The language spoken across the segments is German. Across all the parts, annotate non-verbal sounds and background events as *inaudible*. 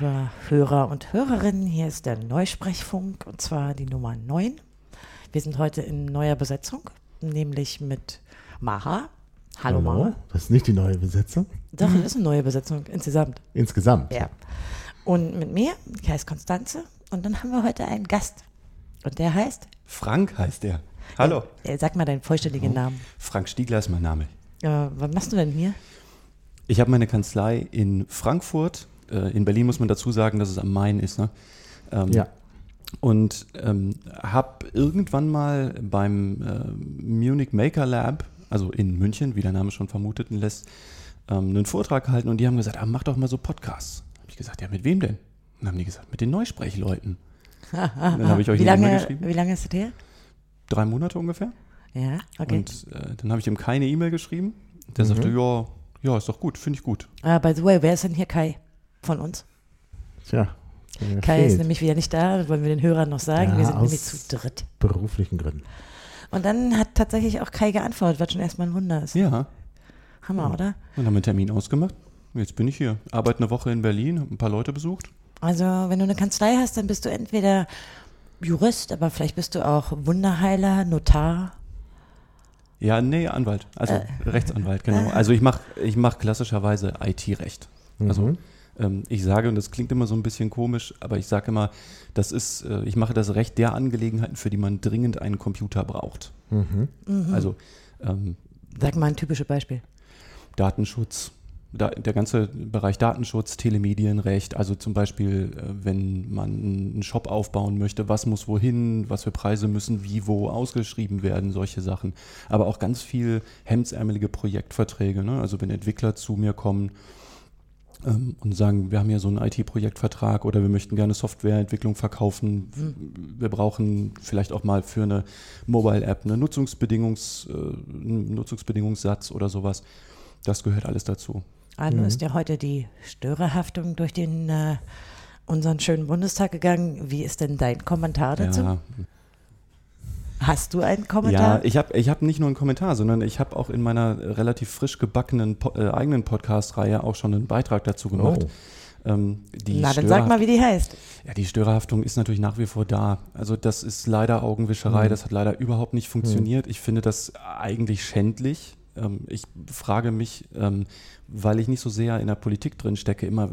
liebe Hörer und Hörerinnen. Hier ist der Neusprechfunk und zwar die Nummer 9. Wir sind heute in neuer Besetzung, nämlich mit Mara. Hallo, Hallo. Mara. Das ist nicht die neue Besetzung. Doch, das ist eine neue Besetzung insgesamt. Insgesamt. Ja. Und mit mir, ich heiße Konstanze und dann haben wir heute einen Gast. Und der heißt, Frank heißt er. Hallo. äh, sag mal deinen vollständigen Namen. Frank Stiegler ist mein Name. Äh, was machst du denn hier? Ich habe meine Kanzlei in Frankfurt. Äh, in Berlin muss man dazu sagen, dass es am Main ist. Ne? Ähm, Ja. Und ähm, habe irgendwann mal beim äh, Munich Maker Lab, also in München, wie der Name schon vermuteten lässt, ähm, einen Vortrag gehalten und die haben gesagt, ah, mach doch mal so Podcasts. Habe ich gesagt, ja, mit wem denn? Dann haben die gesagt, mit den Neusprechleuten. *laughs* dann habe ich euch wie, eine E-Mail lange, geschrieben. wie lange ist das her? Drei Monate ungefähr. Ja, okay. Und äh, dann habe ich ihm keine E-Mail geschrieben. Der sagte, ja, ja, ist doch gut, finde ich gut. Ah, by the way, wer ist denn hier Kai von uns? Tja. Kai ist fehlt. nämlich wieder nicht da, das wollen wir den Hörern noch sagen. Ja, wir sind aus- nämlich zu dritt. beruflichen Gründen. Und dann hat tatsächlich auch Kai geantwortet, was schon erstmal ein Wunder ist. Ja, Hammer, oder? dann haben wir einen Termin ausgemacht. Jetzt bin ich hier. Arbeite eine Woche in Berlin, habe ein paar Leute besucht. Also, wenn du eine Kanzlei hast, dann bist du entweder Jurist, aber vielleicht bist du auch Wunderheiler, Notar. Ja, nee, Anwalt. Also Rechtsanwalt, genau. Also ich mache ich mach klassischerweise IT-Recht. Also Mhm. Ähm, ich sage, und das klingt immer so ein bisschen komisch, aber ich sage immer, das ist, äh, ich mache das Recht der Angelegenheiten, für die man dringend einen Computer braucht. Mhm. Also ähm, Sag mal ein typisches Beispiel. Datenschutz, da, der ganze Bereich Datenschutz, Telemedienrecht, also zum Beispiel, äh, wenn man einen Shop aufbauen möchte, was muss wohin, was für Preise müssen wie wo ausgeschrieben werden, solche Sachen. Aber auch ganz viel hemdsärmelige Projektverträge, ne? also wenn Entwickler zu mir kommen und sagen, wir haben hier so einen IT-Projektvertrag oder wir möchten gerne Softwareentwicklung verkaufen, wir brauchen vielleicht auch mal für eine Mobile-App eine Nutzungsbedingungs, äh, einen Nutzungsbedingungssatz oder sowas. Das gehört alles dazu. Ah, nun ist ja heute die Störerhaftung durch den äh, unseren schönen Bundestag gegangen. Wie ist denn dein Kommentar dazu? Ja, Hast du einen Kommentar? ja ich habe ich hab nicht nur einen Kommentar, sondern ich habe auch in meiner relativ frisch gebackenen po äh, eigenen Podcast-Reihe auch schon einen Beitrag dazu gemacht. Oh. Ähm, die Na, dann sag mal, wie die heißt. Ja, die Störerhaftung ist natürlich nach wie vor da. Also das ist leider Augenwischerei, das hat leider überhaupt nicht funktioniert. Ich finde das eigentlich schändlich. Ähm, ich frage mich, ähm, weil ich nicht so sehr in der Politik drin stecke, immer,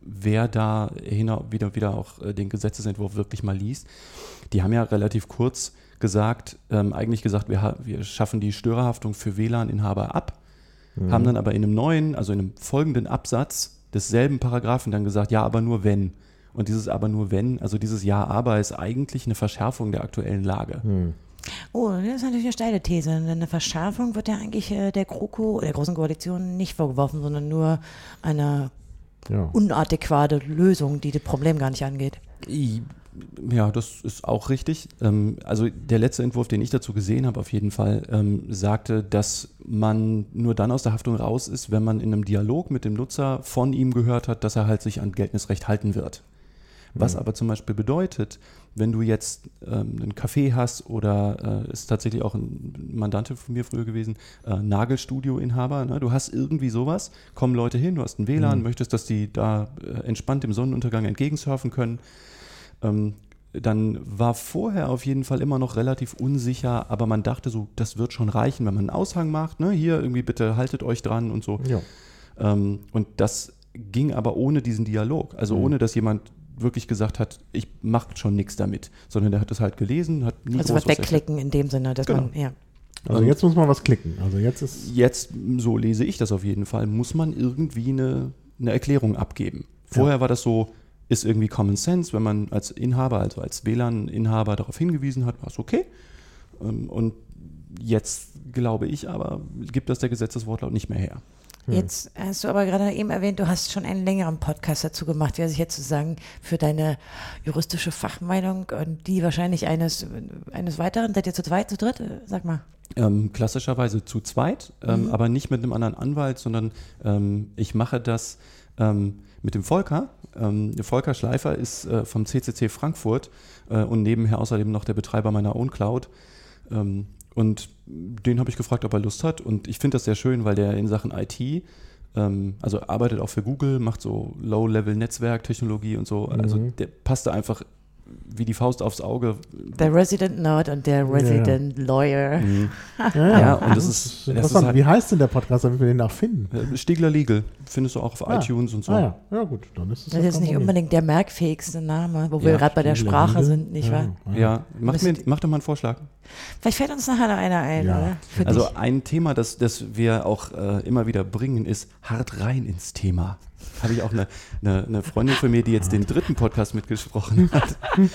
wer da hin, wieder, wieder auch äh, den Gesetzesentwurf wirklich mal liest. Die haben ja relativ kurz gesagt, ähm, eigentlich gesagt, wir, ha- wir schaffen die Störerhaftung für WLAN-Inhaber ab, haben dann aber in einem neuen, also in einem folgenden Absatz desselben Paragraphen dann gesagt, ja, aber nur wenn. Und dieses aber nur wenn, also dieses Ja, aber ist eigentlich eine Verschärfung der aktuellen Lage. Oh, das ist natürlich eine steile These. Eine Verschärfung wird ja eigentlich äh, der GroKo, der Großen Koalition, nicht vorgeworfen, sondern nur eine Ja. unadäquate Lösung, die das Problem gar nicht angeht. Ja, das ist auch richtig. Ähm, Also der letzte Entwurf, den ich dazu gesehen habe, auf jeden Fall, ähm, sagte, dass man nur dann aus der Haftung raus ist, wenn man in einem Dialog mit dem Nutzer von ihm gehört hat, dass er halt sich an geltendes Recht halten wird. Was aber zum Beispiel bedeutet, wenn du jetzt ähm, einen Café hast oder äh, ist tatsächlich auch ein Mandante von mir früher gewesen, äh, Nagelstudio-Inhaber, ne? du hast irgendwie sowas, kommen Leute hin, du hast ein WLAN, möchtest, dass die da äh, entspannt dem Sonnenuntergang entgegensurfen können, ähm, dann war vorher auf jeden Fall immer noch relativ unsicher, aber man dachte so, das wird schon reichen, wenn man einen Aushang macht, ne? hier irgendwie bitte haltet euch dran und so. Ja. Ähm, und das ging aber ohne diesen Dialog. Also Mhm. ohne, dass jemand wirklich gesagt hat, ich mache schon nichts damit, sondern der hat es halt gelesen, hat nie Also groß was wegklicken in dem Sinne, dass Genau. man, ja. Also jetzt muss man was klicken. Also jetzt ist Jetzt, so lese ich das auf jeden Fall, muss man irgendwie eine, eine Erklärung abgeben. Vorher war das so, ist irgendwie Common Sense, wenn man als Inhaber, also als WLAN-Inhaber darauf hingewiesen hat, war es okay. Ähm, Und jetzt glaube ich aber, gibt das der Gesetzeswortlaut nicht mehr her. Jetzt hast du aber gerade eben erwähnt, du hast schon einen längeren Podcast dazu gemacht, wie sich jetzt sozusagen für deine juristische Fachmeinung und die wahrscheinlich eines, eines weiteren, seid ihr zu zweit, zu dritt? Sag mal. Ähm, klassischerweise zu zweit, ähm, aber nicht mit einem anderen Anwalt, sondern ähm, ich mache das ähm, mit dem Volker. Ähm, der Volker Schleifer ist äh, vom CCC Frankfurt äh, und nebenher außerdem noch der Betreiber meiner Own Cloud. Ähm, und den habe ich gefragt, ob er Lust hat. Und ich finde das sehr schön, weil der in Sachen IT ähm, also arbeitet auch für Google, macht so Low-Level-Netzwerktechnologie und so. Also Mhm. der passte einfach wie die Faust aufs Auge. Der Resident Nerd und der Resident Lawyer. Mhm. *laughs* Ja, Ja, und das ist- das ist interessant. halt- Wie heißt denn der Podcast, damit wir den auch finden? Äh, Stiegler Legal findest du auch auf Ah. iTunes und so. Ah ja, ja gut, dann ist es Das ist jetzt nicht unbedingt der merkfähigste Name, wo wir Ja, gerade bei der Sprache sind, nicht wahr? Ja, mach, mir, mach doch mal einen Vorschlag. Vielleicht fällt uns nachher noch einer ein, Ja. oder? Für Also dich. ein Thema, das, das wir auch äh, immer wieder bringen, ist hart rein ins Thema. Habe ich auch eine, eine, eine Freundin von mir, die jetzt den dritten Podcast mitgesprochen hat. *laughs*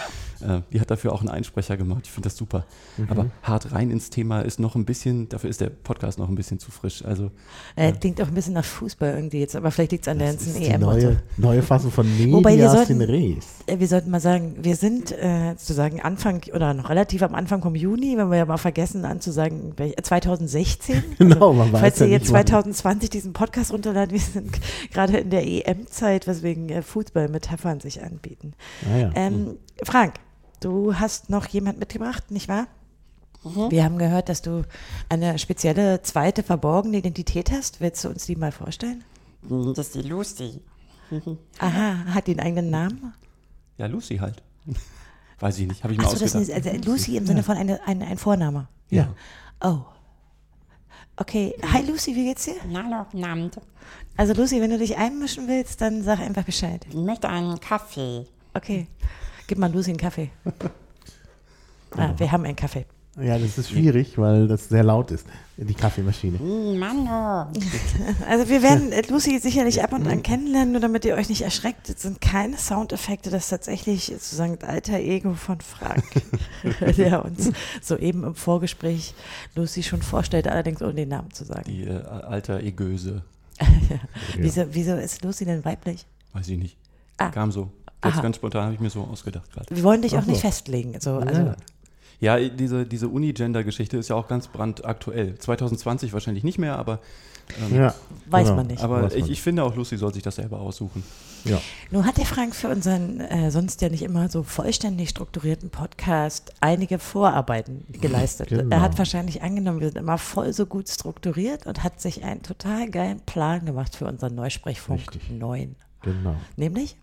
äh, die hat dafür auch einen Einsprecher gemacht. Ich finde das super. Aber hart rein ins Thema ist noch ein bisschen, dafür ist der Podcast noch ein bisschen zu frisch. Also Äh, klingt auch ein bisschen nach Fußball irgendwie jetzt, aber vielleicht liegt es an der ganzen Die EM. und so. neue, neue Fassung von *laughs* Wobei wir Medias sollten- Res. Äh, Wir sollten mal sagen, wir sind äh, sozusagen Anfang oder noch relativ am Anfang vom Juni, wenn wir ja mal vergessen anzusagen, welch- äh, 2016. *laughs* Genau, man weiß Falls ja ihr jetzt nicht, wann- 2020 diesen Podcast runterladen, *laughs* wir sind gerade in der EM-Zeit, weswegen äh, Fußballmetaphern sich anbieten. Ah, ja. Ähm, Frank, du hast noch jemand mitgebracht, nicht wahr? Wir haben gehört, dass du eine spezielle zweite verborgene Identität hast. Willst du uns die mal vorstellen? Das ist die Lucy. *laughs* Aha, hat die einen eigenen Namen? ja, Lucy halt. *laughs* Weiß ich nicht, habe ich mir Achso, das ausgedacht. ist also Lucy im Sinne von eine, eine, ein Vorname. ja. Oh. Okay. Hi Lucy, wie geht's dir? Hallo, guten Abend. Also Lucy, wenn du dich einmischen willst, dann sag einfach Bescheid. Ich möchte einen Kaffee. Okay. Gib mal Lucy einen Kaffee. *laughs* Ah, wir haben einen Kaffee. ja, das ist schwierig, weil das sehr laut ist, die Kaffeemaschine. Hm, Mano. *laughs* Also wir werden *laughs* Lucy sicherlich ab und an kennenlernen, nur damit ihr euch nicht erschreckt. Das sind keine Soundeffekte, das ist tatsächlich sozusagen das alter Ego von Frank, der uns soeben im Vorgespräch Lucy schon vorstellt, allerdings ohne den Namen zu sagen. Die äh, alter Egöse, Wieso, wieso ist Lucy denn weiblich? weiß ich nicht. Ah. Kam so. Jetzt Aha. ganz spontan habe ich mir so ausgedacht gerade. Wir wollen dich auch Ach so. nicht festlegen. So, also, Ja. Ja, diese, diese Unigender-Geschichte ist ja auch ganz brandaktuell. 2020 wahrscheinlich nicht mehr, aber, ähm, Ja, Weiß genau. man nicht. aber man ich, ich finde auch, Lucy soll sich das selber aussuchen. Ja. Nun hat der Frank für unseren äh, sonst ja nicht immer so vollständig strukturierten Podcast einige Vorarbeiten geleistet. Genau. Er hat wahrscheinlich angenommen, wir sind immer voll so gut strukturiert und hat sich einen total geilen Plan gemacht für unseren Neusprechfunk Richtig. 9. Genau. Nämlich?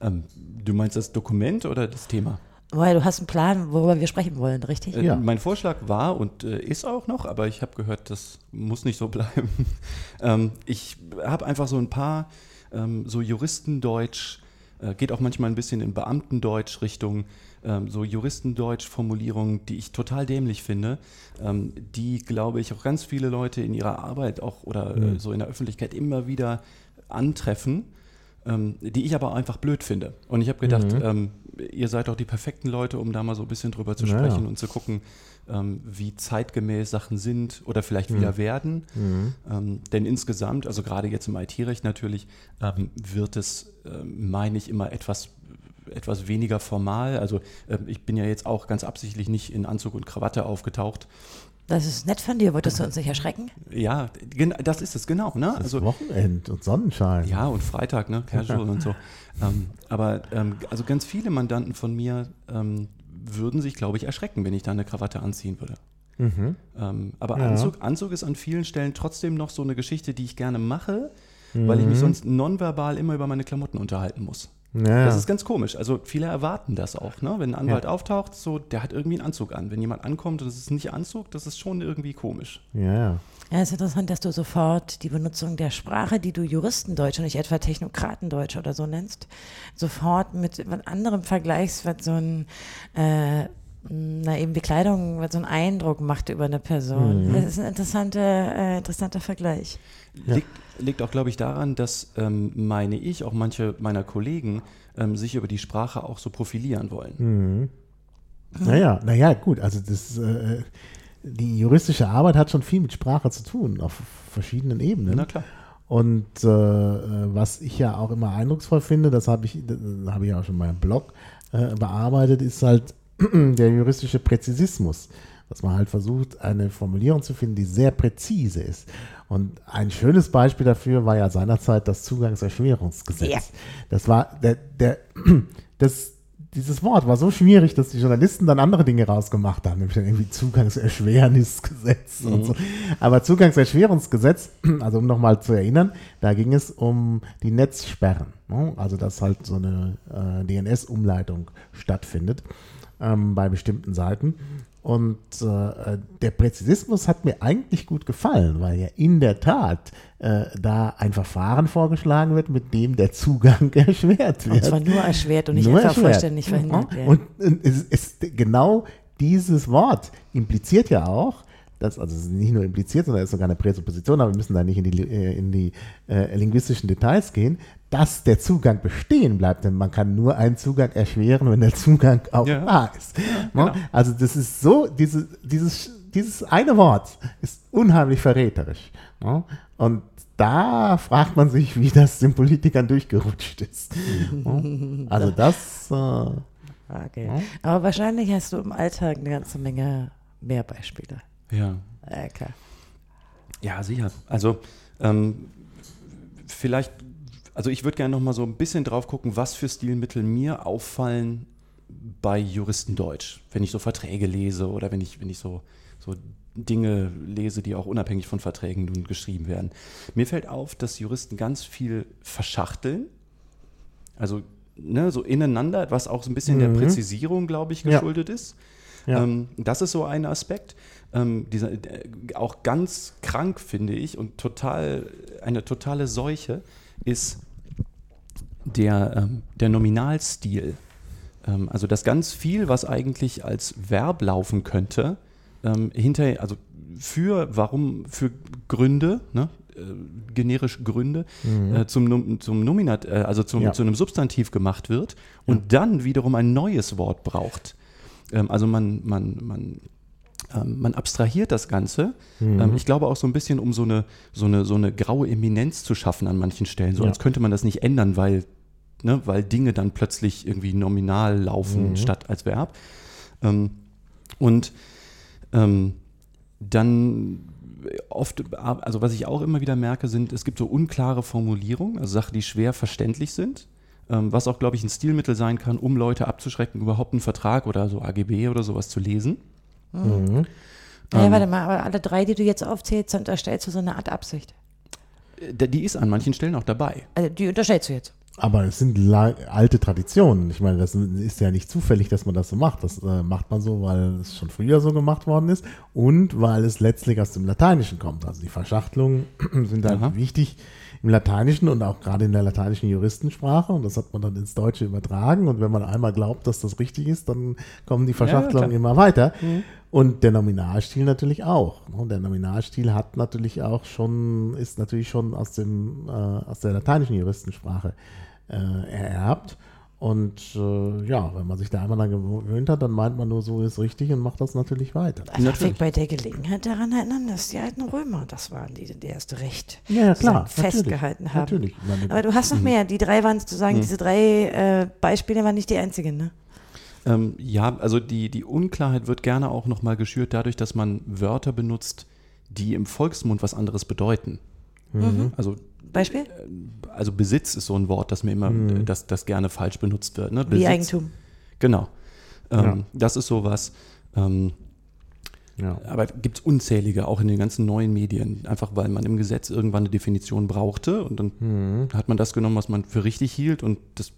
Ähm, du meinst das Dokument oder das Thema? Weil du hast einen Plan, worüber wir sprechen wollen, richtig? Äh, Ja. Mein Vorschlag war und äh, ist auch noch, aber ich habe gehört, das muss nicht so bleiben. *laughs* ähm, ich habe einfach so ein paar ähm, so Juristendeutsch, äh, geht auch manchmal ein bisschen in Beamtendeutsch Richtung, ähm, so Juristendeutsch-Formulierungen, die ich total dämlich finde, ähm, die, glaube ich, auch ganz viele Leute in ihrer Arbeit auch oder äh, so in der Öffentlichkeit immer wieder antreffen. Ähm, die ich aber einfach blöd finde. Und ich habe gedacht, ähm, ihr seid doch die perfekten Leute, um da mal so ein bisschen drüber zu Ja, sprechen und zu gucken, ähm, wie zeitgemäß Sachen sind oder vielleicht wieder werden. Ähm, denn insgesamt, also gerade jetzt im IT-Recht natürlich, ähm, wird es, ähm, meine ich, immer etwas etwas weniger formal. Also ähm, ich bin ja jetzt auch ganz absichtlich nicht in Anzug und Krawatte aufgetaucht. Das ist nett von dir. Wolltest du uns nicht erschrecken? Ja, das ist es, genau. Ne? Das Also, Wochenend und Sonnenschein. Ja, und Freitag, ne? Casual und so. *laughs* Ähm, aber ähm, also ganz viele Mandanten von mir ähm, würden sich, glaube ich, erschrecken, wenn ich da eine Krawatte anziehen würde. Mhm. Ähm, aber Ja. Anzug, Anzug ist an vielen Stellen trotzdem noch so eine Geschichte, die ich gerne mache, weil ich mich sonst nonverbal immer über meine Klamotten unterhalten muss. Ja, Das ja. ist ganz komisch. Also viele erwarten das auch, ne? Wenn ein Anwalt auftaucht, so, der hat irgendwie einen Anzug an. Wenn jemand ankommt und es ist nicht Anzug, das ist schon irgendwie komisch. ja, ja. Ja, es ist interessant, dass du sofort die Benutzung der Sprache, die du Juristendeutsch und nicht etwa Technokratendeutsch oder so nennst, sofort mit was anderem vergleichst, was so ein, äh, na eben die Kleidung, was so einen Eindruck macht über eine Person. Das ist ein interessanter, äh, interessanter Vergleich. Ja. Liegt, liegt auch, glaube ich, daran, dass, ähm, meine ich, auch manche meiner Kollegen ähm, sich über die Sprache auch so profilieren wollen. Mhm. Naja, naja, gut, also das, äh, die juristische Arbeit hat schon viel mit Sprache zu tun, auf verschiedenen Ebenen. Na klar. Und äh, was ich ja auch immer eindrucksvoll finde, das habe ich, habe ich auch schon in meinem Blog äh, bearbeitet, ist halt *clears throat* der juristische Präzisismus. Dass man halt versucht, eine Formulierung zu finden, die sehr präzise ist. Und ein schönes Beispiel dafür war ja seinerzeit das Zugangserschwerungsgesetz. Ja. Das war der, der, *clears throat* das, dieses Wort war so schwierig, dass die Journalisten dann andere Dinge rausgemacht haben, nämlich dann irgendwie Zugangserschwernisgesetz und so. Aber Zugangserschwerungsgesetz, *clears throat* also um nochmal zu erinnern, da ging es um die Netzsperren. Ne? Also dass halt so eine äh, DNS-Umleitung stattfindet ähm, bei bestimmten Seiten. Und äh, der Präzisismus hat mir eigentlich gut gefallen, weil ja in der Tat äh, da ein Verfahren vorgeschlagen wird, mit dem der Zugang *laughs* erschwert wird. Und zwar nur erschwert und nicht Nur einfach erschwert. vollständig verhindert. Ja. Ja. Und äh, es ist genau dieses Wort impliziert ja auch, dass, also es ist nicht nur impliziert, sondern es ist sogar eine Präsupposition, aber wir müssen da nicht in die, äh, in die äh, linguistischen Details gehen, dass der Zugang bestehen bleibt. Denn man kann nur einen Zugang erschweren, wenn der Zugang auch Ja. da ist. Ne? genau. Also das ist so, diese, dieses, dieses eine Wort ist unheimlich verräterisch. Ne? Und da fragt man sich, wie das den Politikern durchgerutscht ist. Ne? Also *laughs* das, äh, Okay. Aber wahrscheinlich hast du im Alltag eine ganze Menge mehr Beispiele. Ja. Äh, klar. Ja, sicher. Also ähm, vielleicht, also ich würde gerne noch mal so ein bisschen drauf gucken, was für Stilmittel mir auffallen bei Juristendeutsch, wenn ich so Verträge lese oder wenn ich, wenn ich so, so Dinge lese, die auch unabhängig von Verträgen nun geschrieben werden. Mir fällt auf, dass Juristen ganz viel verschachteln. Also ne, so ineinander, was auch so ein bisschen der Präzisierung, glaube ich, Ja. geschuldet ist. Ja. Ähm, das ist so ein Aspekt. Ähm, dieser, äh, auch ganz krank, finde ich, und total, eine totale Seuche ist der, ähm, der Nominalstil. Ähm, also dass ganz viel, was eigentlich als Verb laufen könnte, ähm, hinter, also für, warum, für Gründe, ne, äh, generisch Gründe, äh, zum, zum Nominat, äh, also zum, Ja. zu einem Substantiv gemacht wird und dann wiederum ein neues Wort braucht. Ähm, also man, man, man, ähm, man abstrahiert das Ganze. Ähm, ich glaube auch so ein bisschen, um so eine, so, eine, so eine graue Eminenz zu schaffen an manchen Stellen. So Ja. als könnte man das nicht ändern, weil, ne, weil Dinge dann plötzlich irgendwie nominal laufen statt als Verb. Ähm, und ähm, dann oft, also was ich auch immer wieder merke, sind, es gibt so unklare Formulierungen, also Sachen, die schwer verständlich sind. Ähm, was auch, glaube ich, ein Stilmittel sein kann, um Leute abzuschrecken, überhaupt einen Vertrag oder so AGB oder sowas zu lesen. Mhm. Naja, warte mal, aber alle drei, die du jetzt aufzählst, unterstellst du so eine Art Absicht. Äh, Die ist an manchen Stellen auch dabei. Also die unterstellst du jetzt. Aber es sind alte Traditionen. Ich meine, das ist ja nicht zufällig, dass man das so macht. Das äh, macht man so, weil es schon früher so gemacht worden ist und weil es letztlich aus dem Lateinischen kommt. Also die Verschachtelungen *clears throat* sind halt Aha. wichtig im Lateinischen und auch gerade in der lateinischen Juristensprache. Und das hat man dann ins Deutsche übertragen. Und wenn man einmal glaubt, dass das richtig ist, dann kommen die Verschachtelungen klar. immer weiter. Und der Nominalstil natürlich auch. Und der Nominalstil hat natürlich auch schon, ist natürlich schon aus dem, äh, aus der lateinischen Juristensprache ererbt. Und äh, ja, wenn man sich da einmal daran gewöhnt hat, dann meint man nur, so ist richtig und macht das natürlich weiter. Also Natürlich. ich bei der Gelegenheit daran erinnern, dass die alten Römer das waren, die das erste Recht Ja, klar, festgehalten natürlich, haben. natürlich. Aber du hast noch mehr. Die drei waren sozusagen, diese drei äh, Beispiele waren nicht die einzigen, ne? Ähm, ja, also die, die Unklarheit wird gerne auch nochmal geschürt dadurch, dass man Wörter benutzt, die im Volksmund was anderes bedeuten. Also, Beispiel? also Besitz ist so ein Wort, das mir immer, äh, das, das gerne falsch benutzt wird. Ne? Wie Eigentum. Genau. Ähm, Ja. Das ist sowas. Ähm, Ja. aber gibt es unzählige, auch in den ganzen neuen Medien. Einfach weil man im Gesetz irgendwann eine Definition brauchte und dann Mhm. hat man das genommen, was man für richtig hielt und das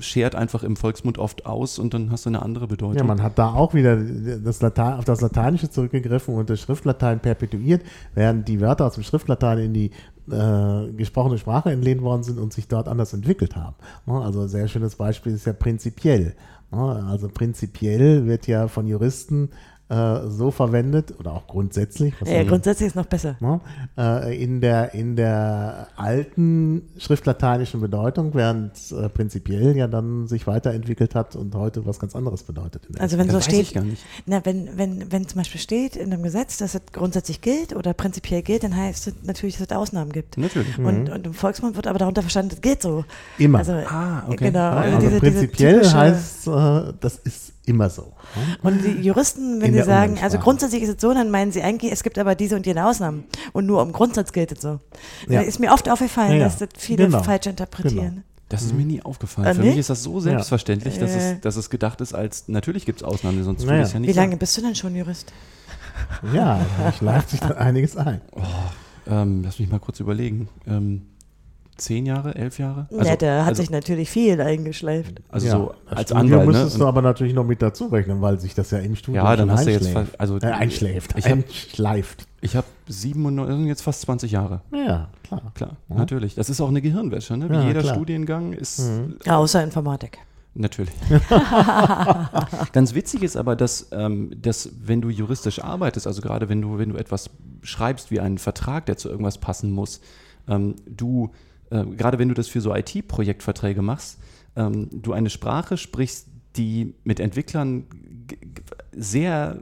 schert einfach im Volksmund oft aus und dann hast du eine andere Bedeutung. Ja, man hat da auch wieder das Latein, auf das Lateinische zurückgegriffen und das Schriftlatein perpetuiert, während die Wörter aus dem Schriftlatein in die äh, gesprochene Sprache entlehnt worden sind und sich dort anders entwickelt haben. Ne, Also ein sehr schönes Beispiel ist ja prinzipiell. Ne, Also prinzipiell wird ja von Juristen äh, so verwendet oder auch grundsätzlich. was Ja, grundsätzlich ist noch besser. Ne? Äh, in, der, in der alten schriftlateinischen Bedeutung, während äh, prinzipiell ja dann sich weiterentwickelt hat und heute was ganz anderes bedeutet. in der Also wenn so weiß steht, ich gar nicht. na, wenn, wenn, wenn zum Beispiel steht in einem Gesetz, dass es grundsätzlich gilt oder prinzipiell gilt, dann heißt es natürlich, dass es Ausnahmen gibt. Natürlich. Und, und im Volksmund wird aber darunter verstanden, das gilt so. Immer. Also, Ah, okay. Genau. Ja, Also, also diese, diese prinzipiell typische- heißt, äh, das ist immer so. ne? Und die Juristen, wenn In sie sagen, also grundsätzlich ist es so, dann meinen sie eigentlich, es gibt aber diese und jene Ausnahmen. Und nur im Grundsatz gilt es so. Ja. Ist mir oft aufgefallen, Ja, ja. dass das viele Genau. falsch interpretieren. Das ist mir nie aufgefallen. Ah, Für nee? mich ist das so selbstverständlich, dass, Äh. es, dass es gedacht ist, als natürlich gibt es Ausnahmen, sonst Naja. würde ich es ja nicht Wie lange sagen. bist du denn schon Jurist? Ja, ich leite sich da einiges ein. Ähm, lass mich mal kurz überlegen. Ähm, zehn Jahre, elf Jahre? ja, da hat also, sich natürlich viel eingeschleift. also ja, so als Studium Anwalt. müsstest Ne? du aber natürlich noch mit dazu rechnen, weil sich das ja im Studium Ja, dann schon hast du jetzt also- äh, einschläft, Ich hab- einschleift. Ich habe 97, jetzt fast 20 Jahre. Ja, klar. Klar, Ja. natürlich. Das ist auch eine Gehirnwäsche, ne? Wie Ja, jeder klar. Studiengang ist Mhm. Ja, außer Informatik. Natürlich. *laughs* Ganz witzig ist aber, dass, ähm, dass wenn du juristisch arbeitest, also gerade wenn du, wenn du etwas schreibst wie einen Vertrag, der zu irgendwas passen muss, ähm, du, äh, gerade wenn du das für so IT-Projektverträge machst, ähm, du eine Sprache sprichst, die mit Entwicklern sehr,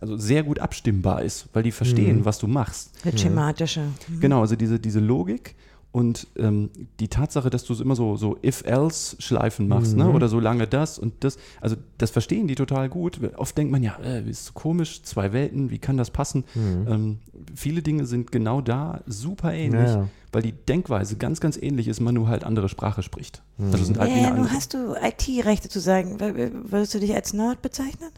also sehr gut abstimmbar ist, weil die verstehen, was du machst. Das schematische. Genau, also diese, diese Logik und ähm, die Tatsache, dass du es immer so, so If-Else-Schleifen machst, ne? oder so lange das und das, also das verstehen die total gut. Oft denkt man ja, äh, ist so komisch, zwei Welten, wie kann das passen? Ähm, viele Dinge sind genau da super ähnlich, Ja, weil die Denkweise ganz, ganz ähnlich ist, man nur halt andere Sprache spricht. Also sind halt Ja, ja, nur andere- hast du IT-Rechte zu sagen. Würdest du dich als Nerd bezeichnen?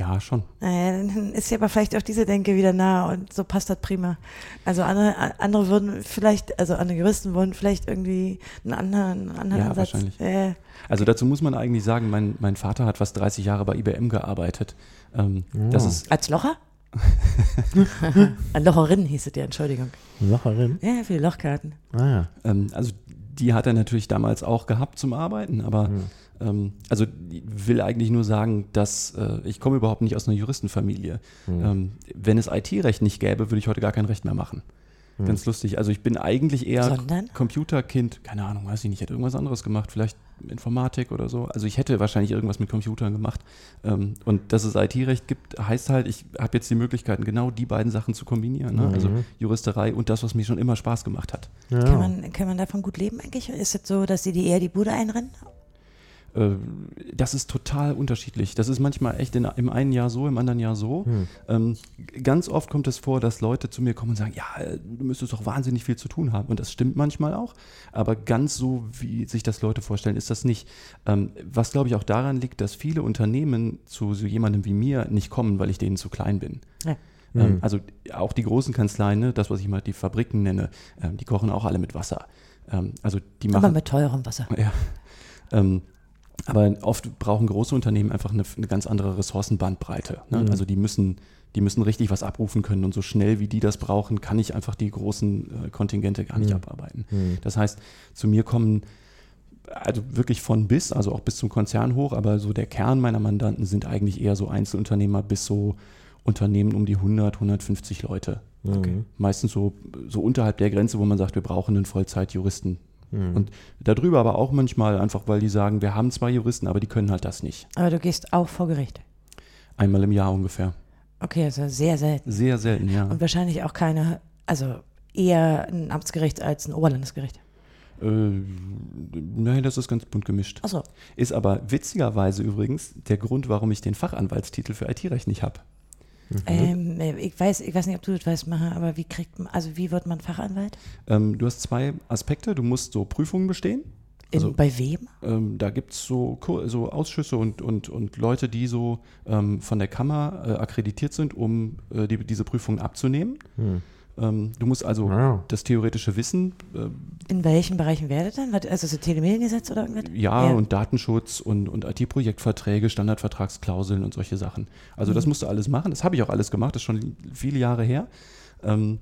Ja, schon. Naja, dann ist ja aber vielleicht auch diese Denke wieder nah und so passt das prima. Also andere, andere würden vielleicht, also andere Juristen würden vielleicht irgendwie einen anderen, einen anderen Ja, Ansatz. wahrscheinlich. Äh, Also dazu muss man eigentlich sagen, mein, mein Vater hat fast 30 Jahre bei IBM gearbeitet. Ähm, Das ist als Locher? *laughs* An Locherin hieß es ja, Entschuldigung. Locherin. Ja, für die Lochkarten. Ah, ja. Ähm, also die hat er natürlich damals auch gehabt zum Arbeiten, aber ähm, also ich will eigentlich nur sagen, dass äh, ich komme überhaupt nicht aus einer Juristenfamilie. Ähm, wenn es IT-Recht nicht gäbe, würde ich heute gar kein Recht mehr machen. Ganz lustig. Also ich bin eigentlich eher Sondern? Computerkind, keine Ahnung, weiß ich nicht, hätte irgendwas anderes gemacht, vielleicht Informatik oder so. Also ich hätte wahrscheinlich irgendwas mit Computern gemacht. Ähm, und dass es IT-Recht gibt, heißt halt, ich habe jetzt die Möglichkeiten, genau die beiden Sachen zu kombinieren. Ne? Also Juristerei und das, was mir schon immer Spaß gemacht hat. Ja. Kann, man, kann man davon gut leben eigentlich? Ist es so, dass sie die eher die Bude einrennen? Äh, Das ist total unterschiedlich. Das ist manchmal echt in, im einen Jahr so, im anderen Jahr so. Ähm, g- ganz oft kommt es vor, dass Leute zu mir kommen und sagen, ja, du müsstest doch wahnsinnig viel zu tun haben. Und das stimmt manchmal auch. Aber ganz so, wie sich das Leute vorstellen, ist das nicht. Ähm, was, glaube ich, auch daran liegt, dass viele Unternehmen zu so jemandem wie mir nicht kommen, weil ich denen zu klein bin. Ja. Ähm, also auch die großen Kanzleien, ne, das, was ich mal die Fabriken nenne, ähm, die kochen auch alle mit Wasser. Ähm, also die machen Aber mit teurem Wasser. ja. Ähm, aber oft brauchen große Unternehmen einfach eine, eine ganz andere Ressourcenbandbreite. Ne? Also die müssen, die müssen richtig was abrufen können und so schnell wie die das brauchen, kann ich einfach die großen äh, Kontingente gar nicht abarbeiten. Das heißt, zu mir kommen also wirklich von bis, also auch bis zum Konzern hoch, aber so der Kern meiner Mandanten sind eigentlich eher so Einzelunternehmer bis so Unternehmen um die 100, 150 Leute. Okay. Meistens so, so unterhalb der Grenze, wo man sagt, wir brauchen einen Vollzeitjuristen. Und darüber aber auch manchmal einfach, weil die sagen, wir haben zwei Juristen, aber die können halt das nicht. Aber du gehst auch vor Gericht. Einmal im Jahr ungefähr. Okay, also sehr selten. Sehr selten, ja. Und wahrscheinlich auch keine, also eher ein Amtsgericht als ein Oberlandesgericht. Äh, nein, das ist ganz bunt gemischt. Achso. Ist aber witzigerweise übrigens der Grund, warum ich den Fachanwaltstitel für IT-Recht nicht habe. Ähm, ich weiß, ich weiß nicht, ob du das weißt, Maha, aber wie kriegt man, also wie wird man Fachanwalt? Ähm, du hast zwei Aspekte. Du musst so Prüfungen bestehen. In, Also- bei wem? Ähm, da gibt es so, so Ausschüsse und, und, und Leute, die so ähm, von der Kammer äh, akkreditiert sind, um äh, die, diese Prüfungen abzunehmen. Ähm, du musst also Wow. das theoretische Wissen, äh, In welchen Bereichen werdet dann? Also so Telemediengesetz oder irgendwas? ja, und Datenschutz und, und IT-Projektverträge, Standardvertragsklauseln und solche Sachen. Also das musst du alles machen. Das habe ich auch alles gemacht, das ist schon viele Jahre her. Ähm,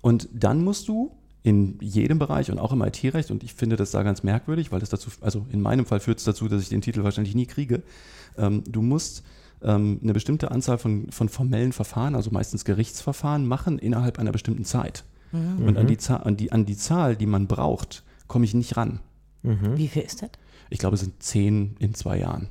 und dann musst du in jedem Bereich und auch im IT-Recht, und ich finde das da ganz merkwürdig, weil das dazu, also in meinem Fall führt es dazu, dass ich den Titel wahrscheinlich nie kriege. Ähm, du musst ähm, eine bestimmte Anzahl von, von formellen Verfahren, also meistens Gerichtsverfahren, machen innerhalb einer bestimmten Zeit. Und an die, Zahl, an, die, an die Zahl, die man braucht, komme ich nicht ran. Wie viel ist das? Ich glaube, es sind zehn in zwei Jahren.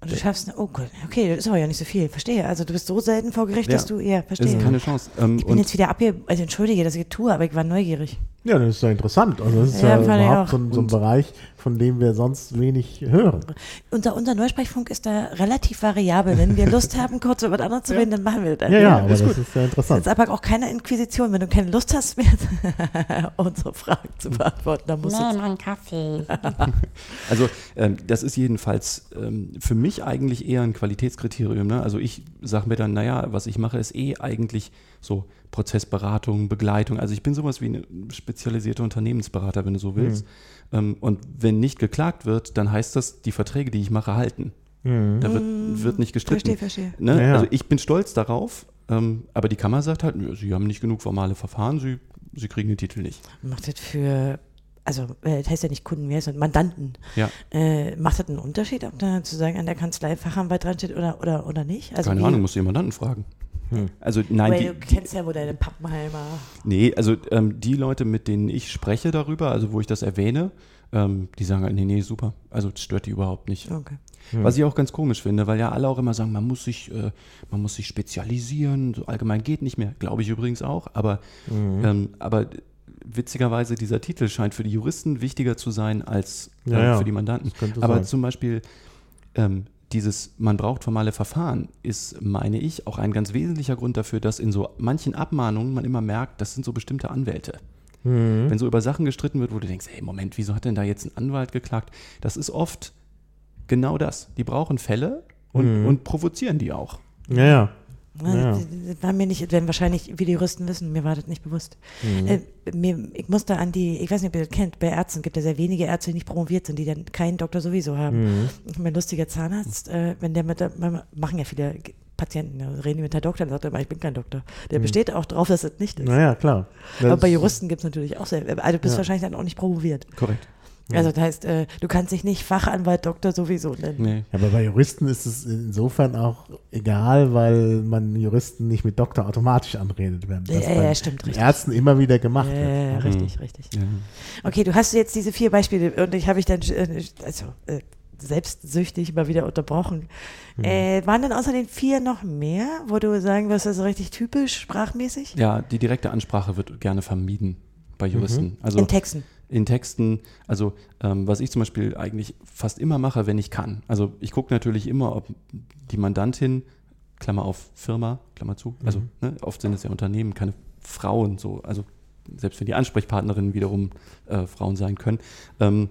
Und du schaffst, oh gut, okay, das ist aber ja nicht so viel, verstehe. Also du bist so selten vor Gericht, dass Ja. du, ja, Das ist verstehe. keine Chance. Ähm, Ich bin und jetzt wieder abge, also entschuldige, dass ich tue, aber ich war neugierig. Ja, das ist ja interessant. Also das ist Ja, ja, überhaupt auch. so, ein- so ein Bereich, von dem wir sonst wenig hören. Unser, unser Neusprechfunk ist da relativ variabel. Wenn wir Lust haben, kurz über was anderes zu reden, dann machen wir das. Ja, ja, aber ist das gut. ist ja Das interessant. ist aber auch keine Inquisition. Wenn du keine Lust hast, mehr *laughs* unsere Fragen zu beantworten, dann musst Nee, du. mein Kaffee. *laughs* Also ähm, das ist jedenfalls ähm, für mich eigentlich eher ein Qualitätskriterium. Ne? Also ich sage mir dann, naja, was ich mache, ist eh eigentlich so Prozessberatung, Begleitung. Also ich bin sowas wie ein spezialisierter Unternehmensberater, wenn du so willst. Ähm, und wenn nicht geklagt wird, dann heißt das, die Verträge, die ich mache, halten. Da wird, wird nicht gestritten. Verstehe, verstehe. Ne? Ja, ja. Also ich bin stolz darauf, ähm, aber die Kammer sagt halt, sie haben nicht genug formale Verfahren, sie, sie kriegen den Titel nicht. Macht das für, also äh, das heißt ja nicht Kunden mehr, sondern Mandanten. Ja, Äh, macht das einen Unterschied, ob da sozusagen an der Kanzlei Fachanwalt dran steht oder, oder, oder nicht? Also keine wie- Ahnung, musst du jemanden fragen. Also nein, Weil die, du kennst ja wohl deine Pappenheimer. Nee, also ähm, die Leute, mit denen ich spreche darüber, also wo ich das erwähne, ähm, die sagen halt, nee, nee, super. Also das stört die überhaupt nicht. Okay. Was ich auch ganz komisch finde, weil ja alle auch immer sagen, man muss sich, äh, man muss sich spezialisieren, so allgemein geht nicht mehr. Glaube ich übrigens auch, aber, ähm, aber witzigerweise dieser Titel scheint für die Juristen wichtiger zu sein als äh, Ja, ja, für die Mandanten. Aber sein. zum Beispiel ähm, dieses, man braucht formale Verfahren, ist, meine ich, auch ein ganz wesentlicher Grund dafür, dass in so manchen Abmahnungen man immer merkt, das sind so bestimmte Anwälte. Mhm. Wenn so über Sachen gestritten wird, wo du denkst, hey, Moment, wieso hat denn da jetzt ein Anwalt geklagt? Das ist oft genau das. Die brauchen Fälle und, und provozieren die auch. Ja, ja. Ja. Ja. Das, das war mir nicht, werden wahrscheinlich viele Juristen wissen, mir war das nicht bewusst. Äh, mir, ich musste an die, ich weiß nicht, ob ihr das kennt, bei Ärzten gibt es sehr wenige Ärzte, die nicht promoviert sind, die dann keinen Doktor sowieso haben. Mein lustiger Zahnarzt, äh, wenn der mit der, machen ja viele Patienten, ja, reden die mit der Doktor, dann sagt er immer, ich bin kein Doktor. Der besteht auch drauf, dass es nicht ist. Naja, klar. Aber Das- bei Juristen gibt es natürlich auch sehr, also du bist Ja. wahrscheinlich dann auch nicht promoviert. Korrekt. Also das heißt, äh, du kannst dich nicht Fachanwalt, Doktor sowieso nennen. Nee. Aber bei Juristen ist es insofern auch egal, weil man Juristen nicht mit Doktor automatisch anredet, während das Ja, bei ja, stimmt, richtig. Ärzten immer wieder gemacht Ja, wird. ja, ja, richtig, richtig. Ja. Okay, du hast jetzt diese vier Beispiele und ich habe ich dann äh, also, äh, selbstsüchtig mal wieder unterbrochen. Äh, waren denn außer den vier noch mehr, wo du sagen wirst, das ist richtig typisch sprachmäßig? ja, die direkte Ansprache wird gerne vermieden bei Juristen. Also In Texten. In Texten, also ähm, was ich zum Beispiel eigentlich fast immer mache, wenn ich kann. Also ich gucke natürlich immer, ob die Mandantin, Klammer auf Firma, Klammer zu, also ne, oft sind es ja Unternehmen, keine Frauen so, also selbst wenn die Ansprechpartnerinnen wiederum äh, Frauen sein können. Ähm,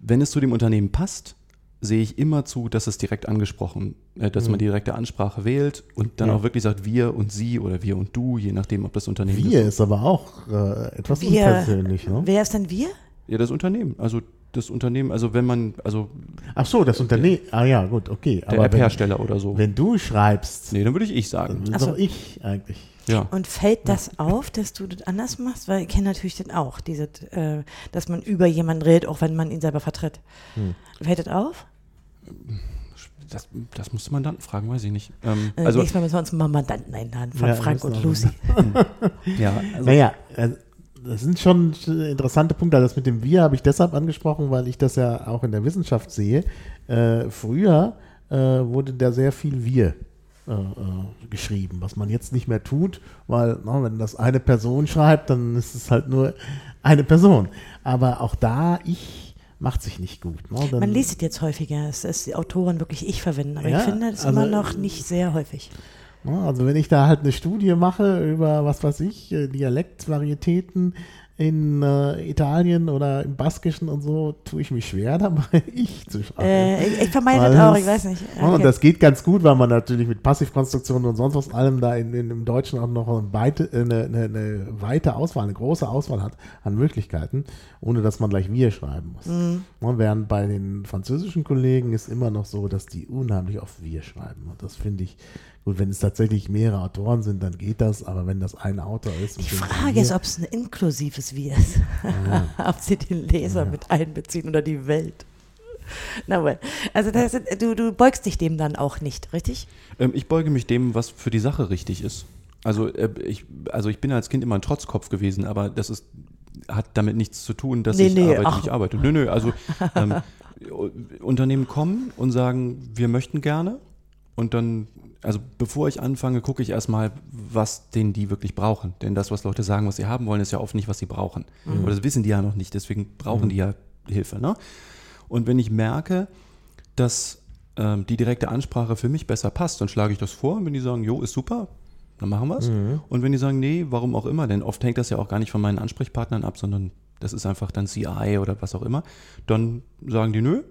wenn es zu dem Unternehmen passt, sehe ich immer zu, dass es direkt angesprochen, äh, dass man die direkte Ansprache wählt und dann Ja. auch wirklich sagt wir und sie oder wir und du, je nachdem, ob das Unternehmen Wir ist. ist aber auch äh, etwas Wir, unpersönlich. Ne? wer ist denn wir? Ja, das Unternehmen. Also das Unternehmen, also wenn man, also Ach so, das Unternehmen. Ah ja, gut, okay. der App-Hersteller oder so. wenn du schreibst, nee, dann würde ich ich sagen. dann bin Ach so. doch ich eigentlich. Ja. Und fällt das auf, dass du das anders machst? Weil ich kenne natürlich den auch, diese, äh, dass man über jemanden redet, auch wenn man ihn selber vertritt. Fällt das auf? Das, das musste man dann fragen, weiß ich nicht. Ähm, Äh, also, nächstes Mal müssen wir uns mal Mandanten einladen von Ja, Frank und Lucy. *laughs* ja, also, Naja, äh, das sind schon interessante Punkte. Das mit dem Wir habe ich deshalb angesprochen, weil ich das ja auch in der Wissenschaft sehe. Äh, früher äh, wurde da sehr viel Wir äh, äh, geschrieben, was man jetzt nicht mehr tut, weil na, wenn das eine Person schreibt, dann ist es halt nur eine Person. Aber auch da, ich macht sich nicht gut. Ne? Man liest es jetzt häufiger, dass dass die Autoren wirklich ich verwenden, aber Ja, ich finde das also- immer noch nicht sehr häufig. Ja, Also wenn ich da halt eine Studie mache über, was weiß ich, äh, Dialektvarietäten in äh, Italien oder im Baskischen und so, tue ich mich schwer *laughs* dabei, ich zu schreiben. Äh, ich, ich vermeide das auch, ich weiß nicht. Und Okay. das geht ganz gut, weil man natürlich mit Passivkonstruktionen und sonst was allem da in, in, im Deutschen auch noch eine weite, äh, eine, eine, eine weite Auswahl, eine große Auswahl hat an Möglichkeiten, ohne dass man gleich wir schreiben muss. Mhm. Und während bei den französischen Kollegen ist immer noch so, dass die unheimlich oft wir schreiben. Und das finde ich gut. Wenn es tatsächlich mehrere Autoren sind, dann geht das, aber wenn das ein Autor ist. Die Frage ist, ob es ein inklusives Wir ist. *laughs* ob sie den Leser mit einbeziehen oder die Welt. Na wohl. Also das, du, du beugst dich dem dann auch nicht, richtig? ähm, ich beuge mich dem, was für die Sache richtig ist. Also, äh, ich, also ich bin als Kind immer ein Trotzkopf gewesen, aber das ist, hat damit nichts zu tun, dass Nee, ich nee, arbeite, ach. nicht arbeite. Nö, nö, also ähm, *laughs* Unternehmen kommen und sagen, wir möchten gerne. Und dann, also bevor ich anfange, gucke ich erstmal, was denn die wirklich brauchen. Denn das, was Leute sagen, was sie haben wollen, ist ja oft nicht, was sie brauchen. Oder das wissen die ja noch nicht. Deswegen brauchen die ja Hilfe. Ne? Und wenn ich merke, dass ähm, die direkte Ansprache für mich besser passt, dann schlage ich das vor. Und wenn die sagen, jo, ist super, dann machen wir es. Und wenn die sagen, nee, warum auch immer, denn oft hängt das ja auch gar nicht von meinen Ansprechpartnern ab, sondern das ist einfach dann CI oder was auch immer, dann sagen die, nö,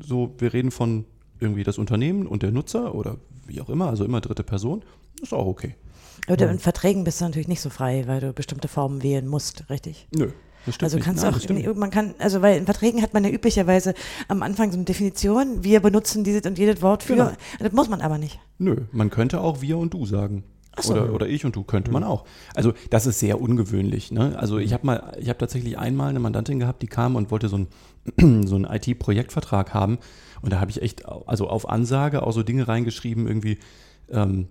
so, wir reden von irgendwie das Unternehmen und der Nutzer oder wie auch immer, also immer dritte Person, ist auch okay. Oder in Verträgen bist du natürlich nicht so frei, weil du bestimmte Formen wählen musst, richtig? Nö, das stimmt Also kannst Nein, du auch, nicht. man kann, also weil in Verträgen hat man ja üblicherweise am Anfang so eine Definition, wir benutzen dieses und jedes Wort für, Genau. das muss man aber nicht. Nö, man könnte auch wir und du sagen. so. Oder, oder ich und du könnte man auch. Also das ist sehr ungewöhnlich. Ne? Also ich habe mal, ich habe tatsächlich einmal eine Mandantin gehabt, die kam und wollte so einen *clears throat* so einen IT-Projektvertrag haben. Und da habe ich echt, also auf Ansage auch so Dinge reingeschrieben, irgendwie, ähm,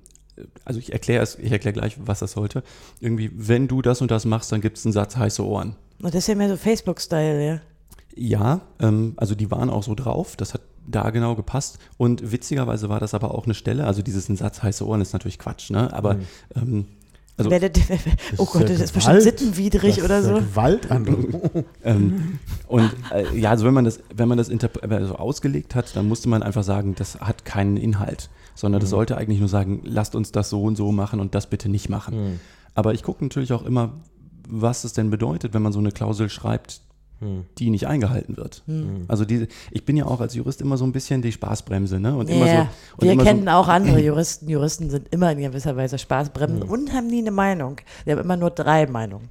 also ich erkläre es, ich erkläre gleich, was das sollte. Irgendwie, wenn du das und das machst, dann gibt es einen Satz heiße Ohren. Und das ist ja mehr so Facebook-Style, ja. Ja, ähm, also die waren auch so drauf, das hat da genau gepasst. Und witzigerweise war das aber auch eine Stelle, also dieses ein Satz heiße Ohren ist natürlich Quatsch, ne? Aber ähm, also Wer das- oh Gott, das ist bestimmt sittenwidrig das oder ist so. Gewaltandrohung. *laughs* ähm, und äh, ja, also wenn man das, wenn man das interp- äh, so ausgelegt hat, dann musste man einfach sagen, das hat keinen Inhalt, sondern das sollte eigentlich nur sagen, lasst uns das so und so machen und das bitte nicht machen. Aber ich gucke natürlich auch immer, was es denn bedeutet, wenn man so eine Klausel schreibt, die nicht eingehalten wird. Also diese, ich bin ja auch als Jurist immer so ein bisschen die Spaßbremse, ne? Und immer so, Ja, und wir immer kennen so, auch andere Juristen. Juristen sind immer in gewisser Weise Spaßbremsen und haben nie eine Meinung. Wir haben immer nur drei Meinungen.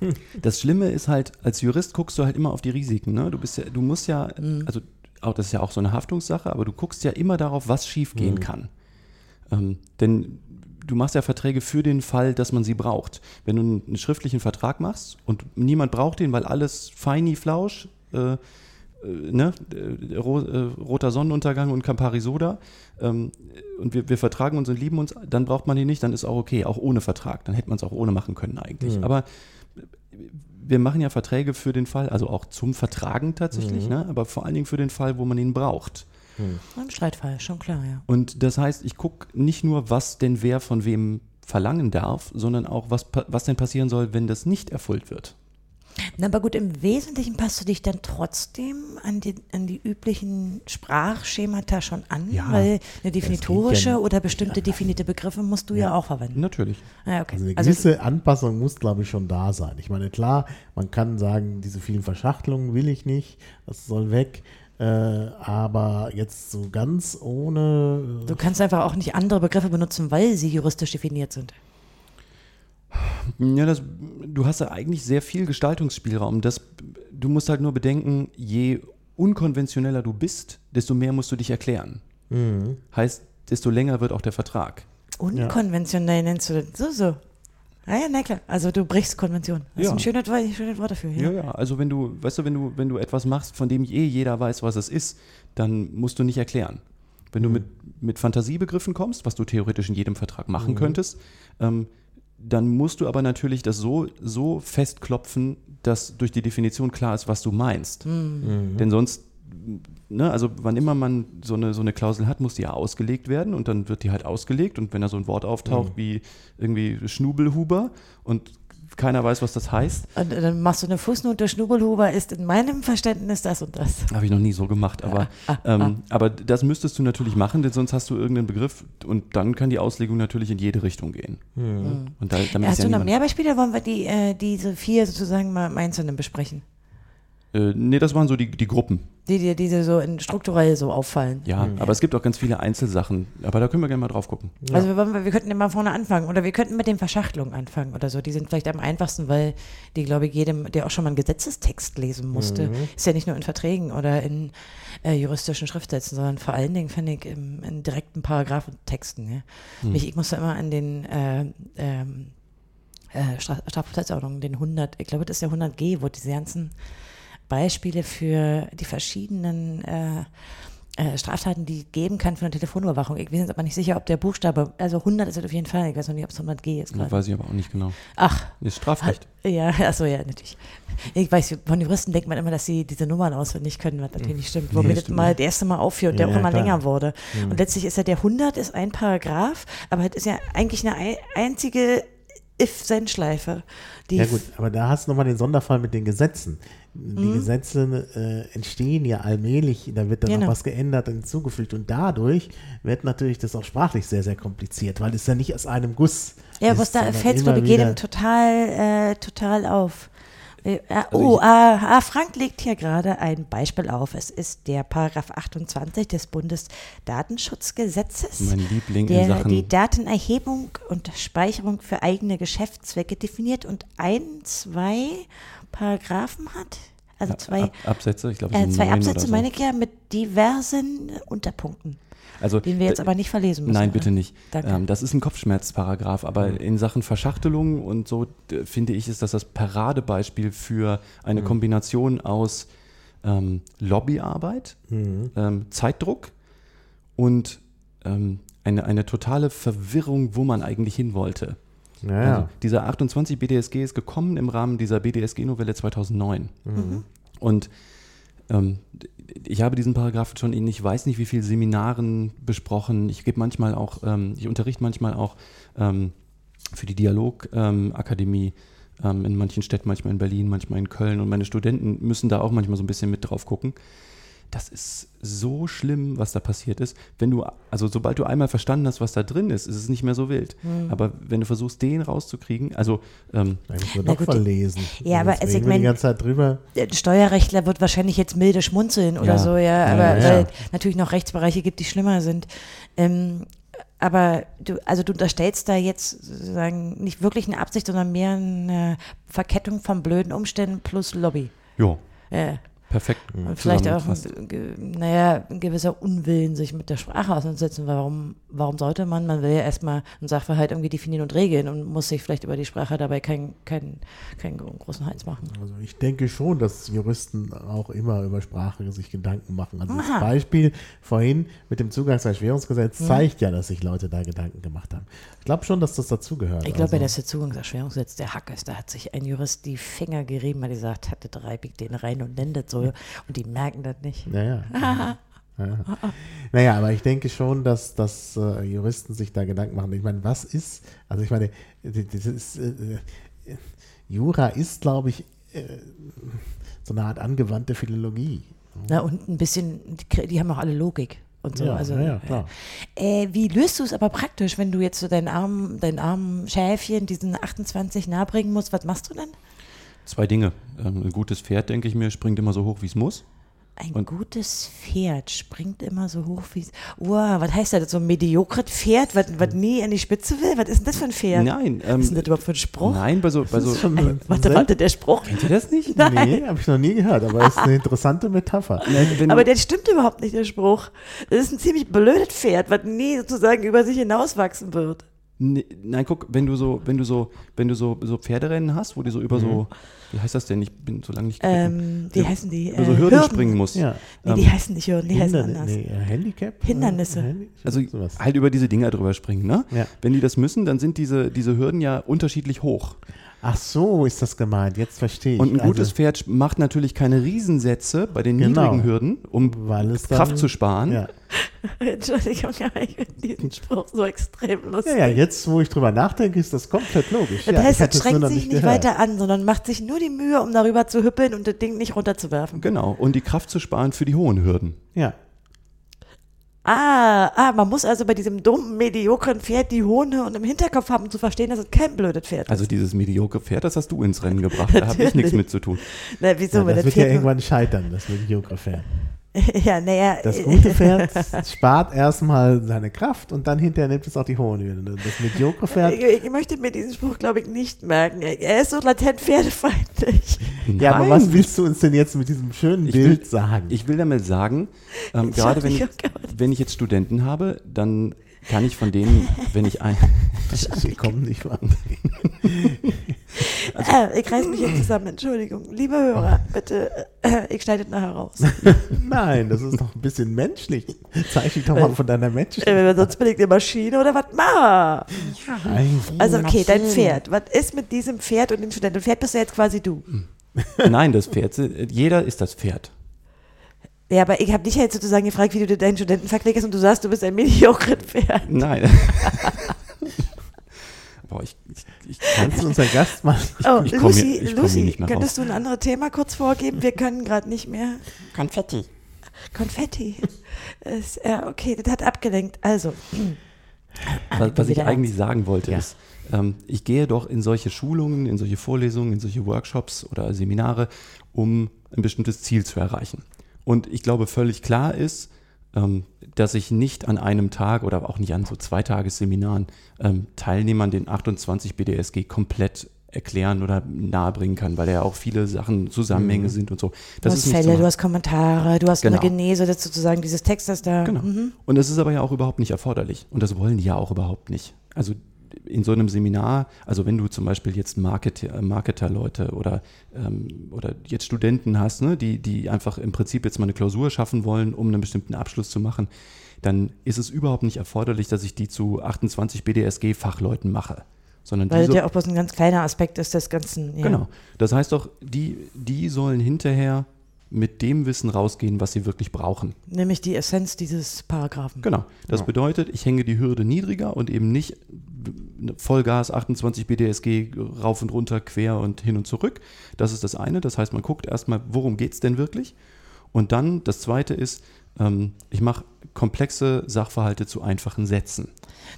*laughs* Das Schlimme ist halt, als Jurist guckst du halt immer auf die Risiken. Ne? Du bist ja, du musst ja, also auch das ist ja auch so eine Haftungssache, aber du guckst ja immer darauf, was schiefgehen kann. Ähm, denn du machst ja Verträge für den Fall, dass man sie braucht. Wenn du einen, schriftlichen Vertrag machst und niemand braucht den, weil alles feini flausch, äh, äh, ne, äh, äh, roter Sonnenuntergang und Campari Soda ähm, und wir, wir vertragen uns und lieben uns, dann braucht man die nicht, dann ist auch okay, auch ohne Vertrag. Dann hätte man es auch ohne machen können eigentlich. Aber wir machen ja Verträge für den Fall, also auch zum Vertragen tatsächlich, ne? aber vor allen Dingen für den Fall, wo man ihn braucht. Im Streitfall, schon klar, ja. Und das heißt, ich gucke nicht nur, was denn wer von wem verlangen darf, sondern auch, was, was denn passieren soll, wenn das nicht erfüllt wird. Na, aber gut, im Wesentlichen passt du dich dann trotzdem an die, an die üblichen Sprachschemata schon an, Ja, weil eine definitorische ja- oder bestimmte definierte Begriffe musst du ja, auch verwenden. Natürlich. Ah, okay. Also eine Also, gewisse Anpassung muss, glaube ich, schon da sein. Ich meine, klar, man kann sagen, diese vielen Verschachtelungen will ich nicht, das soll weg. Äh, aber jetzt so ganz ohne. du kannst einfach auch nicht andere Begriffe benutzen, weil sie juristisch definiert sind. Ja, das, du hast ja eigentlich sehr viel Gestaltungsspielraum. Das, du musst halt nur bedenken, je unkonventioneller du bist, desto mehr musst du dich erklären. Mhm. Heißt, desto länger wird auch der Vertrag. Unkonventionell nennst du das. So, so. Ah ja, na klar. Also du brichst Konvention. Das ist Ja. ein schönes, Wort- schönes Wort dafür. Ja, Ja. ja, also wenn du, weißt du, wenn du, wenn du etwas machst, von dem eh jeder weiß, was es ist, dann musst du nicht erklären. Wenn du mit, mit Fantasiebegriffen kommst, was du theoretisch in jedem Vertrag machen könntest, ähm, dann musst du aber natürlich das so, so festklopfen, dass durch die Definition klar ist, was du meinst. Denn sonst, ne, also wann immer man so eine, so eine Klausel hat, muss die ja ausgelegt werden und dann wird die halt ausgelegt und wenn da so ein Wort auftaucht wie irgendwie Schnubelhuber und keiner weiß, was das heißt, Und äh, dann machst du eine Fußnote, Schnubbelhuber ist in meinem Verständnis das und das. Habe ich noch nie so gemacht, aber, ähm, aber das müsstest du natürlich machen, denn sonst hast du irgendeinen Begriff und dann kann die Auslegung natürlich in jede Richtung gehen. Und da, Hast ja du noch mehr Beispiele? Wollen wir die, äh, diese vier sozusagen mal im Einzelnen besprechen? Äh, nee, das waren so die, die Gruppen. Die dir diese so in, strukturell so auffallen. Ja, aber es gibt auch ganz viele Einzelsachen. Aber da können wir gerne mal drauf gucken. Also wir, wollen, wir könnten ja mal vorne anfangen oder wir könnten mit den Verschachtelungen anfangen oder so. Die sind vielleicht am einfachsten, weil die, glaube ich, jedem, der auch schon mal einen Gesetzestext lesen musste, ist ja nicht nur in Verträgen oder in äh, juristischen Schriftsätzen, sondern vor allen Dingen, finde ich, im, in direkten Paragraphentexten. Ja. Ich, ich musste immer an den äh, ähm, äh, Stra- Strafprozessordnung, den 100, ich glaube, das ist der 100g, wo diese ganzen Beispiele für die verschiedenen äh, äh, Straftaten, die geben kann für eine Telefonüberwachung. Ich bin jetzt aber nicht sicher, ob der Buchstabe, also 100 ist es auf jeden Fall, ich weiß noch nicht, ob es 100g ist Das weiß ich aber auch nicht genau. Ach, Ist Strafrecht. ja, achso, ja, natürlich. Ich weiß, von Juristen denkt man immer, dass sie diese Nummern auswendig können, was natürlich nicht stimmt. Wo Nee, das mal das erste Mal aufführt, der Ja, auch immer klar. länger wurde. Und letztlich ist ja der 100 ist ein Paragraph, aber es ist ja eigentlich eine ei- einzige If-Then-Schleife. Ja gut, aber da hast du nochmal den Sonderfall mit den Gesetzen. Die Mhm. Gesetze äh, entstehen ja allmählich, da wird dann Genau. noch was geändert und hinzugefügt und dadurch wird natürlich das auch sprachlich sehr, sehr kompliziert, weil es ja nicht aus einem Guss Ja, ist, was da fällt es, ich, jedem total, äh, total auf. Äh, äh, Also oh, ah, ah, Frank legt hier gerade ein Beispiel auf. Es ist der Paragraph 28 des Bundesdatenschutzgesetzes, Mein Liebling in der Sachen die Datenerhebung und Speicherung für eigene Geschäftszwecke definiert und ein, zwei Paragraphen hat. Also zwei, Ab, Absätze, ich glaube, äh, zwei Absätze, so. meine ich ja, mit diversen Unterpunkten, Also, den wir jetzt äh, aber nicht verlesen müssen. Nein, bitte nicht. Danke. Ähm, das ist ein Kopfschmerzparagraph, aber in Sachen Verschachtelung und so finde ich, ist das das Paradebeispiel für eine Kombination aus ähm, Lobbyarbeit, ähm, Zeitdruck und ähm, eine, eine totale Verwirrung, wo man eigentlich hin wollte. Ja. Also, dieser 28 BDSG ist gekommen im Rahmen dieser BDSG-Novelle 2009. Und ähm, ich habe diesen Paragraphen schon in ich weiß nicht wie vielen Seminaren besprochen. Ich gebe manchmal auch, ähm, ich unterrichte manchmal auch ähm, für die Dialogakademie ähm, in manchen Städten, manchmal in Berlin, manchmal in Köln. Und meine Studenten müssen da auch manchmal so ein bisschen mit drauf gucken. Das ist so schlimm, was da passiert ist. Wenn du, also sobald du einmal verstanden hast, was da drin ist, ist es nicht mehr so wild. Hm. Aber wenn du versuchst, den rauszukriegen, also ähm, Da müssen wir doch gut, verlesen. ja, aber also ich wir die ganze Zeit drüber. der Steuerrechtler wird wahrscheinlich jetzt milde schmunzeln oder Ja. so, ja, aber ja, weil ja. natürlich noch Rechtsbereiche gibt, die schlimmer sind. Ähm, aber du, also du unterstellst da jetzt sozusagen nicht wirklich eine Absicht, sondern mehr eine Verkettung von blöden Umständen plus Lobby. ja, Ja. Perfekt. Und vielleicht auch, ein, naja, ein gewisser Unwillen, sich mit der Sprache auseinandersetzen. Warum, warum sollte man? Man will ja erstmal einen Sachverhalt irgendwie definieren und regeln und muss sich vielleicht über die Sprache dabei keinen keinen keinen großen Hals machen. Also ich denke schon, dass Juristen auch immer über Sprache sich Gedanken machen. Also Aha. das Beispiel vorhin mit dem Zugangserschwerungsgesetz Mhm. zeigt ja, dass sich Leute da Gedanken gemacht haben. Ich glaube schon, dass das dazugehört. Ich glaube, also, dass der Zugangserschwerungsgesetz der Hack ist. Da hat sich ein Jurist die Finger gerieben, weil er gesagt hatte, drei biegt den rein und nennt das so. Und die merken das nicht. Naja. *laughs* ja. Naja, aber ich denke schon, dass, dass äh, Juristen sich da Gedanken machen. Ich meine, was ist, also ich meine, das ist, äh, äh, Jura ist, glaube ich, äh, so eine Art angewandte Philologie. Na, und ein bisschen, die, haben auch alle Logik. Und so. Ja, also, ja, ja, klar. Äh, wie löst du es aber praktisch, wenn du jetzt so deinen armen, deinen armen Schäfchen diesen 28 nahebringen musst? Was machst du dann? Zwei Dinge. Ähm, ein gutes Pferd, denke ich mir, springt immer so hoch, wie es muss. Ein Und- gutes Pferd springt immer so hoch wie es. Wow, was heißt das? So ein mediokres Pferd, was, was nie an die Spitze will? Was ist denn das für ein Pferd? Nein, Was ähm, ist denn das überhaupt für ein Spruch? nein, bei so, bei so Ey, warte, warte, der Spruch. kennt ihr das nicht? *laughs* Nee, habe ich noch nie gehört, aber ist eine interessante Metapher. *laughs* Nein, Aber der stimmt überhaupt nicht, der Spruch. Das ist ein ziemlich blödes Pferd, was nie sozusagen über sich hinauswachsen wird. Nee, nein, guck, wenn du so, wenn du so, wenn du so, so Pferderennen hast, wo die so über so, wie heißt das denn? Ich bin so lange nicht. Ähm, wie Ja, heißen die? über so Äh, Hürden, springen musst. Ja. Nee, die Ähm, heißen nicht Hürden, die heißen Hinder- anders. nee, äh, Handicap? Hindernisse. Äh, Also sowas. halt über diese Dinger drüber springen, ne? Ja. Wenn die das müssen, dann sind diese, diese Hürden ja unterschiedlich hoch. Ach so, ist das gemeint. Jetzt verstehe ich. Und ein gutes also, Pferd macht natürlich keine Riesensätze bei den Genau. niedrigen Hürden, um weil es dann, Kraft zu sparen. Ja. *laughs* Entschuldigung, aber ich finde diesen Spruch so extrem lustig. ja, ja, jetzt, wo ich drüber nachdenke, ist das komplett logisch. Das ja, heißt, er es nur strengt noch sich nicht, gehört. weiter an, sondern macht sich nur die Mühe, um darüber zu hüppeln und das Ding nicht runterzuwerfen. Genau. Und die Kraft zu sparen für die hohen Hürden. Ja. Ah, ah, man muss also bei diesem dummen, mediokren Pferd die Hohne und im Hinterkopf haben, um zu verstehen, dass es kein blödes Pferd ist. Also dieses mediocre Pferd, das hast du ins Rennen gebracht. Da habe ich *laughs* nichts mit zu tun. Na, wieso, ja das das wird ja Pferd. irgendwann scheitern, das mediocre Pferd. *laughs* ja, naja. Das äh, gute Pferd *laughs* spart erstmal seine Kraft und dann hinterher nimmt es auch die hohen Hürden. Das mediocre Pferd, Ich, ich möchte mir diesen Spruch, glaube ich, nicht merken. Er ist so latent pferdefeindlich. ja, aber was willst du uns denn jetzt mit diesem schönen Ich Bild will- sagen? Ich will damit sagen, ähm, gerade wenn ich, wenn ich jetzt Studenten habe, dann kann ich von denen, wenn ich ein, *laughs* Sie kommen nicht voran. äh, ich reiß mich jetzt zusammen, Entschuldigung. Liebe Hörer, bitte, äh, ich schneide das nachher raus. Nein, das ist doch ein bisschen menschlich. Zeig dich doch mal von deiner äh, Menschlichkeit. sonst bin ich eine Maschine oder was? Ma. Ein- Also, okay, dein Pferd. Was ist mit diesem Pferd und dem Studenten? Pferd bist du jetzt quasi du. nein, das Pferd, jeder ist das Pferd. Ja, aber ich habe dich ja jetzt sozusagen gefragt, wie du dir deinen Studenten verklickst und du sagst, du bist ein mediokres Pferd. Nein. *laughs* Boah, ich, ich, Kannst du unseren Gast mal. Oh, ich komm Lucy, hier- ich komm hier Lucy nicht mehr könntest du ein anderes Thema kurz vorgeben? Wir können gerade nicht mehr. Konfetti. Konfetti. *laughs* Es, ja, okay, das hat abgelenkt. Also, *clears throat* Was, was ich eigentlich sagen wollte, Ja. ist, ähm, ich gehe doch in solche Schulungen, in solche Vorlesungen, in solche Workshops oder Seminare, um ein bestimmtes Ziel zu erreichen. Und ich glaube, völlig klar ist, ähm, dass ich nicht an einem Tag oder auch nicht an so Zweitagesseminaren ähm, Teilnehmern den 28 BDSG komplett erklären oder nahebringen kann, weil ja auch viele Sachen Zusammenhänge sind und so. du Das hast ist nicht zu Fälle, du hast Kommentare, du hast eine Genau. Genese das sozusagen dieses Textes da. Genau. Mhm. Und das ist aber ja auch überhaupt nicht erforderlich. Und das wollen die ja auch überhaupt nicht. Also in so einem Seminar, also wenn du zum Beispiel jetzt Marketer, äh, Marketer-Leute oder, ähm, oder jetzt Studenten hast, ne, die, die einfach im Prinzip jetzt mal eine Klausur schaffen wollen, um einen bestimmten Abschluss zu machen, dann ist es überhaupt nicht erforderlich, dass ich die zu 28 BDSG-Fachleuten mache. Sondern Weil die das so, ja auch bloß ein ganz kleiner Aspekt ist des Ganzen. Ja. Genau. Das heißt doch, die, die sollen hinterher mit dem Wissen rausgehen, was sie wirklich brauchen. Nämlich die Essenz dieses Paragraphen. Genau. Das Ja. bedeutet, ich hänge die Hürde niedriger und eben nicht Vollgas 28 BDSG rauf und runter, quer und hin und zurück. Das ist das eine. Das heißt, man guckt erstmal, worum geht es denn wirklich? Und dann das zweite ist, ähm, ich mache komplexe Sachverhalte zu einfachen Sätzen.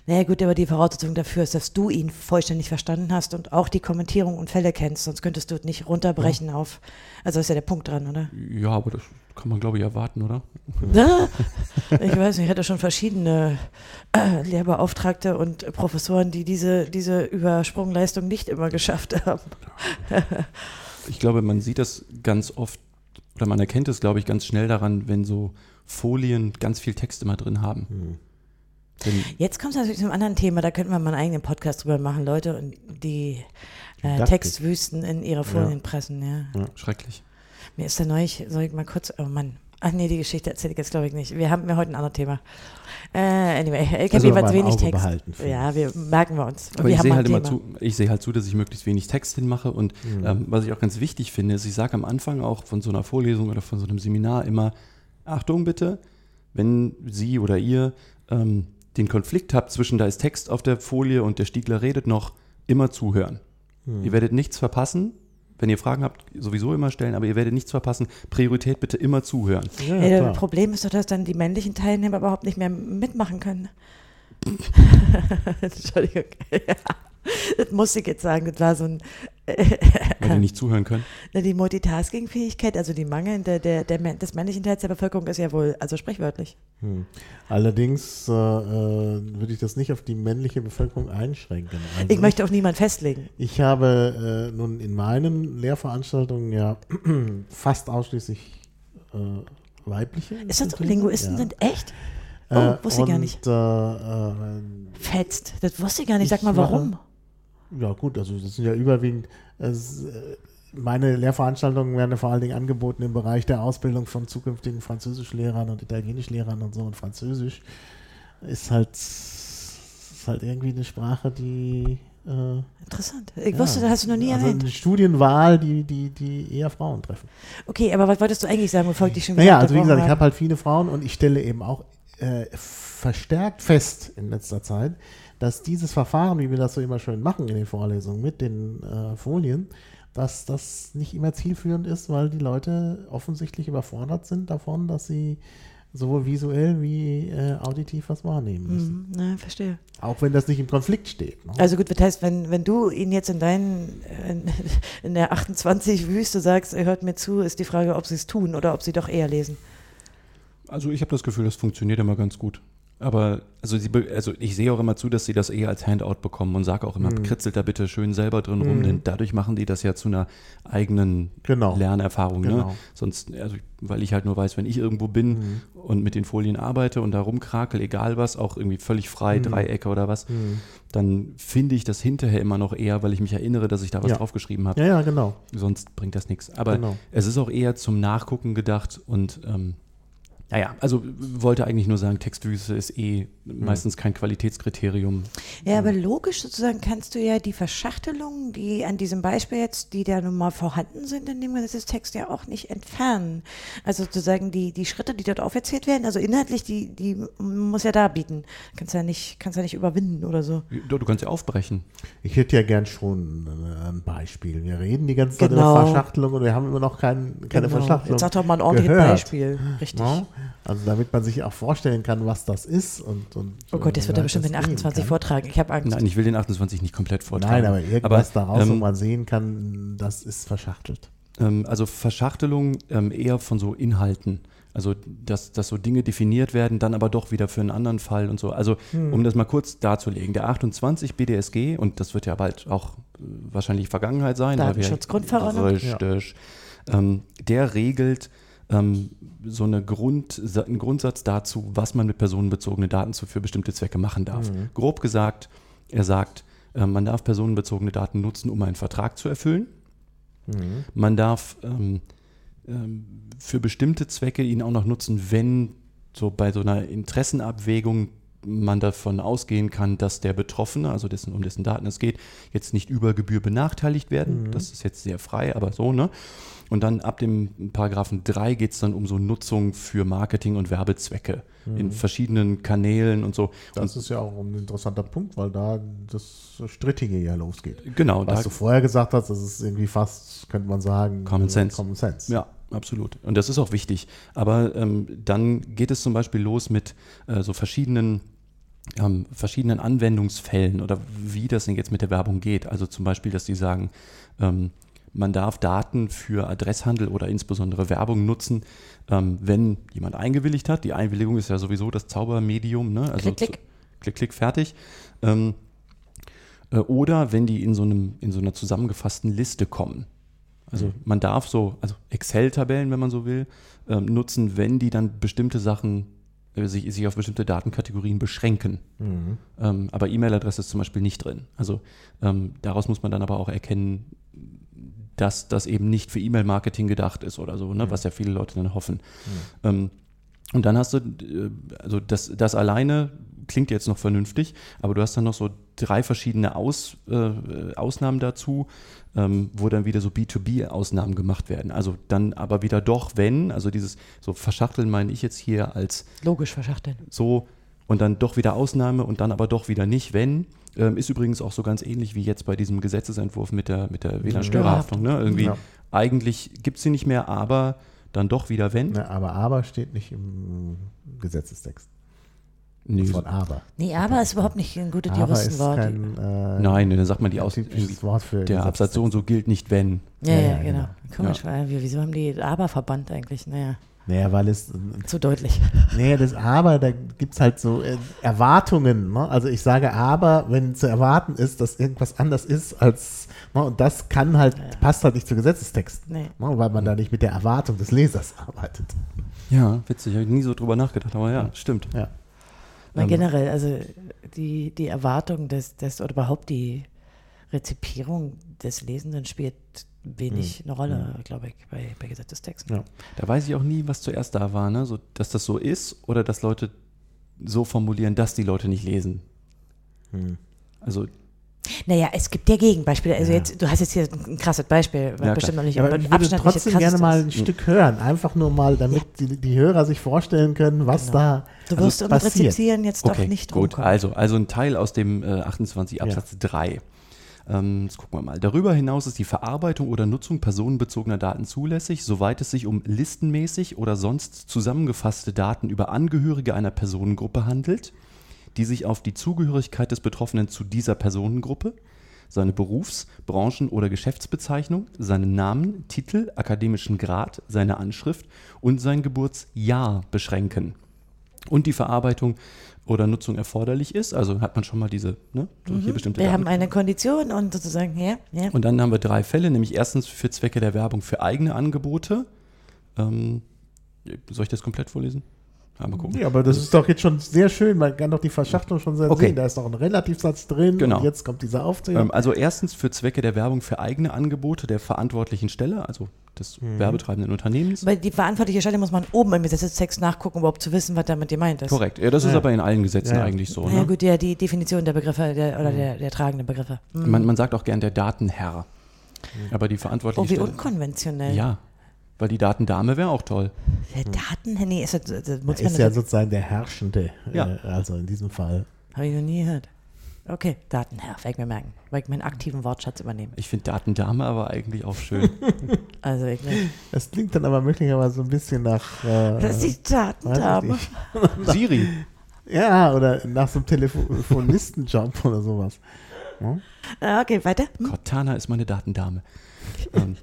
Naja gut, aber die Voraussetzung dafür ist, dass du ihn vollständig verstanden hast und auch die Kommentierung und Fälle kennst, sonst könntest du es nicht runterbrechen auf. Also ist ja der Punkt dran, oder? Ja, aber das kann man, glaube ich, erwarten, oder? Ich weiß nicht, ich hatte schon verschiedene äh, Lehrbeauftragte und Professoren, die diese, diese Übersprungleistung nicht immer geschafft haben. Ich glaube, man sieht das ganz oft oder man erkennt es, glaube ich, ganz schnell daran, wenn so Folien ganz viel Text immer drin haben. Hm. Wenn, Jetzt kommt es natürlich zu einem anderen Thema, da könnten wir mal einen eigenen Podcast drüber machen, Leute, und die äh. Textwüsten in ihre Folien Ja. pressen, ja. schrecklich. Mir ist da neulich, soll ich mal kurz, oh Mann. Ach nee, die Geschichte erzähle ich jetzt glaube ich nicht. Wir haben mir heute ein anderes Thema. Äh, anyway, ich habe Also jeweils wenig Auge Text. behalten, Ja, wir merken wir uns. Aber wir ich sehe halt immer Thema. zu, ich sehe halt zu, dass ich möglichst wenig Text hinmache und Mhm. ähm, was ich auch ganz wichtig finde, ist, ich sage am Anfang auch von so einer Vorlesung oder von so einem Seminar immer, Achtung bitte, wenn Sie oder ihr ähm, den Konflikt habt zwischen da ist Text auf der Folie und der Stiegler redet noch, immer zuhören. Mhm. Ihr werdet nichts verpassen. Wenn ihr Fragen habt, sowieso immer stellen, aber ihr werdet nichts verpassen. Priorität bitte immer zuhören. Ja, Ja, das klar. Problem ist doch, dass dann die männlichen Teilnehmer überhaupt nicht mehr mitmachen können. *laughs* Entschuldigung. *laughs* Ja. Das muss ich jetzt sagen, das war so ein, Weil die nicht zuhören können. na, die Multitasking-Fähigkeit, also die Mangel der, der, der, des männlichen Teils der Bevölkerung ist ja wohl, also sprichwörtlich. Hm. Allerdings äh, äh, würde ich das nicht auf die männliche Bevölkerung einschränken. Also Ich möchte auch niemand festlegen. Ich habe äh, nun in meinen Lehrveranstaltungen ja *clears throat* fast ausschließlich äh, weibliche. Ist das so? Linguisten Ja. sind echt? Oh, Äh, wusste ich gar nicht. Äh, Fetzt. Das wusste ich gar nicht. Sag mal, warum? mache- ja gut, also das sind ja überwiegend, es, äh, meine Lehrveranstaltungen werden vor allen Dingen angeboten im Bereich der Ausbildung von zukünftigen Französischlehrern und Italienischlehrern und so. Und Französisch ist halt, ist halt irgendwie eine Sprache, die äh, Interessant. Ich ja, wusste, das hast du noch nie also erwähnt. eine Studienwahl, die, die, die eher Frauen treffen. Okay, aber was wolltest du eigentlich sagen, bevor ich dich schon wieder Naja, also wie gesagt, ich habe halt viele Frauen und ich stelle eben auch äh, verstärkt fest in letzter Zeit, dass dieses Verfahren, wie wir das so immer schön machen in den Vorlesungen mit den äh, Folien, dass das nicht immer zielführend ist, weil die Leute offensichtlich überfordert sind davon, dass sie sowohl visuell wie äh, auditiv was wahrnehmen müssen. Hm, na, verstehe. Auch wenn das nicht im Konflikt steht. Ne? Also gut, das heißt, wenn, wenn du ihn jetzt in deinen, in, *laughs* in der 28 Wüste sagst, er hört mir zu, ist die Frage, ob sie es tun oder ob sie doch eher lesen. Also ich habe das Gefühl, das funktioniert immer ganz gut. Aber also, sie, also ich sehe auch immer zu, dass sie das eher als Handout bekommen und sage auch immer, Mhm. kritzelt da bitte schön selber drin rum, Mhm. denn dadurch machen die das ja zu einer eigenen Genau. Lernerfahrung. Ne? Genau. Sonst, also weil ich halt nur weiß, wenn ich irgendwo bin Mhm. und mit den Folien arbeite und da rumkrakel, egal was, auch irgendwie völlig frei, Mhm. Dreiecke oder was, Hm. dann finde ich das hinterher immer noch eher, weil ich mich erinnere, dass ich da was Ja. draufgeschrieben habe. Ja, ja, genau. Sonst bringt das nichts. Aber genau. es ist auch eher zum Nachgucken gedacht und ähm, Naja, also wollte eigentlich nur sagen, Textwüste ist eh Hm. meistens kein Qualitätskriterium. Ja, aber logisch sozusagen kannst du ja die Verschachtelungen, die an diesem Beispiel jetzt, die da nun mal vorhanden sind in dem Gesetzestext, ja auch nicht entfernen. Also sozusagen die, die Schritte, die dort aufgezählt werden, also inhaltlich, die, die muss ja da bieten. Kannst ja nicht, kannst ja nicht überwinden oder so. Du, du kannst ja aufbrechen. Ich hätte ja gern schon äh, ein Beispiel. Wir reden die ganze Zeit Genau. über Verschachtelung und wir haben immer noch kein, keine Genau. Verschachtelung. Jetzt sag doch mal ein ordentliches. Beispiel. Richtig. Ja? Also damit man sich auch vorstellen kann, was das ist. Und, und, Oh Gott, jetzt wird äh, er bestimmt das den nehmen 28 kann. vortragen. Ich habe Angst. Nein, ich will den 28 nicht komplett vortragen. Nein, aber irgendwas daraus, wo ähm, man sehen kann, das ist verschachtelt. Ähm, also Verschachtelung ähm, eher von so Inhalten. Also, dass, dass so Dinge definiert werden, dann aber doch wieder für einen anderen Fall und so. Also, Hm. um das mal kurz darzulegen, der 28 BDSG, und das wird ja bald auch äh, wahrscheinlich Vergangenheit sein. Datenschutzgrundverordnung. Richtig. Ähm, der regelt ähm, so eine Grund, einen Grundsatz dazu, was man mit personenbezogenen Daten zu, für bestimmte Zwecke machen darf. Grob gesagt, er sagt, äh, man darf personenbezogene Daten nutzen, um einen Vertrag zu erfüllen. Man darf ähm, ähm, für bestimmte Zwecke ihn auch noch nutzen, wenn so bei so einer Interessenabwägung man davon ausgehen kann, dass der Betroffene, also dessen, um dessen Daten es geht, jetzt nicht über Gebühr benachteiligt werden. Das ist jetzt sehr frei, aber so, ne? Und dann ab dem Paragraphen 3 geht es dann um so Nutzung für Marketing- und Werbezwecke in verschiedenen Kanälen und so. Das ist ja auch ein interessanter Punkt, weil da das Strittige ja losgeht. und genau, Was du vorher gesagt hast, das ist irgendwie fast, könnte man sagen, Common äh, Sense. Common Sense. Ja, absolut. Und das ist auch wichtig. Aber ähm, dann geht es zum Beispiel los mit äh, so verschiedenen, ähm, verschiedenen Anwendungsfällen oder wie das denn jetzt mit der Werbung geht. Also zum Beispiel, dass die sagen, ähm, man darf Daten für Adresshandel oder insbesondere Werbung nutzen, ähm, wenn jemand eingewilligt hat. Die Einwilligung ist ja sowieso das Zaubermedium. Ne? Also Klick, klick. klick, klick, fertig. Ähm, äh, oder wenn die in so, einem, in so einer zusammengefassten Liste kommen. Also man darf so, also Excel-Tabellen, wenn man so will, ähm, nutzen, wenn die dann bestimmte Sachen, sich, sich auf bestimmte Datenkategorien beschränken. Mhm. Ähm, aber E-Mail-Adresse ist zum Beispiel nicht drin. Also ähm, daraus muss man dann aber auch erkennen, dass das eben nicht für E-Mail-Marketing gedacht ist oder so, ne, was ja viele Leute dann hoffen. Ähm, und dann hast du, äh, also das, das alleine klingt jetzt noch vernünftig, aber du hast dann noch so drei verschiedene Aus, äh, Ausnahmen dazu, ähm, wo dann wieder so B2B-Ausnahmen gemacht werden. Also dann aber wieder doch, wenn, also dieses so verschachteln meine ich jetzt hier als Logisch verschachteln. so und dann doch wieder Ausnahme und dann aber doch wieder nicht, wenn. Ähm, ist übrigens auch so ganz ähnlich wie jetzt bei diesem Gesetzesentwurf mit der, mit der WLAN-Störerhaftung. Ne? Irgendwie, Ja. eigentlich gibt es sie nicht mehr, aber dann doch wieder wenn. Ja, aber aber steht nicht im Gesetzestext. Nee, Wort aber. Nee, aber ist überhaupt nicht ein gutes Juristenwort. kein äh, Nein, dann sagt man die aus. Wort für Der Absatz so und so gilt nicht, wenn. ja, Ja, ja, ja, genau. genau. Komisch, weil wir, wieso haben die aber verbannt eigentlich? Naja, Naja, weil es zu deutlich. Nee, das Aber, da gibt es halt so äh, Erwartungen. Ne? Also ich sage Aber, wenn zu erwarten ist, dass irgendwas anders ist als, ne? und das kann halt, passt halt nicht zu Gesetzestext. Nee. Ne? Weil man da nicht mit der Erwartung des Lesers arbeitet. Ja, witzig, habe ich nie so drüber nachgedacht, aber ja, stimmt. Ja. Weil Ähm, generell, also die, die Erwartung des, des, oder überhaupt die Rezipierung des Lesenden spielt wenig eine Rolle, glaube ich, bei, bei Gesetzestexten. Ja. Da weiß ich auch nie, was zuerst da war, ne? so, dass das so ist oder dass Leute so formulieren, dass die Leute nicht lesen. Hm. Also Naja, es gibt ja Gegenbeispiele. Also Ja. jetzt, du hast jetzt hier ein krasses Beispiel, klar. bestimmt noch nicht, Ja, aber ich würde trotzdem gerne mal ein Stück hören. Einfach nur mal, damit die, die Hörer sich vorstellen können, was Genau. da Du also wirst das passiert. Rezipieren jetzt Okay, doch nicht gut. rumkommen. Also, also ein Teil aus dem äh, 28 Absatz 3. Ähm, jetzt gucken wir mal. Darüber hinaus ist die Verarbeitung oder Nutzung personenbezogener Daten zulässig, soweit es sich um listenmäßig oder sonst zusammengefasste Daten über Angehörige einer Personengruppe handelt, die sich auf die Zugehörigkeit des Betroffenen zu dieser Personengruppe, seine Berufs-, Branchen- oder Geschäftsbezeichnung, seinen Namen, Titel, akademischen Grad, seine Anschrift und sein Geburtsjahr beschränken und die Verarbeitung oder Nutzung erforderlich ist. Also hat man schon mal diese, ne, so hier bestimmte Wir Daten. haben eine Kondition und sozusagen, ja, ja. Und dann haben wir drei Fälle, nämlich erstens für Zwecke der Werbung für eigene Angebote. Ähm, soll ich das komplett vorlesen? Ja, mal gucken. Ja, aber das ist doch jetzt schon sehr schön. Man kann doch die Verschachtelung schon sehr Okay. sehen. Da ist noch ein Relativsatz drin. Genau. Und jetzt kommt diese Aufzählung. Ähm, also erstens für Zwecke der Werbung für eigene Angebote der verantwortlichen Stelle, also des Mhm. werbetreibenden Unternehmens. Weil die verantwortliche Stelle muss man oben im Gesetzestext nachgucken, um überhaupt zu wissen, was damit gemeint ist. Korrekt. Ja, das ist Ja. aber in allen Gesetzen Ja, eigentlich so. Na ja, Ne? gut, ja, die Definition der Begriffe der, oder der, der tragenden Begriffe. Hm. Man, man sagt auch gern der Datenherr. Aber die verantwortliche Oh, wie Stelle. unkonventionell. Ja, weil die Datendame wäre auch toll. Der Daten, nee, ist das, das muss Er ist ja das, sozusagen der Herrschende. Ja. Äh, also in diesem Fall. habe ich noch nie gehört. Okay, Datenherr, werde ich mir merken. Werde ich meinen aktiven Wortschatz übernehmen. Ich finde Datendame aber eigentlich auch schön. *laughs* Also ich ne, Das klingt dann aber möglicherweise so ein bisschen nach. Äh, Das ist die weiß Datendame. *laughs* Siri. Ja, oder nach so einem Telefonistenjob oder sowas. Hm? Ah, Okay, weiter. Hm? Cortana ist meine Datendame. ähm,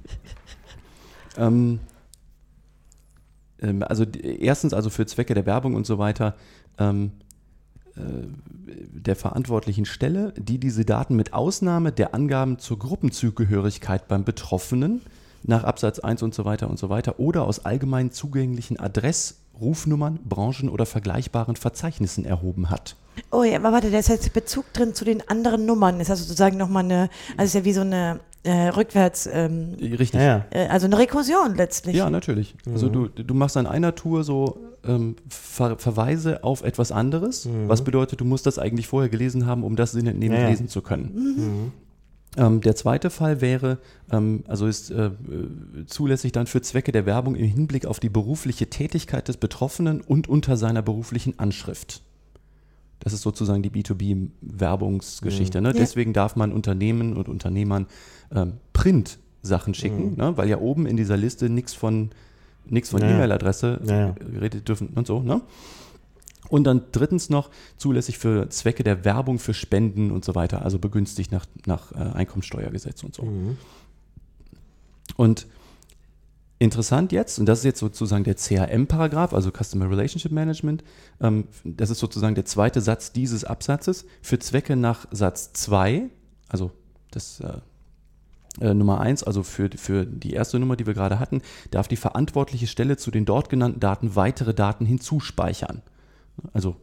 ähm, ähm, also erstens, also für Zwecke der Werbung und so weiter, ähm, äh, der verantwortlichen Stelle, die diese Daten mit Ausnahme der Angaben zur Gruppenzugehörigkeit beim Betroffenen nach Absatz 1 und so weiter und so weiter oder aus allgemein zugänglichen Adress, Rufnummern, Branchen oder vergleichbaren Verzeichnissen erhoben hat. Oh ja, aber warte, da ist jetzt Bezug drin zu den anderen Nummern. Ist also sozusagen nochmal eine, also ist ja wie so eine äh, rückwärts, ähm, Richtig. Ja, ja. äh, also eine Rekursion letztlich. Ja, natürlich. Also du, du machst an einer Tour so ähm, Ver Verweise auf etwas anderes, was bedeutet, du musst das eigentlich vorher gelesen haben, um das sinnentnehmend Ja, ja. lesen zu können. Ähm, der zweite Fall wäre, ähm, also ist äh, äh, zulässig dann für Zwecke der Werbung im Hinblick auf die berufliche Tätigkeit des Betroffenen und unter seiner beruflichen Anschrift. Das ist sozusagen die B2B-Werbungsgeschichte. Ne? Ja. Deswegen darf man Unternehmen und Unternehmern ähm, Print-Sachen schicken, ne? weil ja oben in dieser Liste nichts von, nix von Ja, ja. E-Mail-Adresse Ja, ja. geredet dürfen und so. Ne? Und dann drittens noch zulässig für Zwecke der Werbung für Spenden und so weiter, also begünstigt nach, nach äh, Einkommensteuergesetz und so. Und interessant jetzt, und das ist jetzt sozusagen der CRM-Paragraph, also Customer Relationship Management, ähm, das ist sozusagen der zweite Satz dieses Absatzes, für Zwecke nach Satz 2, also das äh, äh, Nummer 1, also für, für die erste Nummer, die wir gerade hatten, darf die verantwortliche Stelle zu den dort genannten Daten weitere Daten hinzuspeichern. Also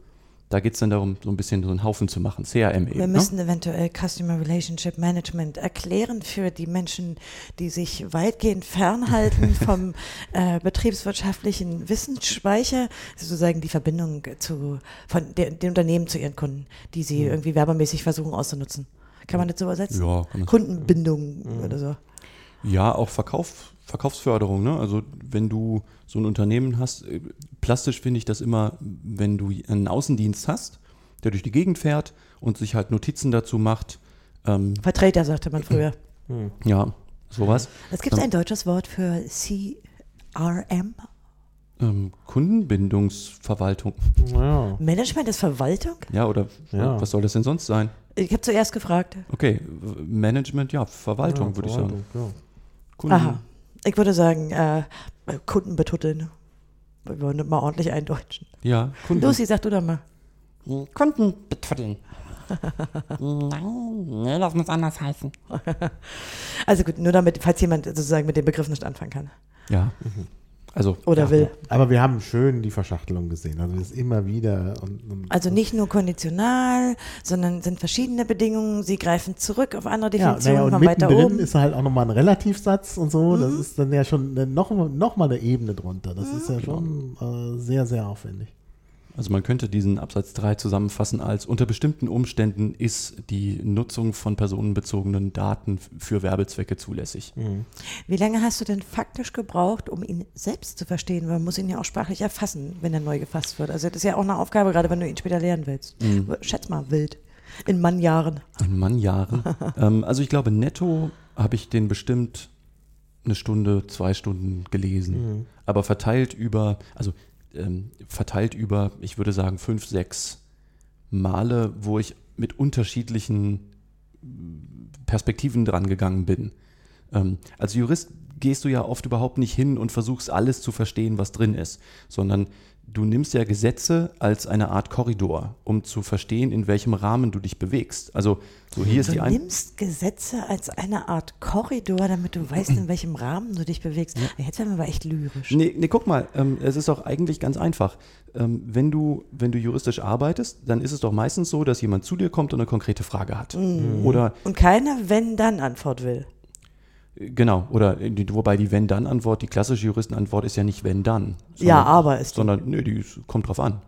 da geht es dann darum, so ein bisschen so einen Haufen zu machen, CRM eben. Wir ne? müssen eventuell Customer Relationship Management erklären für die Menschen, die sich weitgehend fernhalten *laughs* vom äh, betriebswirtschaftlichen Wissensspeicher, sozusagen die Verbindung zu, von der, den Unternehmen zu ihren Kunden, die sie irgendwie werbemäßig versuchen auszunutzen. Kann man das so übersetzen? Ja, kann man Kundenbindung oder so. Ja, auch Verkauf, Verkaufsförderung. Ne? Also wenn du so ein Unternehmen hast, äh, plastisch finde ich das immer, wenn du einen Außendienst hast, der durch die Gegend fährt und sich halt Notizen dazu macht. Ähm, Vertreter, sagte man früher. *clears throat* ja, sowas. Es gibt Ähm, ein deutsches Wort für CRM. Ähm, Kundenbindungsverwaltung. Ja. Management ist Verwaltung? Ja, oder Ja. was soll das denn sonst sein? Ich habe zuerst gefragt. Okay, Management, ja, Verwaltung würde ich sagen. Ja. Kunden, Aha. Ich würde sagen, äh, Kunden betutteln. Wir wollen mal ordentlich eindeutschen. Ja, Kunden. Lucy, sag du doch mal. Kunden betuddeln. *laughs* Nein, nee, das muss anders heißen. *laughs* Also gut, nur damit, falls jemand sozusagen mit dem Begriff nicht anfangen kann. Ja. Also, Oder ja, will. Aber wir haben schön die Verschachtelung gesehen. Also das ist immer wieder. Und, und Also nicht nur konditional, sondern sind verschiedene Bedingungen. Sie greifen zurück auf andere ja, Definitionen naja, und von weiter oben. Mhm. ist halt auch nochmal ein Relativsatz und so. Das ist dann ja schon noch, noch mal eine Ebene drunter. Das ist ja schon äh, sehr, sehr aufwendig. Also man könnte diesen Absatz 3 zusammenfassen als unter bestimmten Umständen ist die Nutzung von personenbezogenen Daten für Werbezwecke zulässig. Wie lange hast du denn faktisch gebraucht, um ihn selbst zu verstehen? Weil man muss ihn ja auch sprachlich erfassen, wenn er neu gefasst wird. Also das ist ja auch eine Aufgabe, gerade wenn du ihn später lernen willst. Schätz mal, wild. In Mannjahren. In Mannjahren. *laughs* ähm, also ich glaube, netto habe ich den bestimmt eine Stunde, zwei Stunden gelesen. Aber verteilt über, also ähm, verteilt über, ich würde sagen, fünf, sechs Male, wo ich mit unterschiedlichen Perspektiven dran gegangen bin. Ähm, als Jurist gehst du ja oft überhaupt nicht hin und versuchst alles zu verstehen, was drin ist, sondern du nimmst ja Gesetze als eine Art Korridor, um zu verstehen, in welchem Rahmen du dich bewegst. Also so hier ist Du die ein nimmst Gesetze als eine Art Korridor, damit du weißt, in welchem Rahmen du dich bewegst. Jetzt werden wir aber echt lyrisch. Nee, nee, guck mal, ähm, es ist doch eigentlich ganz einfach. Ähm, wenn, du, wenn du juristisch arbeitest, dann ist es doch meistens so, dass jemand zu dir kommt und eine konkrete Frage hat. Oder Und keine Wenn-Dann-Antwort will. Genau, oder die, wobei die Wenn-Dann-Antwort, die klassische Juristenantwort ist ja nicht Wenn-Dann. Ja, aber ist die. Sondern, nee, die ist, kommt drauf an.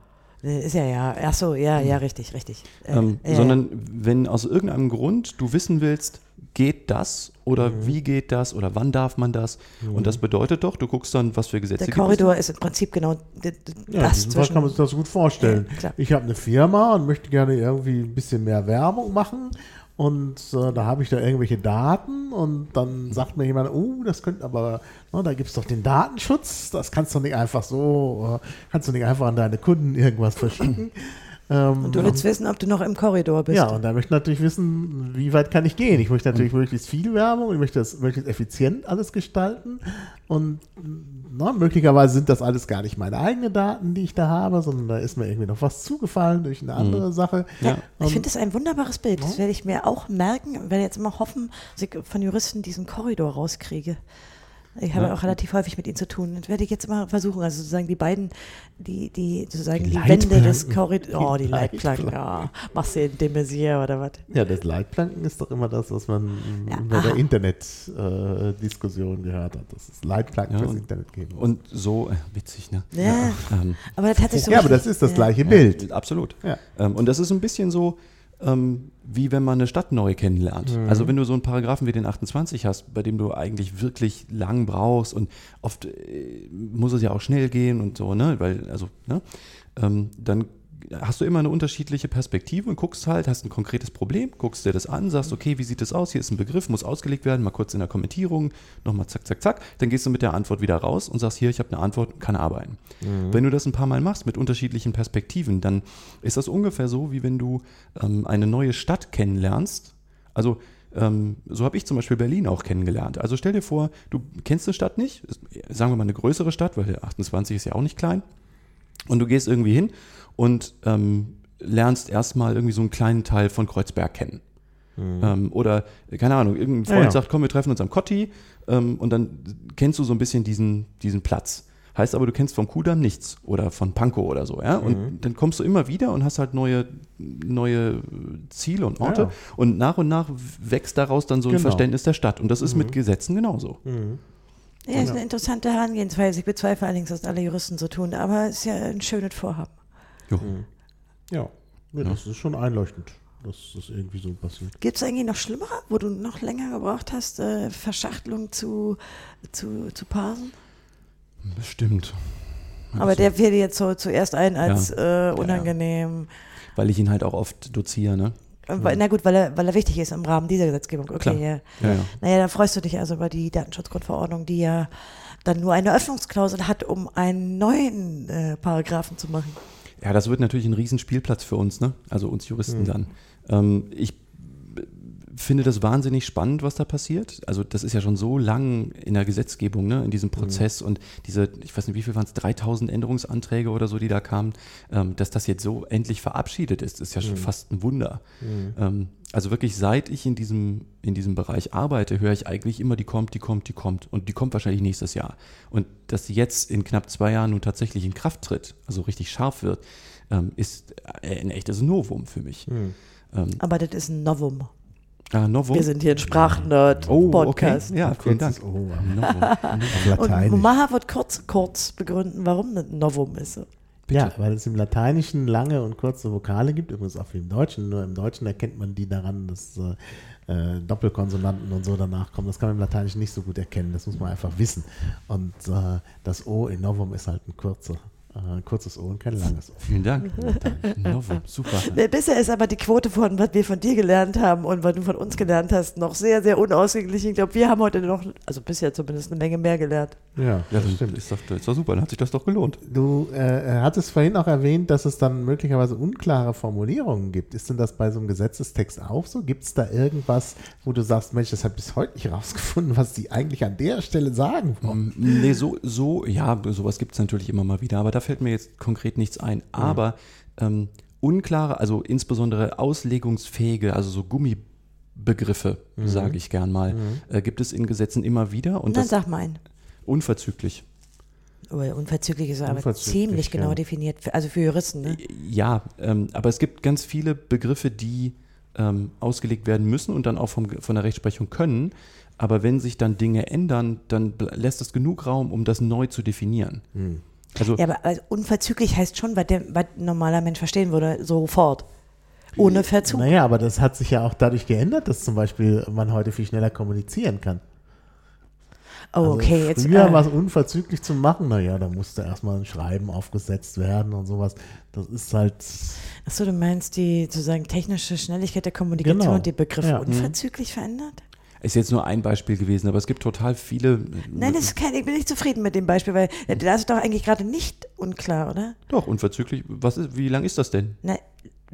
Äh, Ist ja, ja. Ach so, ja, ja, richtig, richtig. Äh, ähm, ja, sondern wenn aus irgendeinem Grund du wissen willst, geht das oder Mhm. wie geht das oder wann darf man das? Und das bedeutet doch, du guckst dann, was für Gesetze der gibt es. Korridor ist im Prinzip genau Ja, das diesem Fall kann man sich das gut vorstellen. Ja, ich habe eine Firma und möchte gerne irgendwie ein bisschen mehr Werbung machen. Und äh, da habe ich da irgendwelche Daten und dann sagt mir jemand, oh, das könnte aber, na, da gibt es doch den Datenschutz, das kannst du nicht einfach so, äh, kannst du nicht einfach an deine Kunden irgendwas verschicken. Ähm, Und du willst wissen, ob du noch im Korridor bist. ja, und da möchte ich natürlich wissen, wie weit kann ich gehen. Ich möchte natürlich möglichst viel Werbung, ich möchte das möglichst effizient alles gestalten. Und na, möglicherweise sind das alles gar nicht meine eigenen Daten, die ich da habe, sondern da ist mir irgendwie noch was zugefallen durch eine andere Sache. Ja. Ich finde das ein wunderbares Bild. Das werde ich mir auch merken und werde jetzt immer hoffen, dass ich von Juristen diesen Korridor rauskriege. Ich habe Ja. auch relativ häufig mit ihnen zu tun. Das werde ich jetzt immer versuchen. Also sozusagen die beiden, die, die sozusagen Die die, Wände des Leitplanken. Korridors. Oh, die Leitplanken. Leitplanken. Ja. Machst du in de Maizière oder was? Ja, das Leitplanken ist doch immer das, was man Ja, bei der aha. Internet-Diskussion gehört hat, dass es Leitplanken Ja, fürs und- Internet geben muss. Und so, äh, witzig, ne? Ja. Ähm, Aber das hat sich so ja, aber das ist das ja. gleiche Ja, Bild. Absolut. Ja. Ähm, und das ist ein bisschen so, ähm, wie wenn man eine Stadt neu kennenlernt. Mhm. Also wenn du so einen Paragraphen wie den 28 hast, bei dem du eigentlich wirklich lang brauchst und oft äh, muss es ja auch schnell gehen und so, ne? Weil, also, ne? Ähm, dann hast du immer eine unterschiedliche Perspektive und guckst halt, hast ein konkretes Problem, guckst dir das an, sagst, okay, wie sieht das aus? Hier ist ein Begriff, muss ausgelegt werden, mal kurz in der Kommentierung, nochmal zack, zack, zack. Dann gehst du mit der Antwort wieder raus und sagst, hier, ich habe eine Antwort, kann arbeiten. Wenn du das ein paar Mal machst mit unterschiedlichen Perspektiven, dann ist das ungefähr so, wie wenn du ähm, eine neue Stadt kennenlernst. Also ähm, so habe ich zum Beispiel Berlin auch kennengelernt. Also stell dir vor, du kennst eine Stadt nicht, sagen wir mal eine größere Stadt, weil der 28 ist ja auch nicht klein. Und du gehst irgendwie hin und ähm, lernst erstmal irgendwie so einen kleinen Teil von Kreuzberg kennen. Ähm, oder, keine Ahnung, irgendein Freund Ja, ja. sagt, komm, wir treffen uns am Kotti ähm, und dann kennst du so ein bisschen diesen, diesen Platz. Heißt aber, du kennst vom Kudamm nichts oder von Pankow oder so, ja. Und Mhm. dann kommst du immer wieder und hast halt neue, neue Ziele und Orte. Ja. Und nach und nach wächst daraus dann so ein Genau. Verständnis der Stadt. Und das ist mit Gesetzen genauso. Ja, ist eine interessante Herangehensweise. Ich bezweifle allerdings, dass alle Juristen so tun, aber es ist ja ein schönes Vorhaben. Jo. Ja, ja, das ist schon einleuchtend, dass das irgendwie so passiert. Gibt es eigentlich noch schlimmere, wo du noch länger gebraucht hast, äh, Verschachtelung zu, zu, zu parsen? Bestimmt. Aber der fiel dir jetzt so zuerst ein als Ja. äh, unangenehm. Weil ich ihn halt auch oft doziere, ne? Äh, Na gut, weil er, weil er wichtig ist im Rahmen dieser Gesetzgebung. Okay, Klar. ja. Ja, ja. Naja, da freust du dich also über die Datenschutzgrundverordnung, die ja dann nur eine Öffnungsklausel hat, um einen neuen äh, Paragraphen zu machen. Ja, das wird natürlich ein Riesenspielplatz für uns, ne? Also uns Juristen dann. Ähm, ich finde das wahnsinnig spannend, was da passiert. Also das ist ja schon so lang in der Gesetzgebung, ne? in diesem Prozess und diese, ich weiß nicht, wie viel waren es, 3000 Änderungsanträge oder so, die da kamen, ähm, dass das jetzt so endlich verabschiedet ist, ist ja schon fast ein Wunder. Ähm, also wirklich, seit ich in diesem, in diesem Bereich arbeite, höre ich eigentlich immer, die kommt, die kommt, die kommt. Und die kommt wahrscheinlich nächstes Jahr. Und dass sie jetzt in knapp zwei Jahren nun tatsächlich in Kraft tritt, also richtig scharf wird, ähm, ist ein echtes Novum für mich. Ähm, Aber das ist ein Novum. Ah, Novum? Wir sind hier ein Oh, okay. Sprachnerd-Podcast. Ja, vielen Dank. *laughs* Und Lateinisch. Maha wird kurz, kurz begründen, warum das ein Novum ist. Ja, weil es im Lateinischen lange und kurze Vokale gibt, übrigens auch wie im Deutschen. Nur im Deutschen erkennt man die daran, dass äh, äh, Doppelkonsonanten und so danach kommen. Das kann man im Lateinischen nicht so gut erkennen. Das muss man einfach wissen. Und äh, das O in Novum ist halt ein kurzer, ein kurzes O und kein langes O. Vielen Dank. Novum, super. Äh, Bisher ist aber die Quote von, was wir von dir gelernt haben und was du von uns gelernt hast, noch sehr, sehr unausgeglichen. Ich glaube, wir haben heute noch, also bisher zumindest, eine Menge mehr gelernt. Ja, das das stimmt. ist doch, ist doch super, dann hat sich das doch gelohnt. Du äh, hattest vorhin auch erwähnt, dass es dann möglicherweise unklare Formulierungen gibt. Ist denn das bei so einem Gesetzestext auch so? Gibt es da irgendwas, wo du sagst, Mensch, das habe ich bis heute nicht rausgefunden, was die eigentlich an der Stelle sagen wollen? Ähm, Nee, so, so, ja, sowas gibt es natürlich immer mal wieder, aber da fällt mir jetzt konkret nichts ein. Aber ähm, unklare, also insbesondere auslegungsfähige, also so Gummibegriffe, sage ich gern mal, äh, gibt es in Gesetzen immer wieder und Dann das sag mal einen. unverzüglich. Oder unverzüglich ist aber Unverzüglich, ziemlich ja. genau definiert, also für Juristen. Ne? Ja, ähm, aber es gibt ganz viele Begriffe, die ähm, ausgelegt werden müssen und dann auch vom, von der Rechtsprechung können. Aber wenn sich dann Dinge ändern, dann lässt es genug Raum, um das neu zu definieren. Also Ja, aber also unverzüglich heißt schon, was der was ein normaler Mensch verstehen würde, sofort. Ohne Verzug. Naja, aber das hat sich ja auch dadurch geändert, dass zum Beispiel man heute viel schneller kommunizieren kann. Oh, Also okay, jetzt. Früher äh, was unverzüglich zu machen, naja, da musste erstmal ein Schreiben aufgesetzt werden und sowas. Das ist halt, Achso, du meinst die sozusagen technische Schnelligkeit der Kommunikation Genau. und die Begriffe Ja. unverzüglich verändert? Ist jetzt nur ein Beispiel gewesen, aber es gibt total viele. Nein, das ist kein, ich bin nicht zufrieden mit dem Beispiel, weil äh, das ist doch eigentlich gerade nicht unklar, oder? Doch, unverzüglich. Was ist, wie lang ist das denn? Na,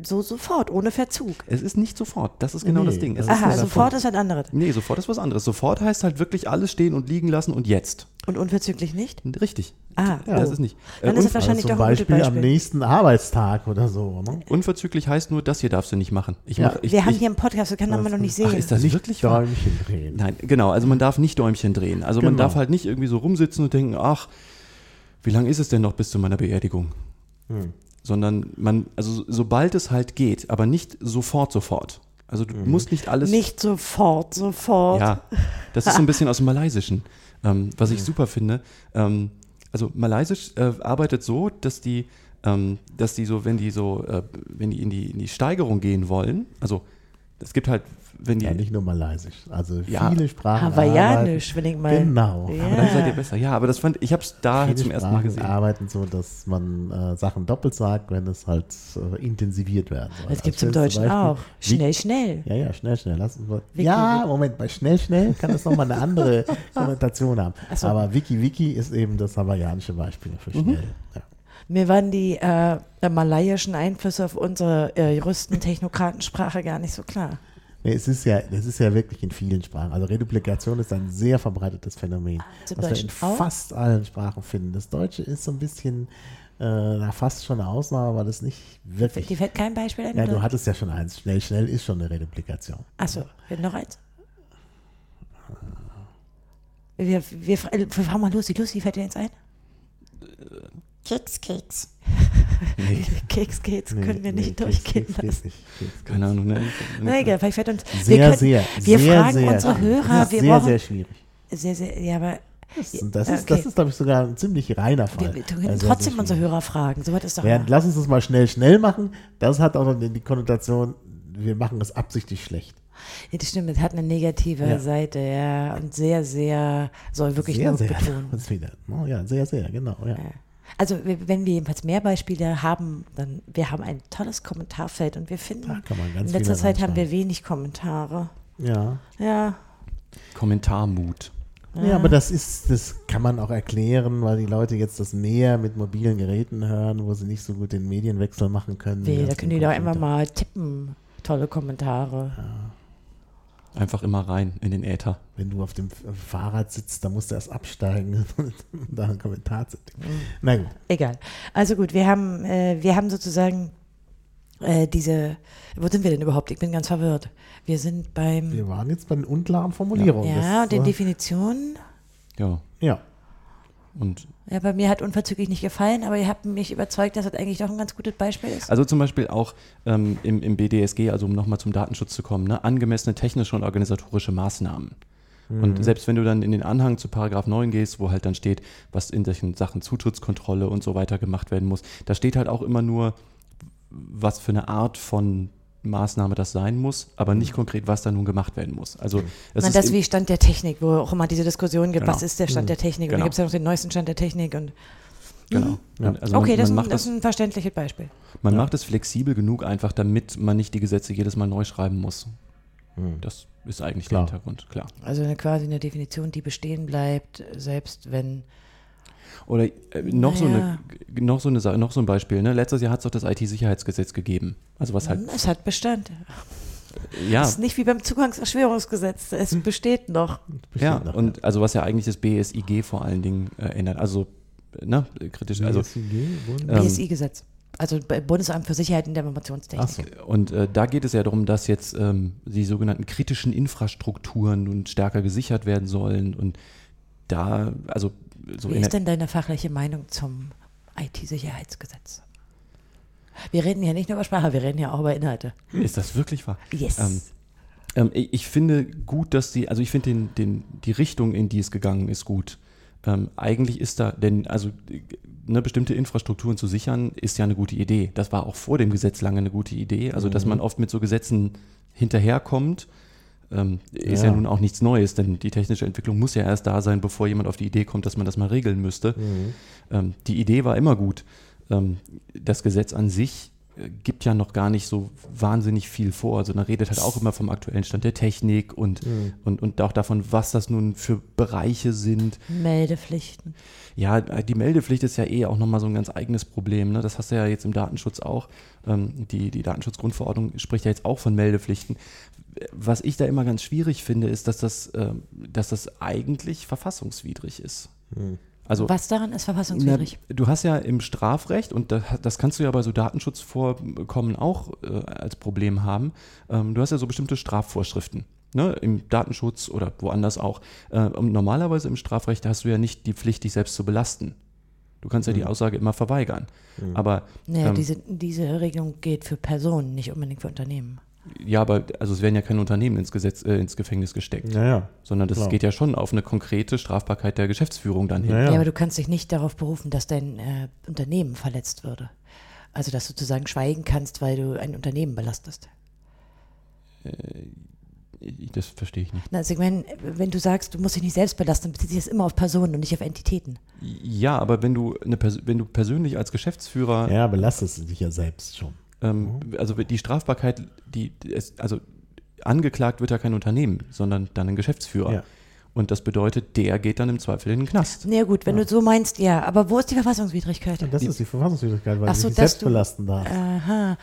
so sofort, ohne Verzug. Es ist nicht sofort. Das ist genau Nee, das Ding. Es das ist Aha, ja sofort ist was anderes. Nee, sofort ist was anderes. Sofort heißt halt wirklich alles stehen und liegen lassen und jetzt. Und unverzüglich nicht? Richtig. Ah, Das oh. ist nicht. Äh, Dann ist es wahrscheinlich also zum doch ein gutes Beispiel am Beispiel. nächsten Arbeitstag oder so. Ne? unverzüglich heißt nur, das hier darfst du nicht machen. Ich Ja. mach, ich, Wir haben ich, hier einen Podcast, das kann man noch nicht sehen. Ach, ist das Nicht wirklich wahr? Däumchen drehen. Nein, genau. Also man darf nicht Däumchen drehen. Also man Genau. darf halt nicht irgendwie so rumsitzen und denken, ach, wie lange ist es denn noch bis zu meiner Beerdigung? Hm. Sondern man, also so- sobald es halt geht, aber nicht sofort, sofort. Also du Mhm. musst nicht alles. nicht sofort, sofort. Ja, das ist so ein bisschen aus dem Malaysischen, ähm, was ich super finde. Ähm, also Malaysisch äh, arbeitet so, dass die, ähm, dass die so, wenn die so, äh, wenn die in die in die Steigerung gehen wollen, also es gibt halt, wenn die, Ja, nicht nur Malaysisch. Also Ja. viele Sprachen. Hawaiianisch, wenn ich mal. Genau. Ja. aber dann seid ihr besser. Ja, aber das fand ich, habe es da Viele zum ersten Mal Sprachen gesehen. arbeiten so, dass man äh, Sachen doppelt sagt, wenn es halt äh, intensiviert werden soll. Das gibt es Als im Deutschen Beispiel- auch. Schnell, schnell. Ja, ja, schnell, schnell. Lass uns mal. Wiki, ja, Wiki. Moment, bei schnell, schnell kann es nochmal eine andere *laughs* Konnotation haben. So. Aber Wiki, Wiki ist eben das hawaiianische Beispiel für Mhm. schnell. Ja. Mir waren die äh, malayischen Einflüsse auf unsere äh, Juristen-Technokratensprache gar nicht so klar. Nee, es ist ja, das ist ja wirklich in vielen Sprachen. Also Reduplikation ist ein sehr verbreitetes Phänomen, im was wir in auch? fast allen Sprachen finden. Das Deutsche ist so ein bisschen, äh, na, fast schon eine Ausnahme, aber das nicht wirklich. Die fällt kein Beispiel ein? Ja, du hattest ja schon eins. Schnell, schnell ist schon eine Reduplikation. Achso, noch eins? Wir, wir, wir fahren mal Lucy. Lucy, fällt dir eins ein? Keks, Keks. Nee, *laughs* Keks geht's, Nee, können wir nicht durchgehen lassen. keine Ahnung. Ne? Na egal, vielleicht fällt uns. Sehr, wir können, sehr, wir sehr, fragen sehr, unsere Hörer, ist wir sehr, brauchen- sehr schwierig. Sehr, sehr, ja, aber Das, ist- das ist, Okay. das ist glaube ich, sogar ein ziemlich reiner Fall. wir, wir können Also trotzdem unsere. Hörer fragen. So ist doch. Während, lass uns das mal schnell, schnell machen. Das hat auch noch die Konnotation, wir machen es absichtlich schlecht. Ja, das stimmt, es hat eine negative Ja. Seite, ja. Und sehr, sehr, soll wirklich sehr, nur sehr. betonen. *laughs* Ist wieder, oh, ja, sehr, sehr, genau. Ja. Also wenn wir jedenfalls mehr Beispiele haben, dann wir haben ein tolles Kommentarfeld und wir finden, Da kann man ganz in letzter Zeit haben wir wenig Kommentare. Ja. Ja, Kommentarmut. Ja, aber das ist, das kann man auch erklären, weil die Leute jetzt das mehr mit mobilen Geräten hören, wo sie nicht so gut den Medienwechsel machen können. wie da können die doch immer mal tippen. Tolle Kommentare. Einfach immer rein in den Äther. Wenn du auf dem Fahrrad sitzt, dann musst du erst absteigen *laughs* und da einen Kommentar zu. Na gut. Egal. Also gut, wir haben, äh, wir haben sozusagen äh, diese, wo sind wir denn überhaupt? Ich bin ganz verwirrt. Wir sind beim, Wir waren jetzt bei den unklaren Formulierungen. ja, und den äh, Definitionen. Ja. ja. Und Ja, bei mir hat unverzüglich nicht gefallen, aber ihr habt mich überzeugt, dass das eigentlich doch ein ganz gutes Beispiel ist. Also zum Beispiel auch ähm, im, im BDSG, also um nochmal zum Datenschutz zu kommen, ne, angemessene technische und organisatorische Maßnahmen. Und selbst wenn du dann in den Anhang zu Paragraph 9 gehst, wo halt dann steht, was in solchen Sachen Zutrittskontrolle und so weiter gemacht werden muss, da steht halt auch immer nur, was für eine Art von Maßnahme das sein muss, aber nicht konkret, was da nun gemacht werden muss. Also es Man, ist das wie Stand der Technik, wo auch immer diese Diskussion gibt, Genau. was ist der Stand der Technik? Und Genau. da gibt es ja noch den neuesten Stand der Technik. Und genau. Ja. Und Also okay, man, das, man ist ein- macht das das, ist ein verständliches Beispiel. man macht es flexibel genug einfach, damit man nicht die Gesetze jedes Mal neu schreiben muss. Das ist eigentlich Klar. der Hintergrund, klar. Also eine, quasi eine Definition, die bestehen bleibt, selbst wenn. Oder äh, noch, so Naja. eine, noch, so eine, Sa- noch so ein Beispiel. Ne? Letztes Jahr hat es doch das IT-Sicherheitsgesetz gegeben. Also was halt, Es hat Bestand. ja, Es ist nicht wie beim Zugangserschwörungsgesetz. Es besteht noch. ja, Bestimmt noch, und also was ja eigentlich das BSIG vor allen Dingen äh, ändert. Also, ne, kritisch, also BSIG, Bund- Ähm, BSI-Gesetz. Also Bundesamt für Sicherheit in der Informationstechnik. Ach so. Und äh, da geht es ja darum, dass jetzt ähm, die sogenannten kritischen Infrastrukturen nun stärker gesichert werden sollen. Und da, also so Wie ist denn deine fachliche Meinung zum IT-Sicherheitsgesetz? Wir reden ja nicht nur über Sprache, wir reden ja auch über Inhalte. Ist das wirklich wahr? Yes. Ähm, ähm, ich ich finde gut, dass sie, also ich finde den, den, die Richtung, in die es gegangen ist, gut. Ähm, eigentlich ist da, denn also eine bestimmte Infrastrukturen zu sichern, ist ja eine gute Idee. Das war auch vor dem Gesetz lange eine gute Idee. Also, dass man oft mit so Gesetzen hinterherkommt, ähm, ist ja. Ja. nun auch nichts Neues, denn die technische Entwicklung muss ja erst da sein, bevor jemand auf die Idee kommt, dass man das mal regeln müsste. Ähm, die Idee war immer gut. Ähm, das Gesetz an sich gibt ja noch gar nicht so wahnsinnig viel vor. Also man redet halt auch immer vom aktuellen Stand der Technik und, und, und auch davon, was das nun für Bereiche sind. Meldepflichten. Ja, die Meldepflicht ist ja eh auch nochmal so ein ganz eigenes Problem. Ne? Das hast du ja jetzt im Datenschutz auch. Ähm, die, die Datenschutzgrundverordnung spricht ja jetzt auch von Meldepflichten. Was ich da immer ganz schwierig finde, ist, dass das, ähm, dass das eigentlich verfassungswidrig ist. Also, Was daran ist verfassungswidrig? na, du hast ja im Strafrecht, und das, das kannst du ja bei so Datenschutzvorkommen auch äh, als Problem haben, ähm, du hast ja so bestimmte Strafvorschriften. Ne, Im Datenschutz oder woanders auch. Äh, und normalerweise im Strafrecht hast du ja nicht die Pflicht, dich selbst zu belasten. Du kannst ja die Aussage immer verweigern. Aber Naja, ähm, diese, diese Regelung geht für Personen, nicht unbedingt für Unternehmen. Ja, aber also es werden ja keine Unternehmen ins Gesetz, äh, ins Gefängnis gesteckt, Ja, ja. sondern das klar. geht ja schon auf eine konkrete Strafbarkeit der Geschäftsführung dann hin. Ja, Ja. ja. aber du kannst dich nicht darauf berufen, dass dein äh, Unternehmen verletzt würde. Also, dass du sozusagen schweigen kannst, weil du ein Unternehmen belastest. Ich- Das verstehe ich nicht. Na, also ich meine, wenn du sagst, du musst dich nicht selbst belasten, dann bezieht sich das immer auf Personen und nicht auf Entitäten. Ja, aber wenn du, eine, Pers- wenn du persönlich als Geschäftsführer Ja, belastest du dich ja selbst schon. Ähm, Also die Strafbarkeit, die, die es, also angeklagt wird ja kein Unternehmen, sondern dann ein Geschäftsführer. Ja. Und das bedeutet, der geht dann im Zweifel in den Knast. Na ja, gut, wenn du so meinst, ja. Aber wo ist die Verfassungswidrigkeit? Das ist die Verfassungswidrigkeit, weil Ach du so, dich selbst du- belasten darfst. Aha.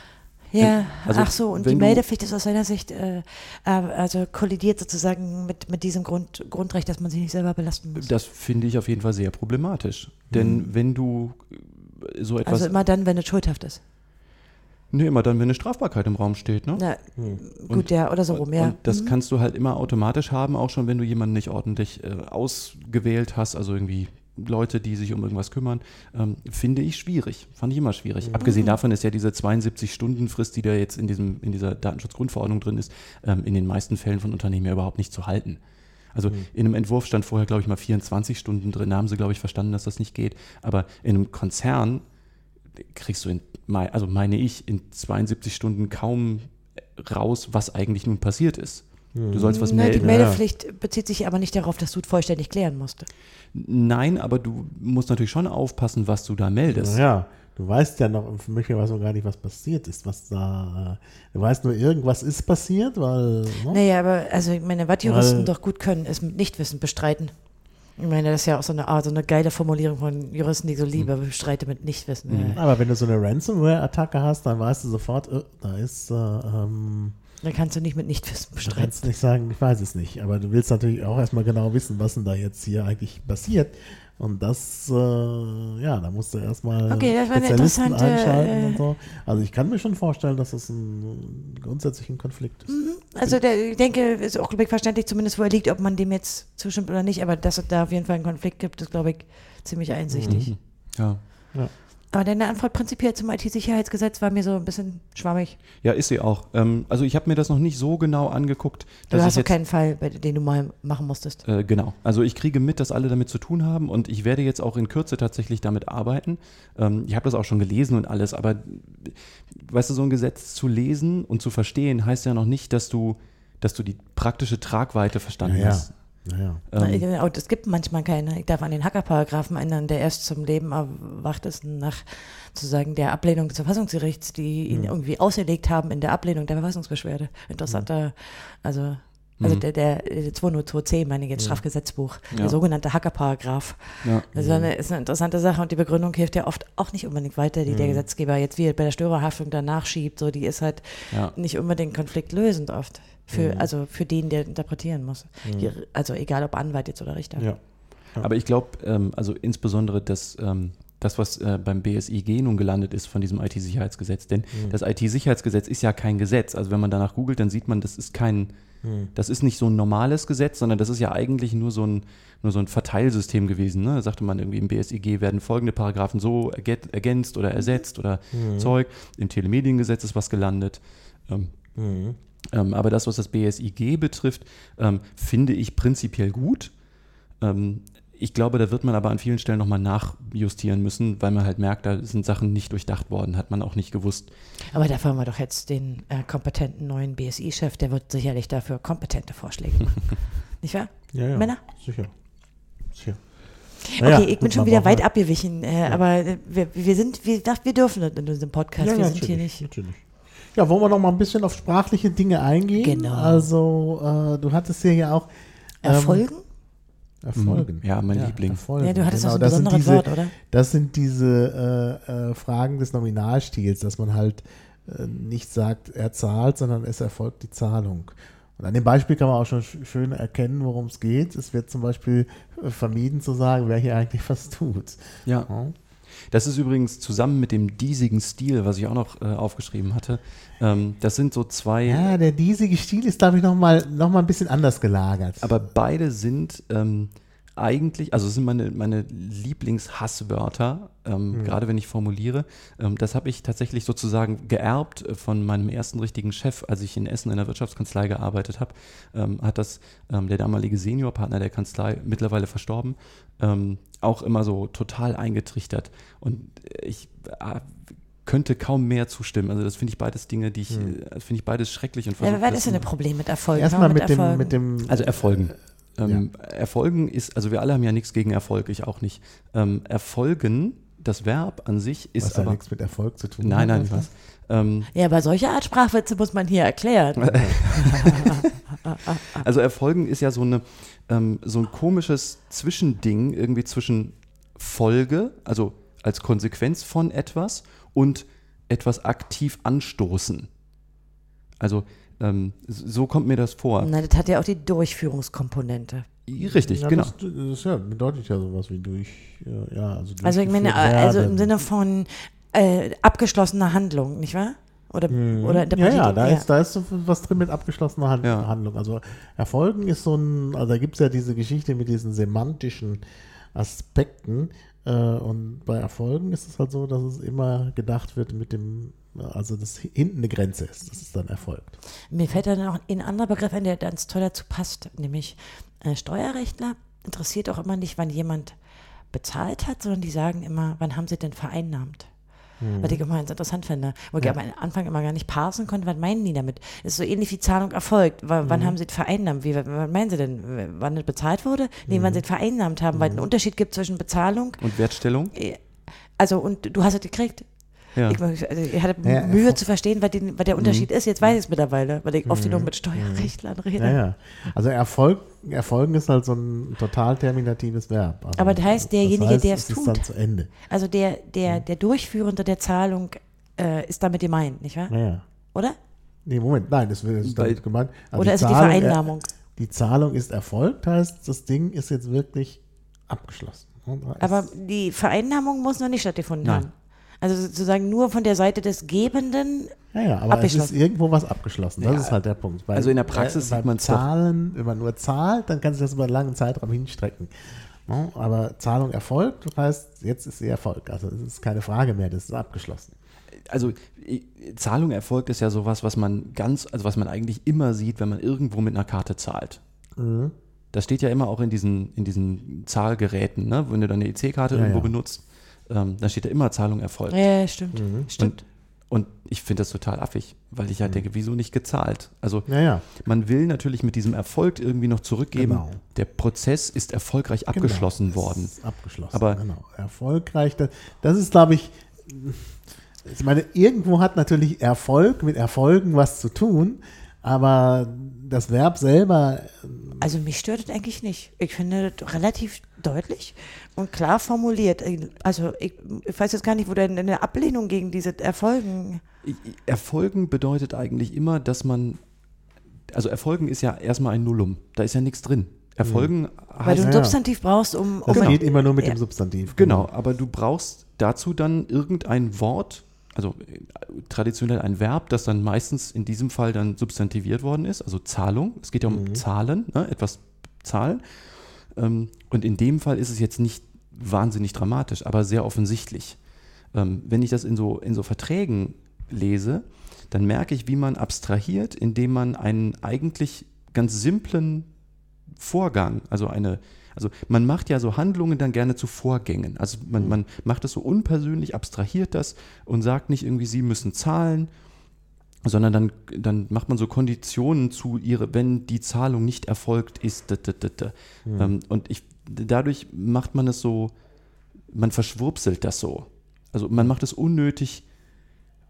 Ja, Also, ach so, und die Meldepflicht ist aus seiner Sicht, äh, äh, also kollidiert sozusagen mit, mit diesem Grund, Grundrecht, dass man sich nicht selber belasten muss. Das finde ich auf jeden Fall sehr problematisch. Denn wenn du so etwas. Also immer dann, wenn es schuldhaft ist. Nee, immer dann, wenn eine Strafbarkeit im Raum steht, ne? Na, Hm. gut, ja, oder so rum, ja. Und das Mhm. kannst du halt immer automatisch haben, auch schon wenn du jemanden nicht ordentlich äh, ausgewählt hast, also irgendwie Leute, die sich um irgendwas kümmern, ähm, finde ich schwierig. Fand ich immer schwierig. Mhm. Abgesehen davon ist ja diese 72-Stunden-Frist, die da jetzt in, diesem, in dieser Datenschutzgrundverordnung drin ist, ähm, in den meisten Fällen von Unternehmen ja überhaupt nicht zu halten. Also Mhm. in einem Entwurf stand vorher, glaube ich, mal 24 Stunden drin. Da haben sie, glaube ich, verstanden, dass das nicht geht. Aber in einem Konzern kriegst du, in, also meine ich, in 72 Stunden kaum raus, was eigentlich nun passiert ist. Du sollst was die melden. Meldepflicht bezieht sich aber nicht darauf, dass du es vollständig klären musst. Nein, aber du musst natürlich schon aufpassen, was du da meldest. Ja, du weißt ja noch, für mich weiß man gar nicht, was passiert ist, was da, du weißt nur, irgendwas ist passiert, weil, ne? Naja, aber also ich meine, was Juristen Weil- doch gut können, ist mit Nichtwissen bestreiten. Ich meine, das ist ja auch so eine, Art, so eine geile Formulierung von Juristen, die ich so liebe, bestreite mit Nichtwissen. Ja. aber wenn du so eine Ransomware-Attacke hast, dann weißt du sofort, äh, da ist, äh, ähm, Dann kannst du nicht mit Nichtwissen du bestreiten. kannst nicht sagen, ich weiß es nicht, aber du willst natürlich auch erstmal genau wissen, was denn da jetzt hier eigentlich passiert. Und das, äh, ja, da musst du erstmal Okay, das war eine Spezialisten einschalten äh, und so. Also ich kann mir schon vorstellen, dass das ein grundsätzlichen Konflikt ist. Also der, ich denke, ist auch glaub ich, verständlich, zumindest wo er liegt, ob man dem jetzt zustimmt oder nicht, aber dass es da auf jeden Fall einen Konflikt gibt, ist, glaube ich, ziemlich einsichtig. Mhm. Ja. Aber deine Antwort prinzipiell zum IT-Sicherheitsgesetz war mir so ein bisschen schwammig. ja, ist sie auch. Ähm, also ich habe mir das noch nicht so genau angeguckt. Du dass hast auch jetzt, keinen Fall, bei, den du mal machen musstest. Äh, genau. Also ich kriege mit, dass alle damit zu tun haben und ich werde jetzt auch in Kürze tatsächlich damit arbeiten. Ähm, ich habe das auch schon gelesen und alles, aber weißt du, so ein Gesetz zu lesen und zu verstehen heißt ja noch nicht, dass du, dass du die praktische Tragweite verstanden Ja, ja. hast. Naja. Ähm, Na, und es gibt manchmal keine. Ich darf an den Hackerparagraphen ändern, der erst zum Leben erwacht ist nach sozusagen der Ablehnung des Verfassungsgerichts, die ihn irgendwie auserlegt haben in der Ablehnung der Verfassungsbeschwerde. Interessanter, also, also Mhm. der, der, der 202c, meine ich jetzt, Strafgesetzbuch, Ja. der sogenannte Hackerparagraph. ja. Das ist eine, ist eine interessante Sache und die Begründung hilft ja oft auch nicht unbedingt weiter, die der Gesetzgeber jetzt wie bei der Störerhaftung danach schiebt. So, die ist halt Ja. nicht unbedingt konfliktlösend oft. Für, Also für den, der interpretieren muss. Die, also egal ob Anwalt jetzt oder Richter. Ja. Aber ich glaube, ähm, also insbesondere das, ähm, das, was äh, beim BSIG nun gelandet ist von diesem IT-Sicherheitsgesetz. Denn das IT-Sicherheitsgesetz ist ja kein Gesetz. Also wenn man danach googelt, dann sieht man, das ist kein, Das ist nicht so ein normales Gesetz, sondern das ist ja eigentlich nur so ein, nur so ein Verteilsystem gewesen. Ne? Da sagte man irgendwie im BSIG werden folgende Paragraphen so ergä- ergänzt oder ersetzt oder Zeug. Im Telemediengesetz ist was gelandet. Ähm, ähm, aber das, was das BSIG betrifft, ähm, finde ich prinzipiell gut. Ähm, ich glaube, da wird man aber an vielen Stellen nochmal nachjustieren müssen, weil man halt merkt, da sind Sachen nicht durchdacht worden, hat man auch nicht gewusst. Aber dafür haben wir doch jetzt den äh, kompetenten neuen BSI-Chef, der wird sicherlich dafür kompetente Vorschläge machen. *laughs* Nicht wahr? Ja, ja. Männer? Sicher. Sicher. Okay, ich bin schon wieder weit ab. abgewichen, äh, aber äh, wir, wir sind, wir, wir dürfen das in unserem Podcast, Ja, wir ja, sind hier natürlich, nicht. natürlich. Ja, wollen wir noch mal ein bisschen auf sprachliche Dinge eingehen? Genau. Also, äh, du hattest hier ja auch ähm, Erfolgen? Erfolgen. Mhm. Ja, mein Liebling. Erfolgen. Ja, du hattest auch so ein das sind besonderes diese, Wort, oder? Das sind diese äh, äh, Fragen des Nominalstils, dass man halt äh, nicht sagt, er zahlt, sondern es erfolgt die Zahlung. Und an dem Beispiel kann man auch schon sch- schön erkennen, worum es geht. Es wird zum Beispiel äh, vermieden zu sagen, wer hier eigentlich was tut. Ja. Ja. Das ist übrigens zusammen mit dem diesigen Stil, was ich auch noch äh, aufgeschrieben hatte. Ähm, das sind so zwei, Ja, der diesige Stil ist, glaube ich, nochmal noch mal ein bisschen anders gelagert. aber beide sind ähm, eigentlich, also es sind meine, meine Lieblingshasswörter, ähm, gerade wenn ich formuliere. Ähm, das habe ich tatsächlich sozusagen geerbt äh, von meinem ersten richtigen Chef, als ich in Essen in der Wirtschaftskanzlei gearbeitet habe. Ähm, hat das ähm, der damalige Seniorpartner der Kanzlei, mittlerweile verstorben, ähm, auch immer so total eingetrichtert. Und ich äh, könnte kaum mehr zustimmen. Also das finde ich beides Dinge, die ich, äh, das finde ich beides schrecklich und Ja, aber was ist denn ein Problem mit Erfolgen? Erstmal wir mit dem, mit dem. also Erfolgen. Ähm, Erfolgen ist, also wir alle haben ja nichts gegen Erfolg, ich auch nicht. Ähm, Erfolgen, das Verb an sich ist was ja aber. nichts mit Erfolg zu tun Nein, hat. nein, ich weiß. Ähm, Ja, aber solche Art Sprachwitze muss man hier erklären. *laughs* also Erfolgen ist ja so, eine, ähm, so ein komisches Zwischending irgendwie zwischen Folge, also als Konsequenz von etwas und etwas aktiv anstoßen. Also ähm, so kommt mir das vor. Nein, das hat ja auch die Durchführungskomponente. Richtig, ja, genau. Das, das ja, bedeutet ja sowas wie durch. äh, Ja, also, Also ich meine, also im. Sinne von äh, abgeschlossener Handlung, nicht wahr? Oder, oder Mhm. Ja, interpretiert ja, ihr- da ist, da ist so was drin mit abgeschlossener Hand Ja. Handlung. Also Erfolgen ist so ein, also da gibt es ja diese Geschichte mit diesen semantischen Aspekten. Äh, und bei Erfolgen ist es halt so, dass es immer gedacht wird mit dem, also dass hinten eine Grenze ist, dass es dann erfolgt. Mir fällt da noch ein anderer Begriff ein, der ganz toll dazu passt, nämlich äh, Steuerrechtler interessiert auch immer nicht, wann jemand bezahlt hat, sondern die sagen immer, wann haben sie denn vereinnahmt? Was ich immer ganz interessant finde, wo ich am Anfang immer gar nicht parsen konnte, was meinen die damit? Das ist so ähnlich wie Zahlung erfolgt. W wann haben sie es vereinnahmt? Wie, was meinen sie denn? Wann es bezahlt wurde? Nee, wann sie es vereinnahmt haben, weil es einen Unterschied gibt zwischen Bezahlung, Und Wertstellung? also und du hast es gekriegt. Ja. Ich, also ich hatte Ja, Mühe Erfolg- zu verstehen, was, die, was der Unterschied ist. Jetzt weiß ich es mittlerweile, weil ich oft genug mit Steuerrechtlern rede. Ja, ja. Also Erfolg, Erfolgen ist halt so ein total terminatives Verb. Also Aber das heißt, derjenige, der es es ist tut. dann zu Ende. Also der, der, der Durchführende der Zahlung äh, ist damit gemeint, nicht wahr? Ja, ja. Oder? Nee, Moment, nein, das ist damit gemeint. Also Oder ist es die Zahlung, äh, Vereinnahmung? Die Zahlung ist erfolgt, heißt, das Ding ist jetzt wirklich abgeschlossen. Aber die Vereinnahmung muss noch nicht stattgefunden Nein. haben. Also sozusagen nur von der Seite des Gebenden. ja, ja, aber es ist irgendwo was abgeschlossen. Das Ja, ist halt der Punkt. Weil, also in der Praxis äh, sieht doch. Zahlen, wenn man nur zahlt, dann kann sich das über einen langen Zeitraum hinstrecken. Aber Zahlung erfolgt, das heißt, jetzt ist sie Erfolg. Also es ist keine Frage mehr, das ist abgeschlossen. also Zahlung erfolgt ist ja sowas, was man ganz, also was man eigentlich immer sieht, wenn man irgendwo mit einer Karte zahlt. Mhm. Das steht ja immer auch in diesen, in diesen Zahlgeräten, ne? wenn du deine EC-Karte Ja, irgendwo ja. benutzt, ähm, da steht ja immer Zahlung erfolgt. Ja, stimmt. Mhm. Stimmt. Und, und ich finde das total affig, weil ich halt denke, wieso nicht gezahlt? Also Ja, ja. man will natürlich mit diesem Erfolg irgendwie noch zurückgeben, Genau. der Prozess ist erfolgreich abgeschlossen Genau, worden. Abgeschlossen. Aber- genau. erfolgreich. Das, das ist, glaube ich, ich meine, irgendwo hat natürlich Erfolg mit Erfolgen was zu tun, aber das Verb selber, Also mich stört das eigentlich nicht. Ich finde das relativ deutlich und klar formuliert. Also ich, ich weiß jetzt gar nicht, wo denn eine Ablehnung gegen diese Erfolgen. Erfolgen bedeutet eigentlich immer, dass man, also Erfolgen ist ja erstmal ein Nullum, da ist ja nichts drin. Erfolgen Weil du ein ja. Substantiv brauchst, um. das um geht immer nur mit Ja. dem Substantiv. genau, aber du brauchst dazu dann irgendein Wort, also äh, traditionell ein Verb, das dann meistens in diesem Fall dann substantiviert worden ist, also Zahlung. Es geht ja um Zahlen, ne? etwas zahlen. Ähm, und in dem Fall ist es jetzt nicht wahnsinnig dramatisch, aber sehr offensichtlich. Ähm, wenn ich das in so, in so Verträgen lese, dann merke ich, wie man abstrahiert, indem man einen eigentlich ganz simplen Vorgang, also eine, also man macht ja so Handlungen dann gerne zu Vorgängen. Also man, man macht es so unpersönlich, abstrahiert das und sagt nicht irgendwie, sie müssen zahlen, sondern dann, dann macht man so Konditionen zu ihre, wenn die Zahlung nicht erfolgt ist. Da, da, da. Ähm, und ich, dadurch macht man es so, man verschwurbselt das so. Also man macht es unnötig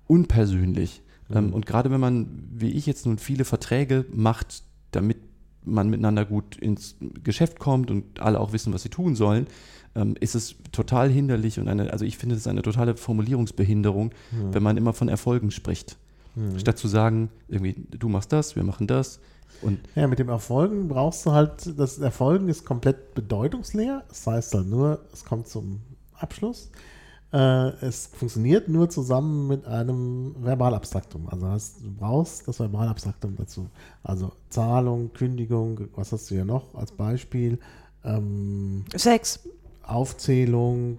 unpersönlich. Ähm, und gerade wenn man, wie ich jetzt nun, viele Verträge macht, damit man miteinander gut ins Geschäft kommt und alle auch wissen, was sie tun sollen, ähm, ist es total hinderlich und eine, also ich finde es eine totale Formulierungsbehinderung, wenn man immer von Erfolgen spricht. Statt zu sagen, irgendwie, du machst das, wir machen das. Und Ja, mit dem Erfolgen brauchst du halt, das Erfolgen ist komplett bedeutungsleer. Das heißt halt nur, es kommt zum Abschluss. Äh, es funktioniert nur zusammen mit einem Verbalabstraktum. Also heißt, du brauchst das Verbalabstraktum dazu. Also Zahlung, Kündigung, was hast du hier noch als Beispiel? Ähm, Sex. Aufzählung,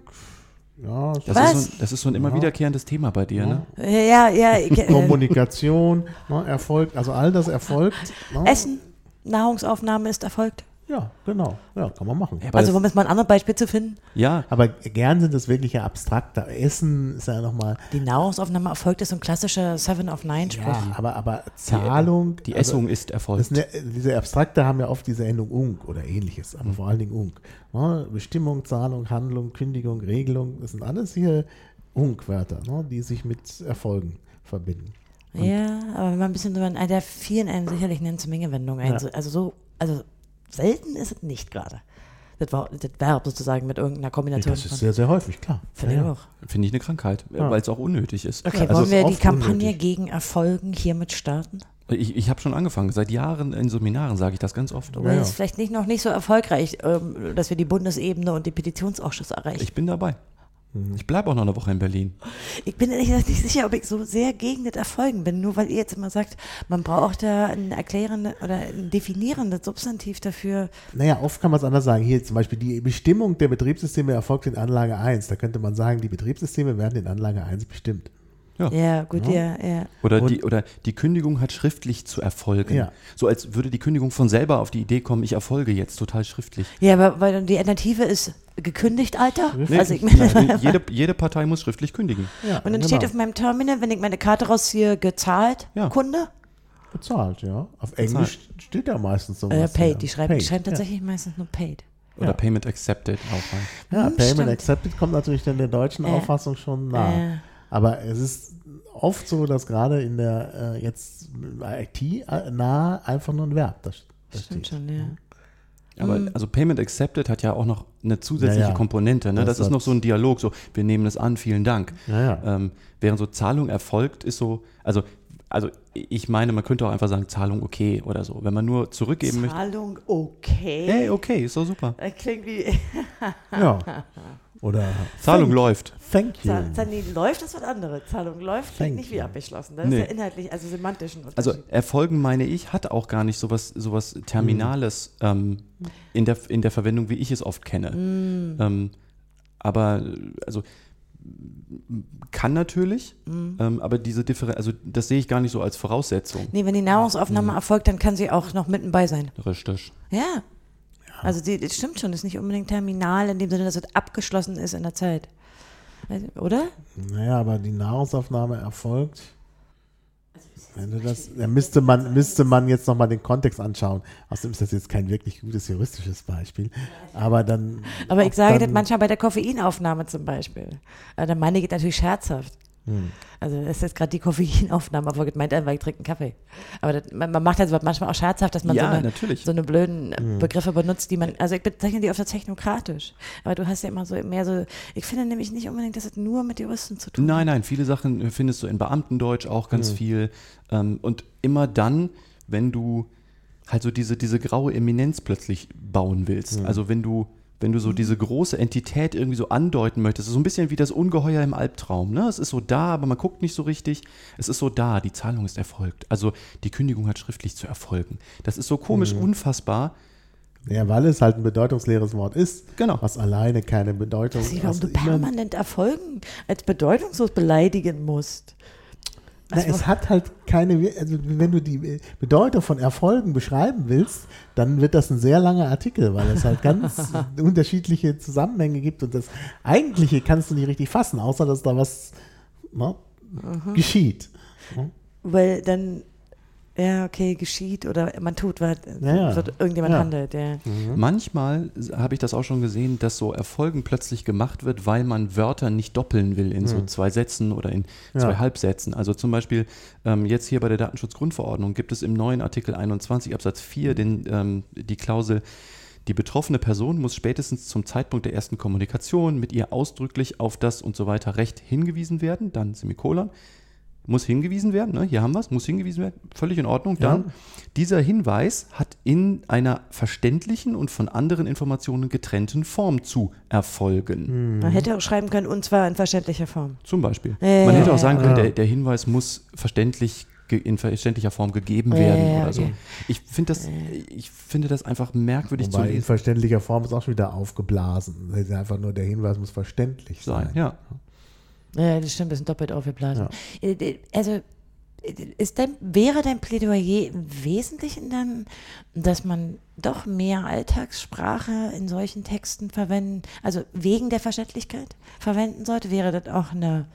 ja, das, Was? ist so, ein- das ist so ein immer Ja. wiederkehrendes Thema bei dir, ne? Ja, ja. Ich, Kommunikation, ne, Erfolg, also all das erfolgt. Ne? Essen. Nahrungsaufnahme ist erfolgt. Ja, genau. Ja, kann man machen. Ja, Also, das, um jetzt mal ein anderes Beispiel zu finden. ja, Aber gern sind es wirklich ja abstrakter. Essen ist ja nochmal. Die Nahrungsaufnahme erfolgt ist so ein klassischer Seven of Nine Spruch. Ja, aber, aber Zahlung. die also, Essung ist Das erfolgt. ja, diese Abstrakte haben ja oft diese Endung ung oder ähnliches, aber vor allen Dingen ung. Ne? Bestimmung, Zahlung, Handlung, Kündigung, Regelung, das sind alles hier ung-Wörter, ne? die sich mit Erfolgen verbinden. Ja, aber wenn man ein bisschen drüber, der vielen einem sicherlich eine Mengewendung ein. Ja. So- Also so, also selten ist es nicht gerade. Das, Wort- das Verb sozusagen mit irgendeiner Kombination Das ist sehr, sehr häufig, klar. Finde ich Ja, ja. auch. Finde ich eine Krankheit, Ja. weil es auch unnötig ist. Okay, Also wollen wir die Kampagne unnötig. gegen Erfolgen hiermit starten? Ich, ich habe schon angefangen. Seit Jahren in Seminaren sage ich das ganz oft. Aber Ja, es ist vielleicht nicht noch nicht so erfolgreich, ähm, dass wir die Bundesebene und den Petitionsausschuss erreichen. Ich bin dabei. Ich bleibe auch noch eine Woche in Berlin. Ich bin ehrlich gesagt nicht sicher, ob ich so sehr gegen das Erfolgen bin, nur weil ihr jetzt immer sagt, man braucht da ein erklärendes oder ein definierendes Substantiv dafür. Naja, oft kann man es anders sagen. Hier zum Beispiel die Bestimmung der Betriebssysteme erfolgt in Anlage 1. Da könnte man sagen, die Betriebssysteme werden in Anlage 1 bestimmt. Ja, gut, ja, ja. Oder Und- die, oder die Kündigung hat schriftlich zu erfolgen. Ja. So als würde die Kündigung von selber auf die Idee kommen, ich erfolge jetzt total schriftlich. Ja, aber weil dann die Alternative ist gekündigt, Alter. Nee, also ich Nein, *laughs* meine, jede, jede Partei muss schriftlich kündigen. Ja, und dann genau. steht auf meinem Terminal, wenn ich meine Karte rausziehe, gezahlt, Ja. Kunde, bezahlt, ja. Auf Englisch steht ja meistens so. äh, paid. Die schreiben, die schreiben ja. tatsächlich meistens nur paid. Oder Ja. Payment Accepted auch mal. Ja, Hm, Payment stimmt. Accepted kommt natürlich dann der deutschen Äh, Auffassung schon nah. äh. Aber es ist oft so, dass gerade in der äh, jetzt IT äh, nah einfach nur ein Verb da, da Stimmt steht. schon, ja. Aber also Payment Accepted hat ja auch noch eine zusätzliche Ja, ja. Komponente. Ne? Das Das, ist noch so ein Dialog, so wir nehmen es an, vielen Dank. Ja, ja. Ähm, während so Zahlung erfolgt, ist so, also, also ich meine, man könnte auch einfach sagen, Zahlung okay oder so. Wenn man nur zurückgeben möchte. Zahlung okay. Hey, okay, ist doch super. Das klingt wie. ja. *laughs* Oder Zahlung thank, läuft. Thank you. Nee, läuft ist was anderes. Zahlung läuft klingt Thank nicht wie abgeschlossen. Das Nee. ist ja inhaltlich, also semantisch ein Also. Erfolgen, meine ich, hat auch gar nicht sowas, sowas Terminales ähm, in, der, in der Verwendung, wie ich es oft kenne. Ähm, aber also kann natürlich, ähm, aber diese Differenz, also das sehe ich gar nicht so als Voraussetzung. nee, wenn die Nahrungsaufnahme Mhm. erfolgt, dann kann sie auch noch mitten bei sein. Richtig. Ja. Also die, das stimmt schon, das ist nicht unbedingt terminal in dem Sinne, dass es abgeschlossen ist in der Zeit. Also, Oder? Naja, aber die Nahrungsaufnahme erfolgt. Wenn du das, dann müsste man, müsste man jetzt nochmal den Kontext anschauen. Außerdem ist das jetzt kein wirklich gutes juristisches Beispiel. Aber dann. Aber ich sage das manchmal bei der Koffeinaufnahme zum Beispiel. Da meine ich das natürlich scherzhaft. Hm. Also das ist jetzt gerade die Koffeinaufnahme, aber gemeint einfach, ich trinke einen Kaffee. Aber das, man, man macht also manchmal auch scherzhaft, dass man Ja, so, eine, natürlich. so eine blöden äh, Hm. Begriffe benutzt, die man, also ich bezeichne die oft als technokratisch. Aber du hast ja immer so mehr so, ich finde nämlich nicht unbedingt, dass es nur mit Juristen zu tun Nein, nein, viele Sachen findest du in Beamtendeutsch auch ganz Mhm. viel. Ähm, und immer dann, wenn du halt so diese, diese graue Eminenz plötzlich bauen willst. Mhm. Also wenn du, Wenn du so diese große Entität irgendwie so andeuten möchtest, so ein bisschen wie das Ungeheuer im Albtraum. Ne? Es ist so da, aber man guckt nicht so richtig. Es ist so da, die Zahlung ist erfolgt. Also die Kündigung hat schriftlich zu erfolgen. Das ist so komisch unfassbar. Ja, weil es halt ein bedeutungsleeres Wort ist, Genau. was alleine keine Bedeutung Ich weiß nicht, warum du permanent Erfolgen als bedeutungslos beleidigen musst. Na, es hat halt keine, also wenn du die Bedeutung von Erfolgen beschreiben willst, dann wird das ein sehr langer Artikel, weil es halt ganz *laughs* unterschiedliche Zusammenhänge gibt und das Eigentliche kannst du nicht richtig fassen, außer dass da was ne, geschieht. Weil dann, ja, okay, geschieht oder man tut, was Ja, ja. wird irgendjemand Ja. handelt. Ja. Manchmal habe ich das auch schon gesehen, dass so Erfolgen plötzlich gemacht wird, weil man Wörter nicht doppeln will in so zwei Sätzen oder in zwei. Halbsätzen. Also zum Beispiel ähm, jetzt hier bei der Datenschutzgrundverordnung gibt es im neuen Artikel 21 Absatz 4 den, ähm, die Klausel, die betroffene Person muss spätestens zum Zeitpunkt der ersten Kommunikation mit ihr ausdrücklich auf das und so weiter Recht hingewiesen werden, dann Semikolon, muss hingewiesen werden, ne? hier haben wir es, muss hingewiesen werden, völlig in Ordnung. Dann, dieser Hinweis hat in einer verständlichen und von anderen Informationen getrennten Form zu erfolgen. Man hätte auch schreiben können, und zwar in verständlicher Form. Zum Beispiel. Ja, Man hätte ja, auch sagen ja. können, Ja. der, der Hinweis muss verständlich in verständlicher Form gegeben Ja, werden ja, oder so. okay. Ich finde das, ich finde das einfach merkwürdig Wobei zu in lesen. verständlicher Form ist auch schon wieder aufgeblasen. Das ist einfach nur der Hinweis muss verständlich sein. Sein. Ja. Ja, das stimmt, ein bisschen doppelt aufgeblasen. Äh, Also, ist dein, wäre dein Plädoyer im Wesentlichen dann, dass man doch mehr Alltagssprache in solchen Texten verwenden, also wegen der Verständlichkeit verwenden sollte? Wäre das auch eine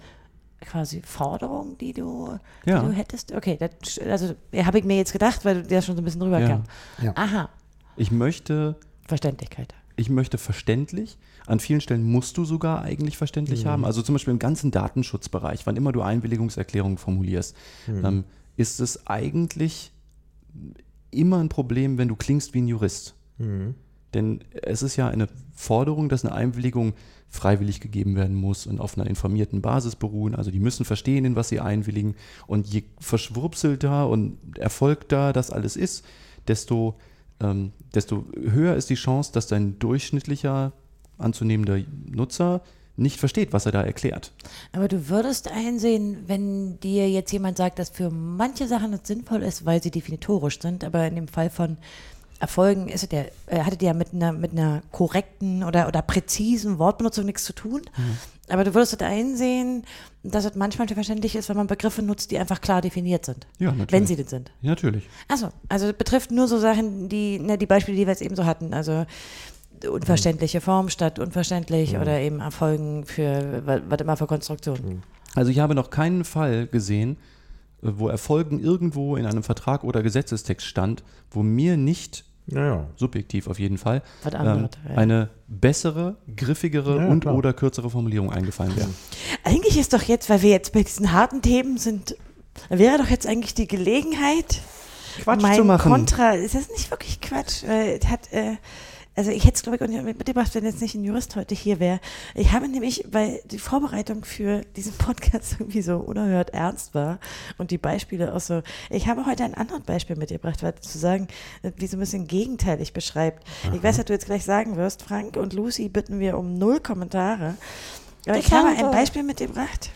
quasi Forderung, die du, Ja. die du hättest? Okay, das, also ja, habe ich mir jetzt gedacht, weil der schon so ein bisschen drüber Ja. kam. Ja. Aha, Ich möchte Verständlichkeit. ich möchte verständlich. An vielen Stellen musst du sogar eigentlich verständlich haben. Also zum Beispiel im ganzen Datenschutzbereich, wann immer du Einwilligungserklärungen formulierst, ähm, ist es eigentlich immer ein Problem, wenn du klingst wie ein Jurist. Denn es ist ja eine Forderung, dass eine Einwilligung freiwillig gegeben werden muss und auf einer informierten Basis beruhen. Also die müssen verstehen, in was sie einwilligen. Und je verschwurbelter und erfolgter das alles ist, desto, ähm, desto höher ist die Chance, dass dein durchschnittlicher anzunehmender Nutzer nicht versteht, was er da erklärt. Aber du würdest einsehen, wenn dir jetzt jemand sagt, dass für manche Sachen es sinnvoll ist, weil sie definitorisch sind, aber in dem Fall von Erfolgen ist es ja, äh, hattet ja mit einer, mit einer korrekten oder, oder präzisen Wortbenutzung nichts zu tun. Aber du würdest es einsehen, dass es manchmal verständlich ist, wenn man Begriffe nutzt, die einfach klar definiert sind. Ja, natürlich. Wenn sie das sind. Ja, natürlich. Achso, also das betrifft nur so Sachen, die, ne, die Beispiele, die wir jetzt eben so hatten. Also unverständliche Form statt unverständlich oder eben Erfolgen für, wa- was immer für Konstruktionen. Also ich habe noch keinen Fall gesehen, äh, wo Erfolgen irgendwo in einem Vertrag oder Gesetzestext stand, wo mir nicht Ja, ja. subjektiv auf jeden Fall, Was ähm, eine bessere, griffigere Ja, ja, und klar. oder kürzere Formulierung eingefallen wäre. Eigentlich ist doch jetzt, weil wir jetzt bei diesen harten Themen sind, wäre doch jetzt eigentlich die Gelegenheit, Quatsch mein zu machen. Kontra, ist das nicht wirklich Quatsch? Es hat, äh, also ich hätte es, glaube ich, auch nicht mitgebracht, wenn jetzt nicht ein Jurist heute hier wäre. Ich habe nämlich, weil die Vorbereitung für diesen Podcast *laughs* irgendwie so unerhört ernst war und die Beispiele auch so, ich habe heute ein anderes Beispiel mitgebracht, weil zu sagen, äh, wie so ein bisschen gegenteilig beschreibt. Ich weiß, was du jetzt gleich sagen wirst, Frank und Lucy bitten wir um null Kommentare. Aber ich habe ein Beispiel mitgebracht,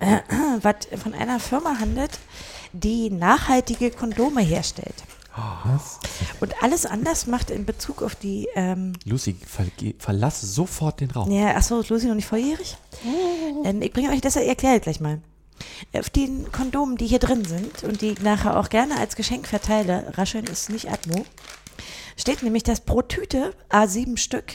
äh, *clears throat* was von einer Firma handelt, die nachhaltige Kondome herstellt. Was? Und alles anders macht in Bezug auf die, ähm, Lucy, verlass sofort den Raum. ja, achso, ist Lucy noch nicht volljährig? Ähm, ich bringe euch das, ich erkläre gleich mal. Auf den Kondomen, die hier drin sind und die ich nachher auch gerne als Geschenk verteile, rascheln ist nicht Atmo, steht nämlich, dass pro Tüte A7 Stück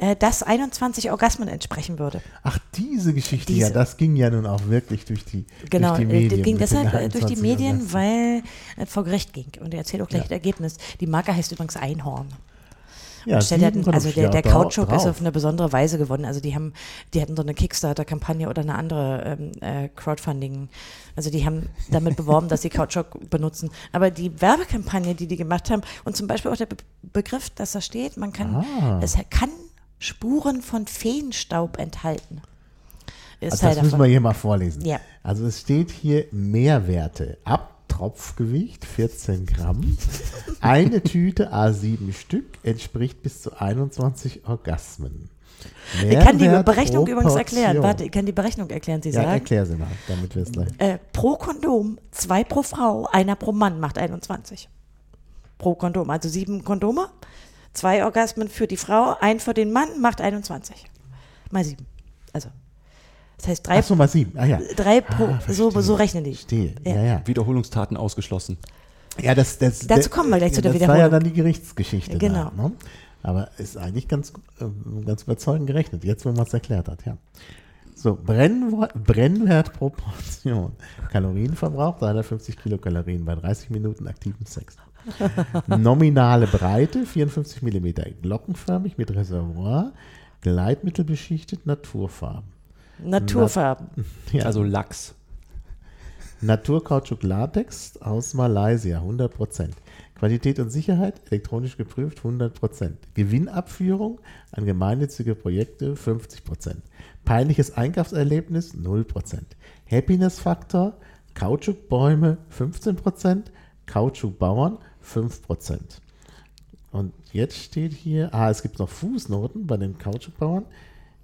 äh, das 21 Orgasmen entsprechen würde. Ach, diese Geschichte, Diese. ja, das ging ja nun auch wirklich durch die, Genau, durch die äh, Medien. das ging mit den deshalb äh, durch die 21 Medien, Orgasmen. weil es vor Gericht ging. Und er erzählt auch gleich Ja. das Ergebnis. Die Marke heißt übrigens Einhorn. ja, Stellt halt, sieben also der, der drauf. ist auf eine besondere Weise gewonnen. Also die haben, die hatten so eine Kickstarter-Kampagne oder eine andere ähm, äh, Crowdfunding. Also die haben damit beworben, dass sie Kautschuk benutzen. Aber die Werbekampagne, die die gemacht haben und zum Beispiel auch der Be Begriff, dass da steht, man kann, Ah. es kann Spuren von Feenstaub enthalten. Ist Also das müssen davon. wir hier mal vorlesen. Ja. Also es steht hier Mehrwerte. Tropfgewicht 14 Gramm. Eine *laughs* Tüte A7 Stück entspricht bis zu 21 Orgasmen. Ich kann die Mehrwert Berechnung übrigens erklären. Warte, ich kann die Berechnung erklären. Sie Ja, sagen, erklär sie mal, damit wir es gleich. äh, pro Kondom zwei pro Frau, einer pro Mann macht 21. Pro Kondom. Also sieben Kondome, zwei Orgasmen für die Frau, ein für den Mann macht 21. Mal sieben. Also, das heißt drei, Achso, mal sieben. Ah ja. drei pro, Ah, so, so rechnen die. Verstehe. Ja. Ja, ja. Wiederholungstaten ausgeschlossen. Ja, das, das, Dazu kommen wir gleich zu der Das war ja Wiederholung. dann die Gerichtsgeschichte. Genau. Da, ne? Aber ist eigentlich ganz, äh, ganz überzeugend gerechnet, jetzt wo man es erklärt hat, ja. So, Brennwo- Brennwert pro Portion. *laughs* Kalorienverbrauch 350 Kilokalorien bei 30 Minuten aktiven Sex. *laughs* Nominale Breite 54 Millimeter, glockenförmig mit Reservoir, gleitmittelbeschichtet, Naturfarben. Naturfarben. Ja. Also Lachs. Naturkautschuk Latex aus Malaysia, 100%. Qualität und Sicherheit, elektronisch geprüft, 100%. Gewinnabführung an gemeinnützige Projekte, 50%. Peinliches Einkaufserlebnis, 0%. Happiness-Faktor, Kautschukbäume, 15%. Kautschukbauern, 5%. Und jetzt steht hier, ah, es gibt noch Fußnoten bei den Kautschukbauern.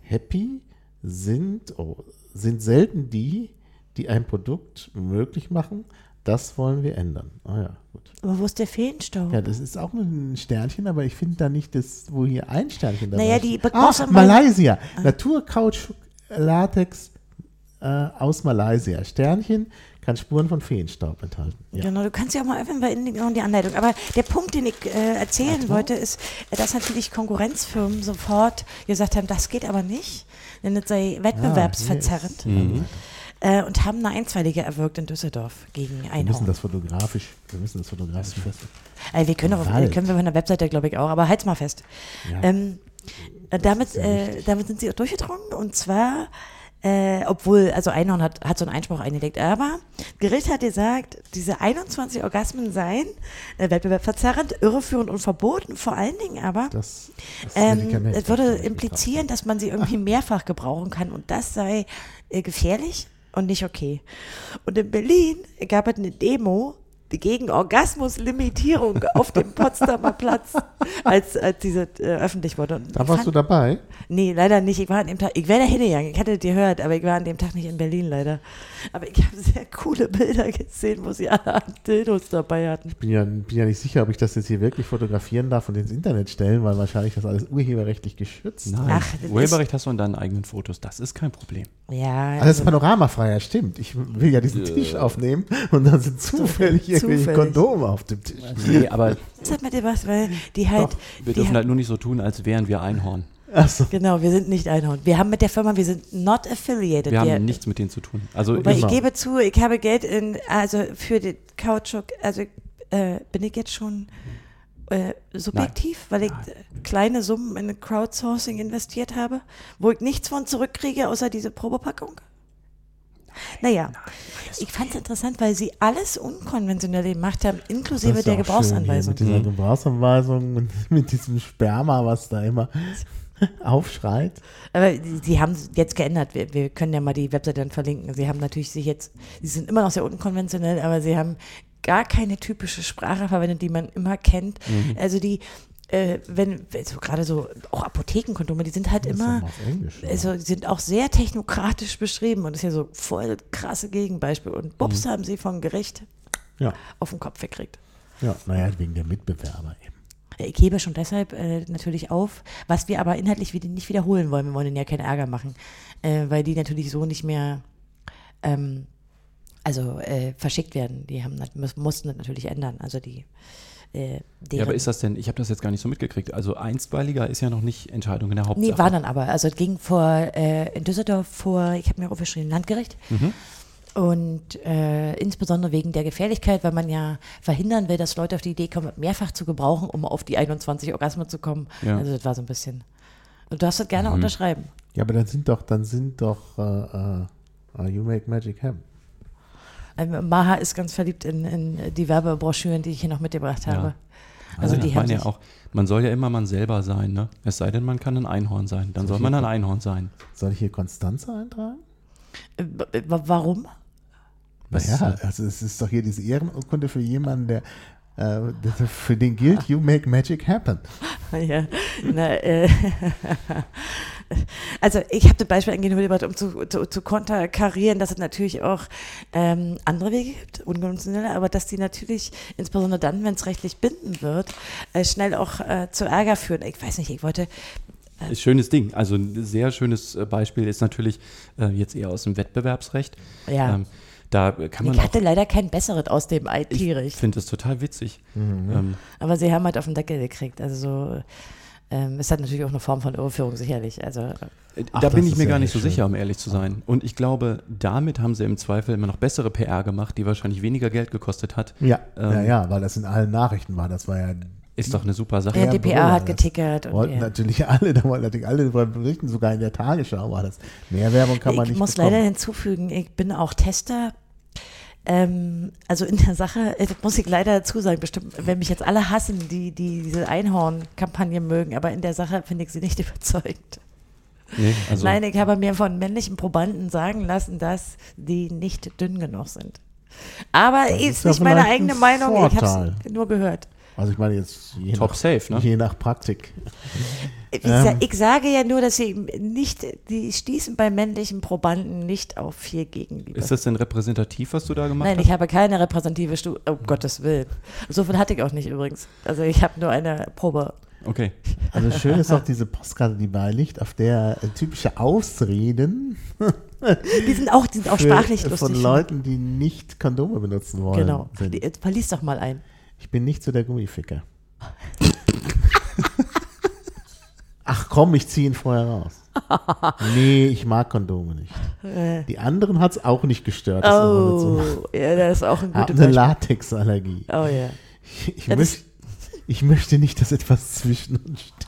Happy sind, oh, sind selten die, die ein Produkt möglich machen. Das wollen wir ändern. Ah ja, gut. Aber wo ist der Feenstaub? Ja, das ist auch ein Sternchen, aber ich finde da nicht das, wo hier ein Sternchen dabei Naja, ist. die ah, Begriffsanweisung- Malaysia. Naturkautschuk Latex äh, aus Malaysia. Sternchen kann Spuren von Feenstaub enthalten. Ja. Genau, du kannst ja auch mal öffnen bei in die, Anleitung. Aber der Punkt, den ich äh, erzählen wollte, ist, dass natürlich Konkurrenzfirmen sofort gesagt haben, das geht aber nicht, denn es sei wettbewerbsverzerrend. Äh, und haben eine Einstweilige erwirkt in Düsseldorf gegen Wir müssen Einhorn. das fotografisch, wir müssen das fotografisch feststellen. Äh, wir können, auch, Wald. können wir von der Webseite, glaube ich, auch, aber halt's mal fest. Ja. Ähm, äh, damit, äh, damit sind sie auch durchgedrungen und zwar, äh, obwohl, also Einhorn hat, hat so einen Einspruch eingelegt, aber Gericht hat gesagt, diese 21 Orgasmen seien äh, wettbewerbsverzerrend, irreführend und verboten, vor allen Dingen aber, Das, das ähm, es würde implizieren, dass man sie irgendwie mehrfach gebrauchen kann und das sei äh, gefährlich und nicht okay. Und in Berlin gab es eine Demo gegen Orgasmuslimitierung auf dem Potsdamer Platz, als, als diese äh, öffentlich wurde. Und Da warst du fand- dabei? Nee, leider nicht. Ich war an dem Tag, ich wäre da hingegangen, ich hatte das gehört, aber ich war an dem Tag nicht in Berlin leider. Aber ich habe sehr coole Bilder gesehen, wo sie alle Dildos dabei hatten. Ich bin ja, bin ja nicht sicher, ob ich das jetzt hier wirklich fotografieren darf und ins Internet stellen, weil wahrscheinlich das alles urheberrechtlich geschützt. Nein. Ach, Urheberrecht hast du in deinen eigenen Fotos. Das ist kein Problem. Ja, Alles also, panoramafrei, ja stimmt. Ich will ja diesen Tisch aufnehmen und dann sind zufällig irgendwelche Zufällig. Kondome auf dem Tisch. Nee, aber *laughs* sag mal dir was, weil die halt, wir die dürfen halt nur nicht so tun, als wären wir Einhorn. Achso. genau, wir sind nicht Einhorn. Wir haben mit der Firma, wir sind not affiliated. Wir Wir- haben nichts mit denen zu tun. Also Wobei ich, ich gebe zu, ich habe Geld in, also für den Kautschuk, also äh, bin ich jetzt schon äh, subjektiv, weil ich äh, kleine Summen in Crowdsourcing investiert habe, wo ich nichts von zurückkriege, außer diese Probepackung? Naja, ich fand es interessant, weil sie alles unkonventionell gemacht haben, inklusive der ja auch schön Gebrauchsanweisung. Mit dieser Gebrauchsanweisung und *laughs* mit diesem Sperma, was da immer *laughs* aufschreit. Aber die haben es jetzt geändert. Wir, wir können ja mal die Webseite dann verlinken. Sie haben natürlich sich jetzt, sie sind immer noch sehr unkonventionell, aber sie haben gar keine typische Sprache verwendet, die man immer kennt. Mhm. Also die, äh, wenn, so gerade so, auch Apothekenkondome, die sind halt Das immer, Englisch, also die sind auch sehr technokratisch beschrieben und das ist ja so voll krasse Gegenbeispiel. Und Bubs Mhm. haben sie vom Gericht Ja, auf den Kopf gekriegt. ja, naja, wegen der Mitbewerber eben. Ich hebe schon deshalb äh, natürlich auf, was wir aber inhaltlich wieder nicht wiederholen wollen. Wir wollen ihnen ja keinen Ärger machen, äh, weil die natürlich so nicht mehr ähm, also äh, verschickt werden. Die haben mussten das natürlich ändern. Also die äh, ja, aber ist das denn, ich habe das jetzt gar nicht so mitgekriegt. Also einstweiliger ist ja noch nicht Entscheidung in der Hauptsache. Nee, war dann aber. Also es ging vor äh, in Düsseldorf vor, ich habe mir aufgeschrieben, Landgericht. Mhm. Und äh, insbesondere wegen der Gefährlichkeit, weil man ja verhindern will, dass Leute auf die Idee kommen, mehrfach zu gebrauchen, um auf die 21 Orgasmen zu kommen. Ja. Also das war so ein bisschen. Und du darfst das gerne Mhm. unterschreiben. Ja, aber dann sind doch, dann sind doch äh, äh, You Make Magic Happen. Ähm, Maha ist ganz verliebt in, in die Werbebroschüren, die ich hier noch mitgebracht Ja. habe. Also Also die ich haben meine ja sich- auch, man soll ja immer man selber sein, ne? Es sei denn, man kann ein Einhorn sein. Dann soll man ein Einhorn sein. Soll ich hier Konstanze eintragen? Äh, w- Warum? Naja, äh, also es ist doch hier diese Ehrenurkunde für jemanden, der äh, der- für den gilt, you make magic happen. *laughs* Ja, na, äh, *laughs* *laughs* also ich habe das Beispiel nur gebracht, um zu, zu, zu konterkarieren, dass es natürlich auch ähm, andere Wege gibt, unkonventionelle, aber dass die natürlich, insbesondere dann, wenn es rechtlich binden wird, äh, schnell auch äh, zu Ärger führen. Ich weiß nicht, ich wollte, Ist schönes Ding. Also ein sehr schönes äh, Beispiel ist natürlich äh, jetzt eher aus dem Wettbewerbsrecht. ja, Ähm, da kann man ich auch, hatte leider kein besseres aus dem ich IT-Recht, finde das total witzig. Ähm, aber sie haben halt auf den Deckel gekriegt, also so, ähm, es hat natürlich auch eine Form von Irreführung, sicherlich, also Äh, Ach, da das bin ich ist mir gar nicht so schön. sicher, um ehrlich zu sein. Und ich glaube, damit haben sie im Zweifel immer noch bessere PR gemacht, die wahrscheinlich weniger Geld gekostet hat. Ja, Ähm, ja, ja, weil das in allen Nachrichten war. Das war ja. Ist doch eine super Sache. der Ja, DPA hat das getickert und Wollten ja. natürlich alle, da wollten natürlich alle darüber berichten, sogar in der Tagesschau war das. Mehr Werbung kann man ich nicht muss bekommen. leider hinzufügen, ich bin auch Tester. Ähm, also in der Sache, äh, das muss ich leider dazu sagen, bestimmt, wenn mich jetzt alle hassen, die, die diese Einhorn-Kampagne mögen, aber in der Sache finde ich sie nicht *laughs* überzeugt. Nee, also, Nein, ich habe mir von männlichen Probanden sagen lassen, dass die nicht dünn genug sind. Aber Das ist, ist nicht meine eigene ein Meinung, ich habe Vorteil. es nur gehört. Also ich meine jetzt je, top nach, safe, ne? je nach Praktik. *laughs* Ähm. ich sage ja nur, dass sie nicht, die stießen bei männlichen Probanden nicht auf viel Gegenliebe. Ist das denn repräsentativ, was du da gemacht Nein, hast? ich habe keine repräsentative Studie. Um Gottes Willen. So viel hatte ich auch nicht übrigens. Also ich habe nur eine Probe. Okay. Also schön ist auch *laughs* diese Postkarte, die beiliegt, auf der äh, typische Ausreden Die sind auch, die sind auch für- sprachlich von lustig. Leuten, die nicht Kondome benutzen wollen. Genau. Sind. Verlies doch mal ein. Ich bin nicht so der Gummificker. *laughs* Ach komm, ich ziehe ihn vorher raus. *laughs* Nee, ich mag Kondome nicht. Die anderen hat es auch nicht gestört. das. Oh, *laughs* ja, das ist auch ein *laughs* Hab gutes eine. Latexallergie. Oh ja. Ich, ich, Ja, das- möcht, ich möchte nicht, dass etwas zwischen uns steht.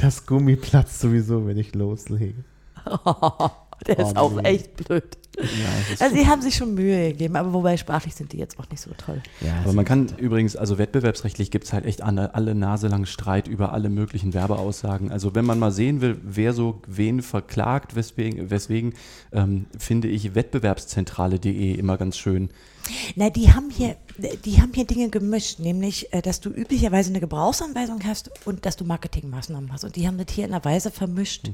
Das Gummi platzt sowieso, wenn ich loslege. Der ist Oh, auch nee. echt blöd. Ja, Also sie haben sich schon Mühe gegeben, aber wobei sprachlich sind die jetzt auch nicht so toll. Ja, Aber man kann übrigens, also wettbewerbsrechtlich gibt es halt echt alle, alle Nase lang Streit über alle möglichen Werbeaussagen. Also wenn man mal sehen will, wer so wen verklagt, weswegen, weswegen ähm, finde ich wettbewerbszentrale.de immer ganz schön. Na, die haben hier, die haben hier Dinge gemischt, nämlich, äh, dass du üblicherweise eine Gebrauchsanweisung hast und dass du Marketingmaßnahmen hast. Und die haben das hier in einer Weise vermischt,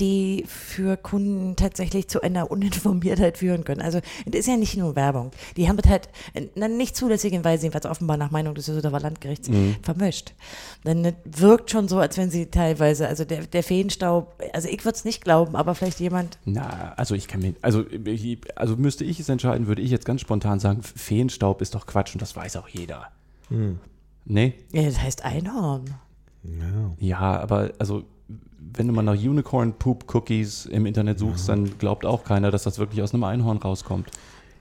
die für Kunden tatsächlich zu einer Uninformiertheit führen können. Also, das ist ja nicht nur Werbung. Die haben das halt in einer nicht zulässigen Weise, jedenfalls offenbar nach Meinung des Düsseldorfer Landgerichts, vermischt. Denn das wirkt schon so, als wenn sie teilweise, also der, der Feenstaub, also ich würde es nicht glauben, aber vielleicht jemand, Na, also ich kann mir, also, also müsste ich es entscheiden, würde ich jetzt ganz spontan sagen, Feenstaub ist doch Quatsch und das weiß auch jeder. Nee? ja, das heißt Einhorn. ja. Ja, aber also wenn du mal nach Unicorn Poop Cookies im Internet suchst, dann glaubt auch keiner, dass das wirklich aus einem Einhorn rauskommt.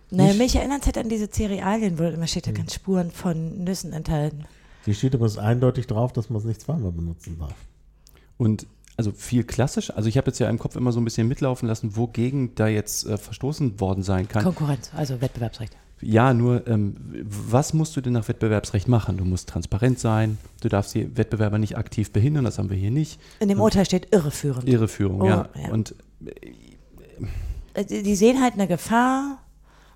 Naja, Ich- mich erinnert es halt an diese Cerealien, wo immer steht, da ganz Spuren von Nüssen enthalten. Hier steht übrigens eindeutig drauf, dass man es nicht zweimal benutzen darf. Und also viel klassisch, also ich habe jetzt ja im Kopf immer so ein bisschen mitlaufen lassen, wogegen da jetzt äh, verstoßen worden sein kann. Konkurrenz, also Wettbewerbsrecht. Ja, nur ähm, was musst du denn nach Wettbewerbsrecht machen? Du musst transparent sein, du darfst die Wettbewerber nicht aktiv behindern, das haben wir hier nicht. In dem Urteil steht irreführend. Irreführung, Oh, ja. ja. Und Äh, Die die sehen halt eine Gefahr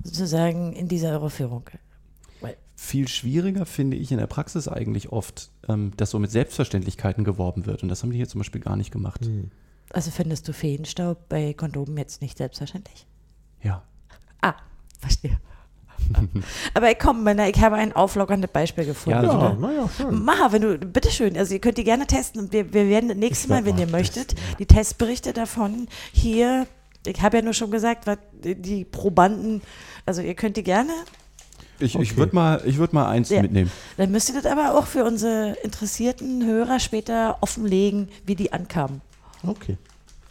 sozusagen in dieser Irreführung. viel schwieriger finde ich in der Praxis eigentlich oft, ähm, dass so mit Selbstverständlichkeiten geworben wird. Und das haben die hier zum Beispiel gar nicht gemacht. Also findest du Feenstaub bei Kondomen jetzt nicht selbstverständlich? Ja. Ah, verstehe. *laughs* Aber ich komm, Männer, ich habe ein auflockerndes Beispiel gefunden. Ja, Ja, super. naja, schön. Maha, wenn du, bitteschön, also ihr könnt die gerne testen und wir, wir werden das nächste Ich Mal, wenn mal ihr möchtet, testen, ja. die Testberichte davon hier, ich habe ja nur schon gesagt, was die Probanden, also ihr könnt die gerne, Ich, ich Okay. würde mal, ich würd mal eins Ja. mitnehmen. dann müsst ihr das aber auch für unsere interessierten Hörer später offenlegen, wie die ankamen. Okay.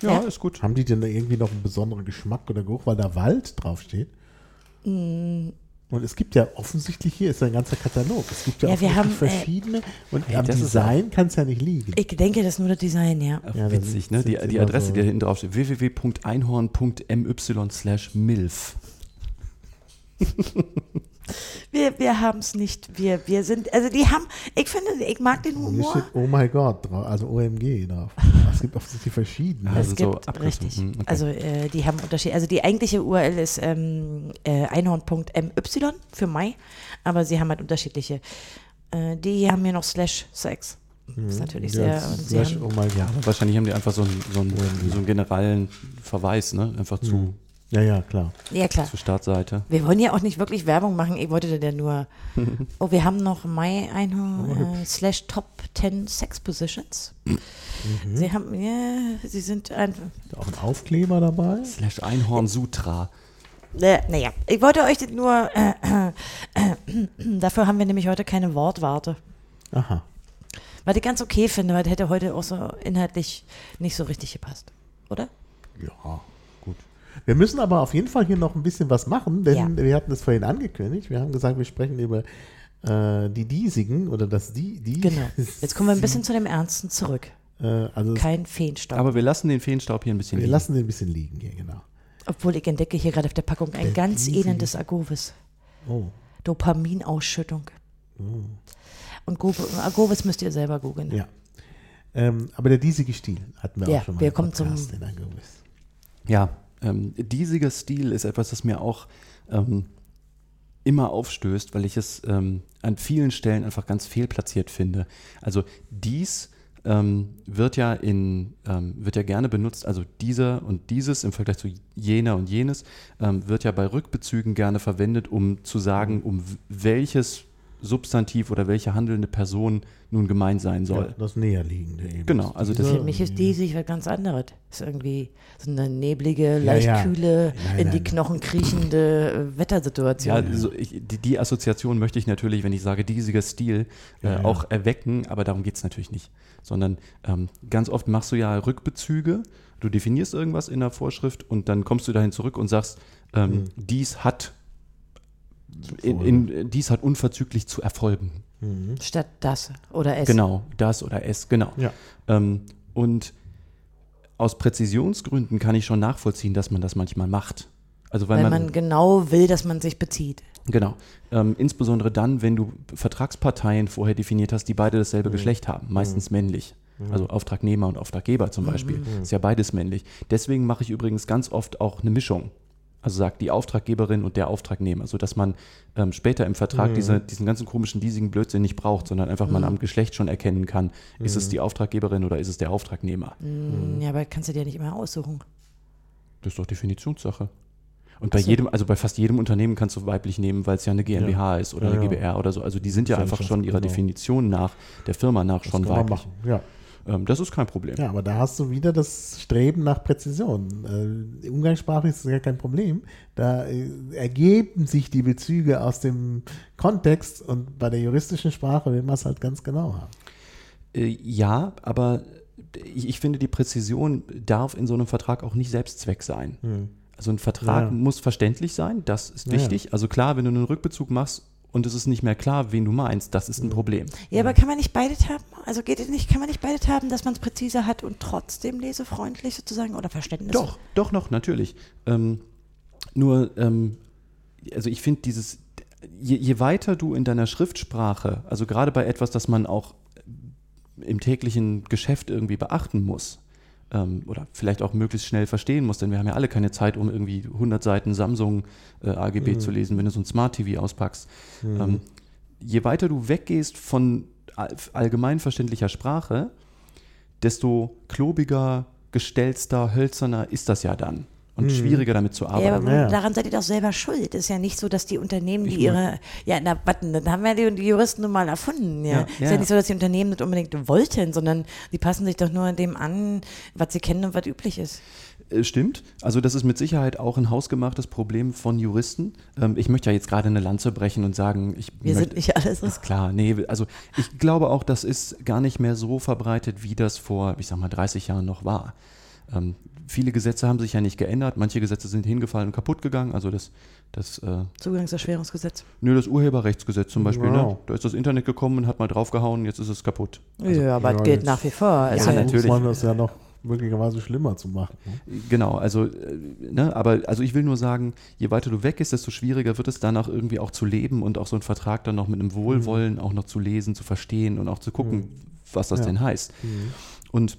Ja, Ja. ist gut. Haben die denn da irgendwie noch einen besonderen Geschmack oder Geruch, weil da Wald draufsteht? Mm. Und es gibt ja offensichtlich hier ist ein ganzer Katalog. Es gibt ja, Ja, wirklich haben, äh, verschiedene. Und Hey, am Design kann es ja nicht liegen. Ich denke, das ist nur das Design, ja. Ja, witzig, sind- ne? Die, die Adresse, so- die da hinten drauf steht, www.einhorn.my slash milf. *laughs* Wir, wir haben es nicht. Wir, wir sind, also die haben, ich finde, ich mag den Und hier Humor. steht Oh my God drauf, also OMG drauf. Es gibt offensichtlich verschiedene. Also es so gibt, Abkürzungen, richtig. hm, okay. Also äh, die haben Unterschied. Also die eigentliche URL ist ähm, äh, einhorn.my für Mai, aber sie haben halt unterschiedliche. Äh, die haben hier noch slash sex. Das ist natürlich Mhm. Ja, sehr. Slash, haben, oh mein Ja, Gott. wahrscheinlich haben die einfach so einen, so einen, so einen generellen Verweis, ne? Einfach zu, Ja, ja, klar. ja, klar. zur Startseite. Wir wollen ja auch nicht wirklich Werbung machen. Ich wollte da nur. *laughs* Oh, wir haben noch My Einhorn äh, slash Top 10 Sex Positions. Mhm. Sie haben, ja, sie sind einfach. Ist auch ein Aufkleber dabei. Slash Einhorn Sutra. Äh, naja, ich wollte euch das nur. Äh, äh, äh, dafür haben wir nämlich heute keine Wortwarte. Aha. Was ich ganz okay finde, weil das hätte heute auch so inhaltlich nicht so richtig gepasst. Oder? Ja. Wir müssen aber auf jeden Fall hier noch ein bisschen was machen, denn Ja. wir hatten es vorhin angekündigt. Wir haben gesagt, wir sprechen über äh, die Diesigen oder das die, die. Genau. Jetzt kommen wir ein bisschen *laughs* zu dem Ernsten zurück. Äh, also Kein Feenstaub. Aber wir lassen den Feenstaub hier ein bisschen wir liegen. lassen den ein bisschen liegen hier, genau. Obwohl ich entdecke hier gerade auf der Packung ein Der ganz riesige- ellendes Agovis. Oh. Dopaminausschüttung. Und Go- Agovis müsst ihr selber googeln. Ja. Ähm, aber der diesige Stil hatten wir Ja, auch schon mal wir im kommen zum- Podcast in Angewiss. Ja, ähm, diesiger Stil ist etwas, das mir auch ähm, immer aufstößt, weil ich es ähm, an vielen Stellen einfach ganz fehlplatziert finde. Also dies ähm, wird ja in ähm, wird ja gerne benutzt, also dieser und dieses im Vergleich zu jener und jenes ähm, wird ja bei Rückbezügen gerne verwendet, um zu sagen, um welches Substantiv oder welche handelnde Person nun gemeint sein soll. Ja, das näherliegende eben. Genau, also das- Für mich ist diesig was ganz anderes. Ist irgendwie so eine neblige, Ja, leicht ja. kühle, Nein, in die nein. Knochen kriechende äh, Wettersituation. Ja, so ich, die, die Assoziation möchte ich natürlich, wenn ich sage diesiger Stil, äh, Ja, ja. auch erwecken, aber darum geht es natürlich nicht. Sondern ähm, ganz oft machst du ja Rückbezüge, du definierst irgendwas in der Vorschrift und dann kommst du dahin zurück und sagst, ähm, Mhm. dies hat in, in, dies hat unverzüglich zu erfolgen. Mhm. Statt das oder es. Genau, das oder es, genau. Ja. Ähm, und aus Präzisionsgründen kann ich schon nachvollziehen, dass man das manchmal macht. Also weil, Weil man genau will, dass man sich bezieht. Genau. Ähm, insbesondere dann, wenn du Vertragsparteien vorher definiert hast, die beide dasselbe Geschlecht haben, meistens männlich. Also Auftragnehmer und Auftraggeber zum Beispiel. Ist ja beides männlich. Deswegen mache ich übrigens ganz oft auch eine Mischung. Also sagt die Auftraggeberin und der Auftragnehmer, sodass man ähm, später im Vertrag diese, diesen ganzen komischen, diesigen Blödsinn nicht braucht, sondern einfach man am Geschlecht schon erkennen kann, ist es die Auftraggeberin oder ist es der Auftragnehmer. Mm, Ja, aber kannst du dir nicht immer aussuchen. Das ist doch Definitionssache. Und bei jedem, also bei fast jedem Unternehmen kannst du weiblich nehmen, weil es ja eine GmbH ist oder Ja, eine ja. GbR oder so. Also die sind ja einfach schon ihrer genau. Definition nach, der Firma nach Das schon weiblich. machen. Ja. Ähm, das ist kein Problem. ja, aber da hast du wieder das Streben nach Präzision. Äh, umgangssprachlich ist das ja kein Problem. Da äh, ergeben sich die Bezüge aus dem Kontext und bei der juristischen Sprache will man es halt ganz genau haben. Äh, ja, aber ich, ich finde, die Präzision darf in so einem Vertrag auch nicht Selbstzweck sein. Also ein Vertrag Ja. muss verständlich sein, das ist Ja, wichtig. Also klar, wenn du einen Rückbezug machst und es ist nicht mehr klar, wen du meinst, das ist ein Problem. Ja, aber kann man nicht beides haben? Also geht es nicht, kann man nicht beides haben, dass man es präziser hat und trotzdem lesefreundlich sozusagen oder Verständnis? Doch, doch noch, natürlich. Ähm, nur, ähm, also ich finde dieses, je, je weiter du in deiner Schriftsprache, also gerade bei etwas, das man auch im täglichen Geschäft irgendwie beachten muss, ähm, oder vielleicht auch möglichst schnell verstehen muss, denn wir haben ja alle keine Zeit, um irgendwie 100 Seiten Samsung äh, AGB zu lesen, wenn du so ein Smart TV auspackst. Ähm, je weiter du weggehst von all- allgemeinverständlicher Sprache, desto klobiger, gestelzter, hölzerner ist das ja dann. Und schwieriger damit zu Ja, arbeiten. aber Ja. daran seid ihr doch selber schuld. Es ist ja nicht so, dass die Unternehmen, die Ich ihre, ja, na, warten, dann haben wir die, die Juristen nun mal erfunden, ja. Ja, ist ja. ja nicht so, dass die Unternehmen das unbedingt wollten, sondern die passen sich doch nur dem an, was sie kennen und was üblich ist. Äh, Stimmt. Also das ist mit Sicherheit auch ein hausgemachtes Problem von Juristen. Ähm, ich möchte ja jetzt gerade eine Lanze brechen und sagen, ich Wir möchte, sind nicht alles. Ist klar, nee, also ich glaube auch, das ist gar nicht mehr so verbreitet, wie das vor, ich sag mal, 30 Jahren noch war. Ähm, viele Gesetze haben sich ja nicht geändert, manche Gesetze sind hingefallen und kaputt gegangen. Also das, das, äh, Zugangserschwerungsgesetz. nö, das Urheberrechtsgesetz zum Beispiel, Wow. ne? da ist das Internet gekommen und hat mal draufgehauen, jetzt ist es kaputt. ja, aber ja, es gilt nach wie vor. Also, Ja, natürlich. man das ja noch möglicherweise schlimmer zu machen. ne? Genau, also, äh, ne, aber also ich will nur sagen, je weiter du weg bist, desto schwieriger wird es danach irgendwie auch zu leben und auch so einen Vertrag dann noch mit einem Wohlwollen auch noch zu lesen, zu verstehen und auch zu gucken, was das Ja. denn heißt. Und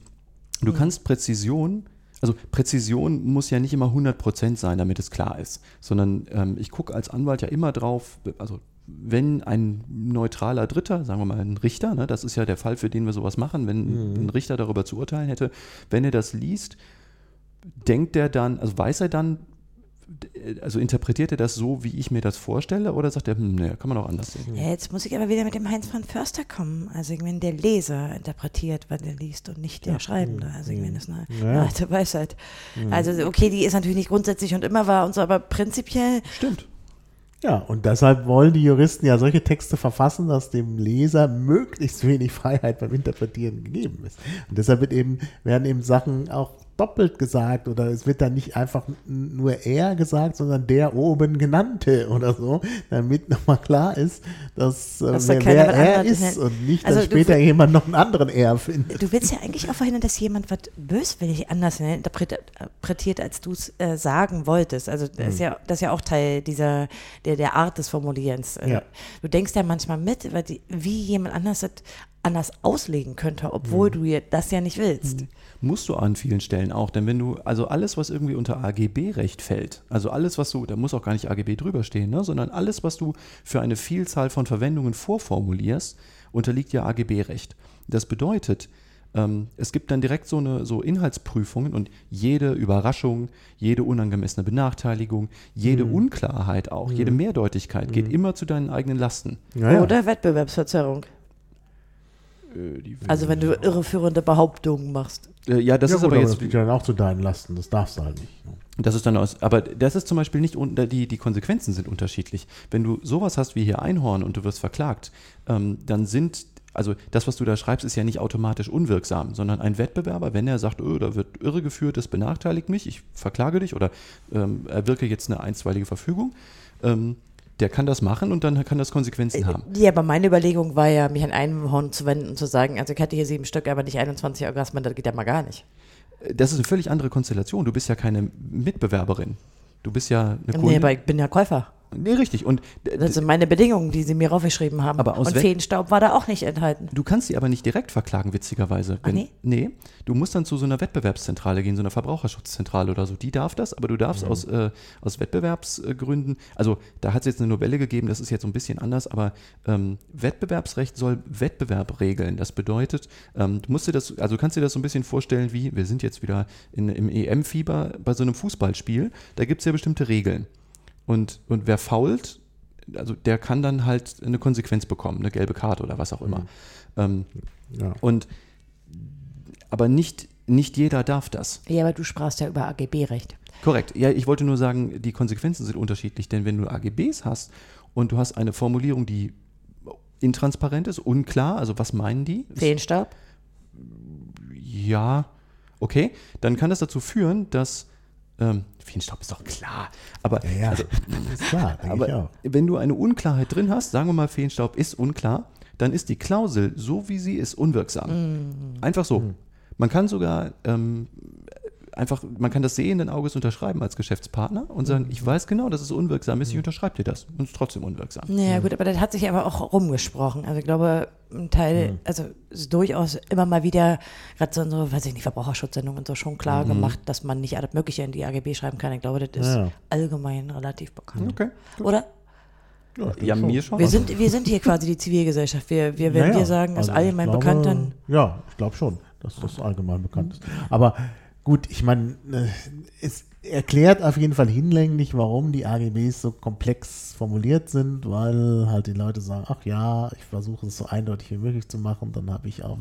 Du kannst Präzision, also Präzision muss ja nicht immer 100% sein, damit es klar ist, sondern ähm, ich gucke als Anwalt ja immer drauf, also wenn ein neutraler Dritter, sagen wir mal ein Richter, ne, das ist ja der Fall, für den wir sowas machen, wenn ein Richter darüber zu urteilen hätte, wenn er das liest, denkt er dann, also weiß er dann, also interpretiert er das so, wie ich mir das vorstelle, oder sagt er, hm, ne, kann man auch anders sehen? Ja, jetzt muss ich aber wieder mit dem Heinz von Förster kommen. Also wenn der Leser interpretiert, was er liest und nicht der Schreibende. Also ich meine, das ist eine, Ja. alte Weisheit. Also okay, die ist natürlich nicht grundsätzlich und immer wahr und so, aber prinzipiell Stimmt. Ja, und deshalb wollen die Juristen ja solche Texte verfassen, dass dem Leser möglichst wenig Freiheit beim Interpretieren gegeben ist. Und deshalb wird eben, werden eben Sachen auch doppelt gesagt oder es wird dann nicht einfach nur er gesagt, sondern der oben genannte oder so, damit nochmal klar ist, dass, äh, Dass da wer, wer er ist nennt. und nicht, Also dass du später jemand noch einen anderen er findet. Du willst ja eigentlich auch verhindern, dass jemand was böswillig anders interpretiert, als du es äh, sagen wolltest. Also das, ist ja, das ist ja auch Teil dieser, der, der Art des Formulierens. Äh, Ja. Du denkst ja manchmal mit, die, wie jemand anders das anders auslegen könnte, obwohl du ja das ja nicht willst. Musst du an vielen Stellen auch, denn wenn du, also alles, was irgendwie unter AGB-Recht fällt, also alles, was du, da muss auch gar nicht AGB drüber stehen, ne, sondern alles, was du für eine Vielzahl von Verwendungen vorformulierst, unterliegt ja AGB-Recht. Das bedeutet, ähm, es gibt dann direkt so eine so Inhaltsprüfungen und jede Überraschung, jede unangemessene Benachteiligung, jede Unklarheit auch, jede Mehrdeutigkeit geht immer zu deinen eigenen Lasten. Ja, ja. Oder Wettbewerbsverzerrung. Die- Also wenn du irreführende Behauptungen machst. Äh, ja, das ja, ist gut, aber aber jetzt das liegt ja dann auch zu deinen Lasten, das darfst du halt nicht. ne? Das ist dann aus, aber das ist zum Beispiel nicht, un- die, die Konsequenzen sind unterschiedlich. Wenn du sowas hast wie hier Einhorn und du wirst verklagt, ähm, dann sind, also das, was du da schreibst, ist ja nicht automatisch unwirksam, sondern ein Wettbewerber, wenn er sagt, öh, da wird irregeführt, das benachteiligt mich, ich verklage dich oder ähm, erwirke jetzt eine einstweilige Verfügung, ähm, der kann das machen und dann kann das Konsequenzen haben. Ja, aber meine Überlegung war ja, mich an Einhorn zu wenden und zu sagen, also ich hatte hier sieben Stück, aber nicht 21 Orgasmen, das geht ja mal gar nicht. Das ist eine völlig andere Konstellation. Du bist ja keine Mitbewerberin. Du bist ja eine Nee, Kundin. aber ich bin ja Käufer. Nee, richtig. Und Das sind meine Bedingungen, die sie mir raufgeschrieben haben. Aber aus und Feenstaub war da auch nicht enthalten. Du kannst sie aber nicht direkt verklagen, witzigerweise. Ah, nee? Nee, du musst dann zu so einer Wettbewerbszentrale gehen, so einer Verbraucherschutzzentrale oder so. Die darf das, aber du darfst aus, äh, aus Wettbewerbsgründen, also da hat es jetzt eine Novelle gegeben, das ist jetzt so ein bisschen anders, aber ähm, Wettbewerbsrecht soll Wettbewerb regeln. Das bedeutet, ähm, du musst dir das, also du kannst dir das so ein bisschen vorstellen wie, wir sind jetzt wieder in, im EM-Fieber bei so einem Fußballspiel, da gibt es ja bestimmte Regeln. Und, und wer fault, also der kann dann halt eine Konsequenz bekommen, eine gelbe Karte oder was auch immer. Ähm, Ja. und aber nicht, nicht jeder darf das. Ja, aber du sprachst ja über AGB-Recht. Korrekt. Ja, ich wollte nur sagen, die Konsequenzen sind unterschiedlich, denn wenn du AGBs hast und du hast eine Formulierung, die intransparent ist, unklar, also was meinen die? Feenstaub? Ja, okay, dann kann das dazu führen, dass ähm, Feenstaub ist doch klar, aber Ja, ja, also, *laughs* ist klar, Aber auch. wenn du eine Unklarheit drin hast, sagen wir mal, Feenstaub ist unklar, dann ist die Klausel, so wie sie ist, unwirksam. Einfach so. Man kann sogar ähm, einfach, man kann das sehenden Auges unterschreiben als Geschäftspartner und sagen, ich weiß genau, dass es unwirksam ist, ich unterschreibe dir das. Und es ist trotzdem unwirksam. Naja, gut, aber das hat sich aber auch rumgesprochen. Also ich glaube, ein Teil, also ist durchaus immer mal wieder, gerade so in so, weiß ich nicht, Verbraucherschutzsendungen und so schon klar gemacht, dass man nicht alles Mögliche in die AGB schreiben kann. Ich glaube, das ist Ja. allgemein relativ bekannt. Okay. Oder? Ja, Ja, mir schon. Wir sind, wir sind hier quasi die Zivilgesellschaft. Wir, wir wenn Ja, ja. wir sagen, ist Also allgemein glaube, bekannt, dann Ja, ich glaube schon, dass das allgemein bekannt ist. Aber gut, ich meine, äh, es erklärt auf jeden Fall hinlänglich, warum die AGBs so komplex formuliert sind, weil halt die Leute sagen, ach ja, ich versuche es so eindeutig wie möglich zu machen, dann habe ich auch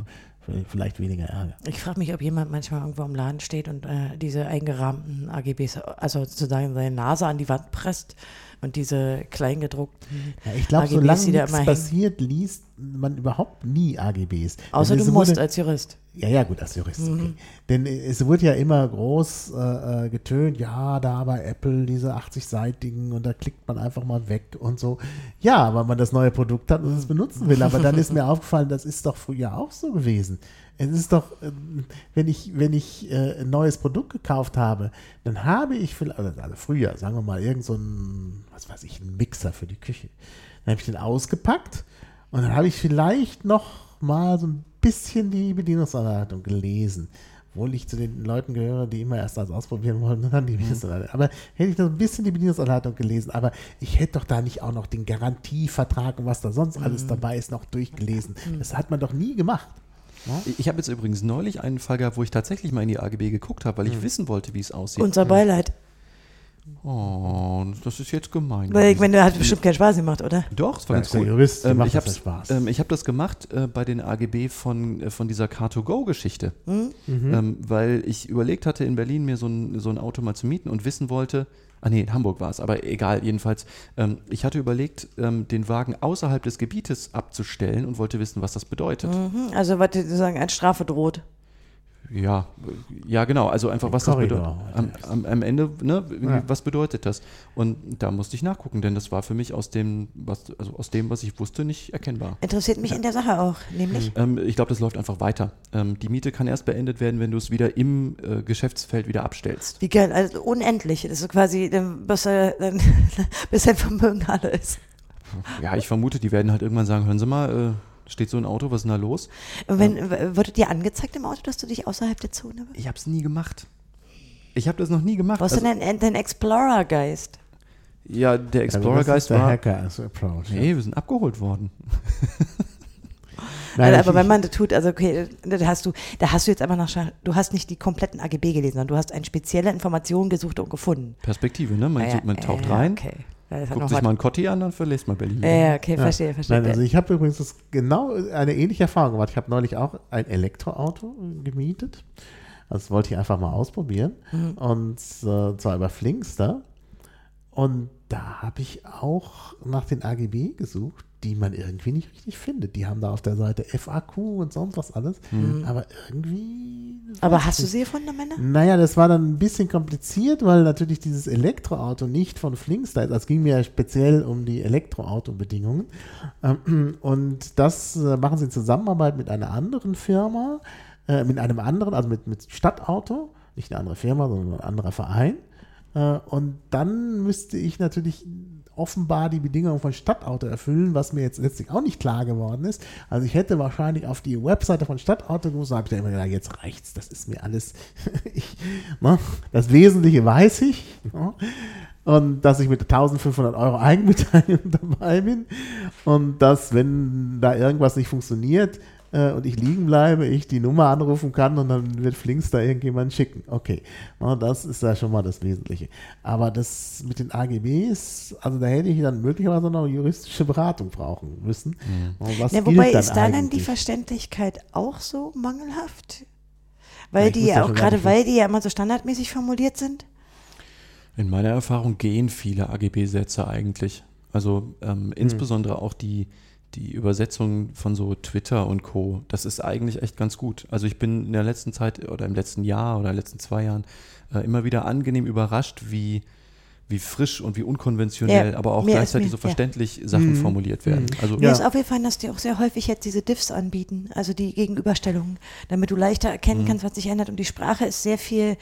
vielleicht weniger Ärger. Ich frage mich, ob jemand manchmal irgendwo im Laden steht und äh, diese eingerahmten AGBs, also sozusagen seine Nase an die Wand presst und diese kleingedruckten Ja, ich glaube, solange nichts passiert, liest man überhaupt nie AGBs. Außer du musst wurde- als Jurist. Ja, ja, gut, als Jurist. Mhm. Okay. Denn es wurde ja immer groß äh, äh, getönt, ja, da bei Apple diese 80-seitigen und da klickt man einfach mal weg und so. Ja, weil man das neue Produkt hat und es benutzen will. Aber dann ist mir *laughs* aufgefallen, das ist doch früher auch so gewesen. Es ist doch, ähm, wenn ich, wenn ich äh, ein neues Produkt gekauft habe, dann habe ich vielleicht, also also früher, sagen wir mal, irgend so ein, was weiß ich, ein Mixer für die Küche. Dann habe ich den ausgepackt und dann habe ich vielleicht noch mal so ein bisschen die Bedienungsanleitung gelesen. Obwohl ich zu den Leuten gehöre, die immer erst das ausprobieren wollen und dann die Bedienungsanleitung. Aber hätte ich noch ein bisschen die Bedienungsanleitung gelesen, aber ich hätte doch da nicht auch noch den Garantievertrag und was da sonst alles dabei ist, noch durchgelesen. Das hat man doch nie gemacht. Ich habe jetzt übrigens neulich einen Fall gehabt, wo ich tatsächlich mal in die AGB geguckt habe, weil ich wissen wollte, wie es aussieht. Unser Beileid. Oh, das ist jetzt gemein. Weil ich meine, hat bestimmt keinen Spaß gemacht, oder? Doch, es war Ja, ganz der cool. Jurist, der ähm, macht ich habe ähm, ich hab das gemacht äh, bei den AGB von, äh, von dieser Car2Go-Geschichte, Mhm. ähm, weil ich überlegt hatte, in Berlin mir so ein, so ein Auto mal zu mieten und wissen wollte, ah nee, in Hamburg war es, aber egal, jedenfalls, ähm, ich hatte überlegt, ähm, den Wagen außerhalb des Gebietes abzustellen und wollte wissen, was das bedeutet. Mhm. Also, was sozusagen als Strafe droht. Ja, äh, ja, genau. Also einfach, was das Korridor bedeutet. Am, am, am Ende, ne, Ja. was bedeutet das? Und da musste ich nachgucken, denn das war für mich aus dem, was, also aus dem, was ich wusste, nicht erkennbar. Interessiert mich in der Sache auch, nämlich. Ähm, ich glaube, das läuft einfach weiter. Ähm, die Miete kann erst beendet werden, wenn du es wieder im äh, Geschäftsfeld wieder abstellst. Wie geil, also unendlich. Das ist quasi, dann, *laughs* bis, er, dann, bis sein Vermögen alle ist. Ja, ich vermute, die werden halt irgendwann sagen, hören Sie mal, äh, steht so ein Auto, was ist denn da los? Wenn, w- wurde dir angezeigt im Auto, dass du dich außerhalb der Zone bist? Ich habe es nie gemacht. Ich habe das noch nie gemacht. Ist Also, denn dein, dein Explorer-Geist? ja, der Also Explorer-Geist ist der war... Hacker als Approach. ja. Nee, wir sind abgeholt worden. Nein, also, aber wenn man das tut, also okay, da hast du, da hast du jetzt einfach nach, du hast nicht die kompletten AGB gelesen, sondern du hast eine spezielle Information gesucht und gefunden. Perspektive, ne? Man, Ja, sucht, man taucht ja, rein, Okay. Ja, noch sich mal einen Kotti an, dann verlässt man Berlin. Ja, ja, okay, verstehe, verstehe. Nein, also ich habe übrigens das genau eine ähnliche Erfahrung gemacht. Ich habe neulich auch ein Elektroauto gemietet. Das wollte ich einfach mal ausprobieren. Mhm. Und äh, zwar über Flinkster. Und da habe ich auch nach den AGB gesucht, die man irgendwie nicht richtig findet. Die haben da auf der Seite FAQ und sonst was alles. Aber irgendwie. Mhm. Aber hast du sie gefunden am Ende? Naja, das war dann ein bisschen kompliziert, weil natürlich dieses Elektroauto nicht von Flinkster ist. Also Es ging mir ja speziell um die Elektroauto-Bedingungen. Ähm, Und das äh, machen sie in Zusammenarbeit mit einer anderen Firma, äh, mit einem anderen, also mit, mit Stadtauto, nicht eine andere Firma, sondern ein anderer Verein. Äh, Und dann müsste ich natürlich offenbar die Bedingungen von Stadtauto erfüllen, was mir jetzt letztlich auch nicht klar geworden ist. Also ich hätte wahrscheinlich auf die Webseite von Stadtauto gemusst, habe ich da immer gedacht, jetzt reicht's, das ist mir alles, *laughs* ich, ne, das Wesentliche weiß ich. Ne, und dass ich mit 1500 Euro Eigenbeteiligung *laughs* dabei bin und dass, wenn da irgendwas nicht funktioniert äh, und ich liegen bleibe, ich die Nummer anrufen kann und dann wird Flinks da irgendjemand schicken. Okay, Na, das ist ja schon mal das Wesentliche. Aber das mit den AGBs, also da hätte ich dann möglicherweise noch juristische Beratung brauchen müssen. Und was Ja, wobei ist da dann die? Verständlichkeit auch so mangelhaft? Weil Ja, die ja auch gerade, weil die ja immer so standardmäßig formuliert sind. In meiner Erfahrung gehen viele AGB-Sätze eigentlich. Also ähm, insbesondere auch die, die Übersetzung von so Twitter und Co. Das ist eigentlich echt ganz gut. Also ich bin in der letzten Zeit oder im letzten Jahr oder in den letzten zwei Jahren äh, immer wieder angenehm überrascht, wie, wie frisch und wie unkonventionell, Ja, aber auch gleichzeitig mir- so ja. verständlich Sachen formuliert werden. Also Mir Ja. ist aufgefallen, dass die auch sehr häufig jetzt diese Diffs anbieten, also die Gegenüberstellungen, damit du leichter Mhm. erkennen kannst, was sich ändert. Und die Sprache ist sehr viel.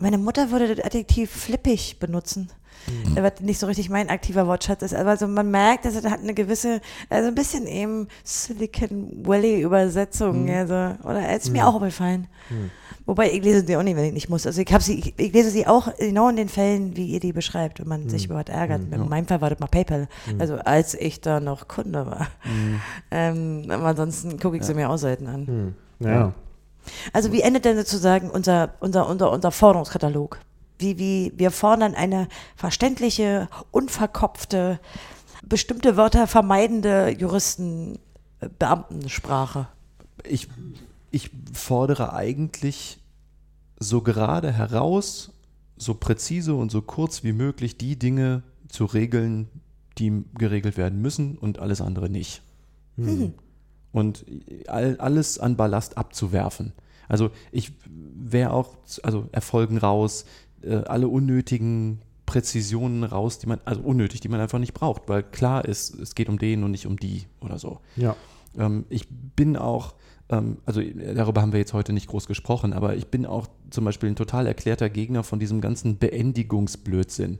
Meine Mutter würde das Adjektiv flippig benutzen. Mhm. Was nicht so richtig mein aktiver Wortschatz ist. Aber also man merkt, dass er hat eine gewisse, also ein bisschen eben Silicon Valley Übersetzung. Mhm. Also, oder es ist mir auch aufgefallen. Wobei ich lese sie auch nicht, wenn ich nicht muss. Also ich habe sie, ich, ich lese sie auch genau in den Fällen, wie ihr die beschreibt, wenn man sich über was ärgert. In meinem Fall war das mal PayPal. Also als ich da noch Kunde war. Ähm, aber ansonsten gucke ich sie mir auch selten an. Ja. Also wie endet denn sozusagen unser, unser, unser, unser Forderungskatalog? Wie, wie, wir fordern eine verständliche, unverkopfte, bestimmte Wörter vermeidende Juristen, äh, Beamtensprache. ich, ich fordere eigentlich so gerade heraus, so präzise und so kurz wie möglich die Dinge zu regeln, die geregelt werden müssen und alles andere nicht. Und all, alles an Ballast abzuwerfen. Also ich wäre auch, also Erfolgen raus, äh, alle unnötigen Präzisionen raus, die man, also unnötig, die man einfach nicht braucht, weil klar ist, es geht um den und nicht um die oder so. ja. Ähm, ich bin auch, ähm, also darüber haben wir jetzt heute nicht groß gesprochen, aber ich bin auch zum Beispiel ein total erklärter Gegner von diesem ganzen Beendigungsblödsinn.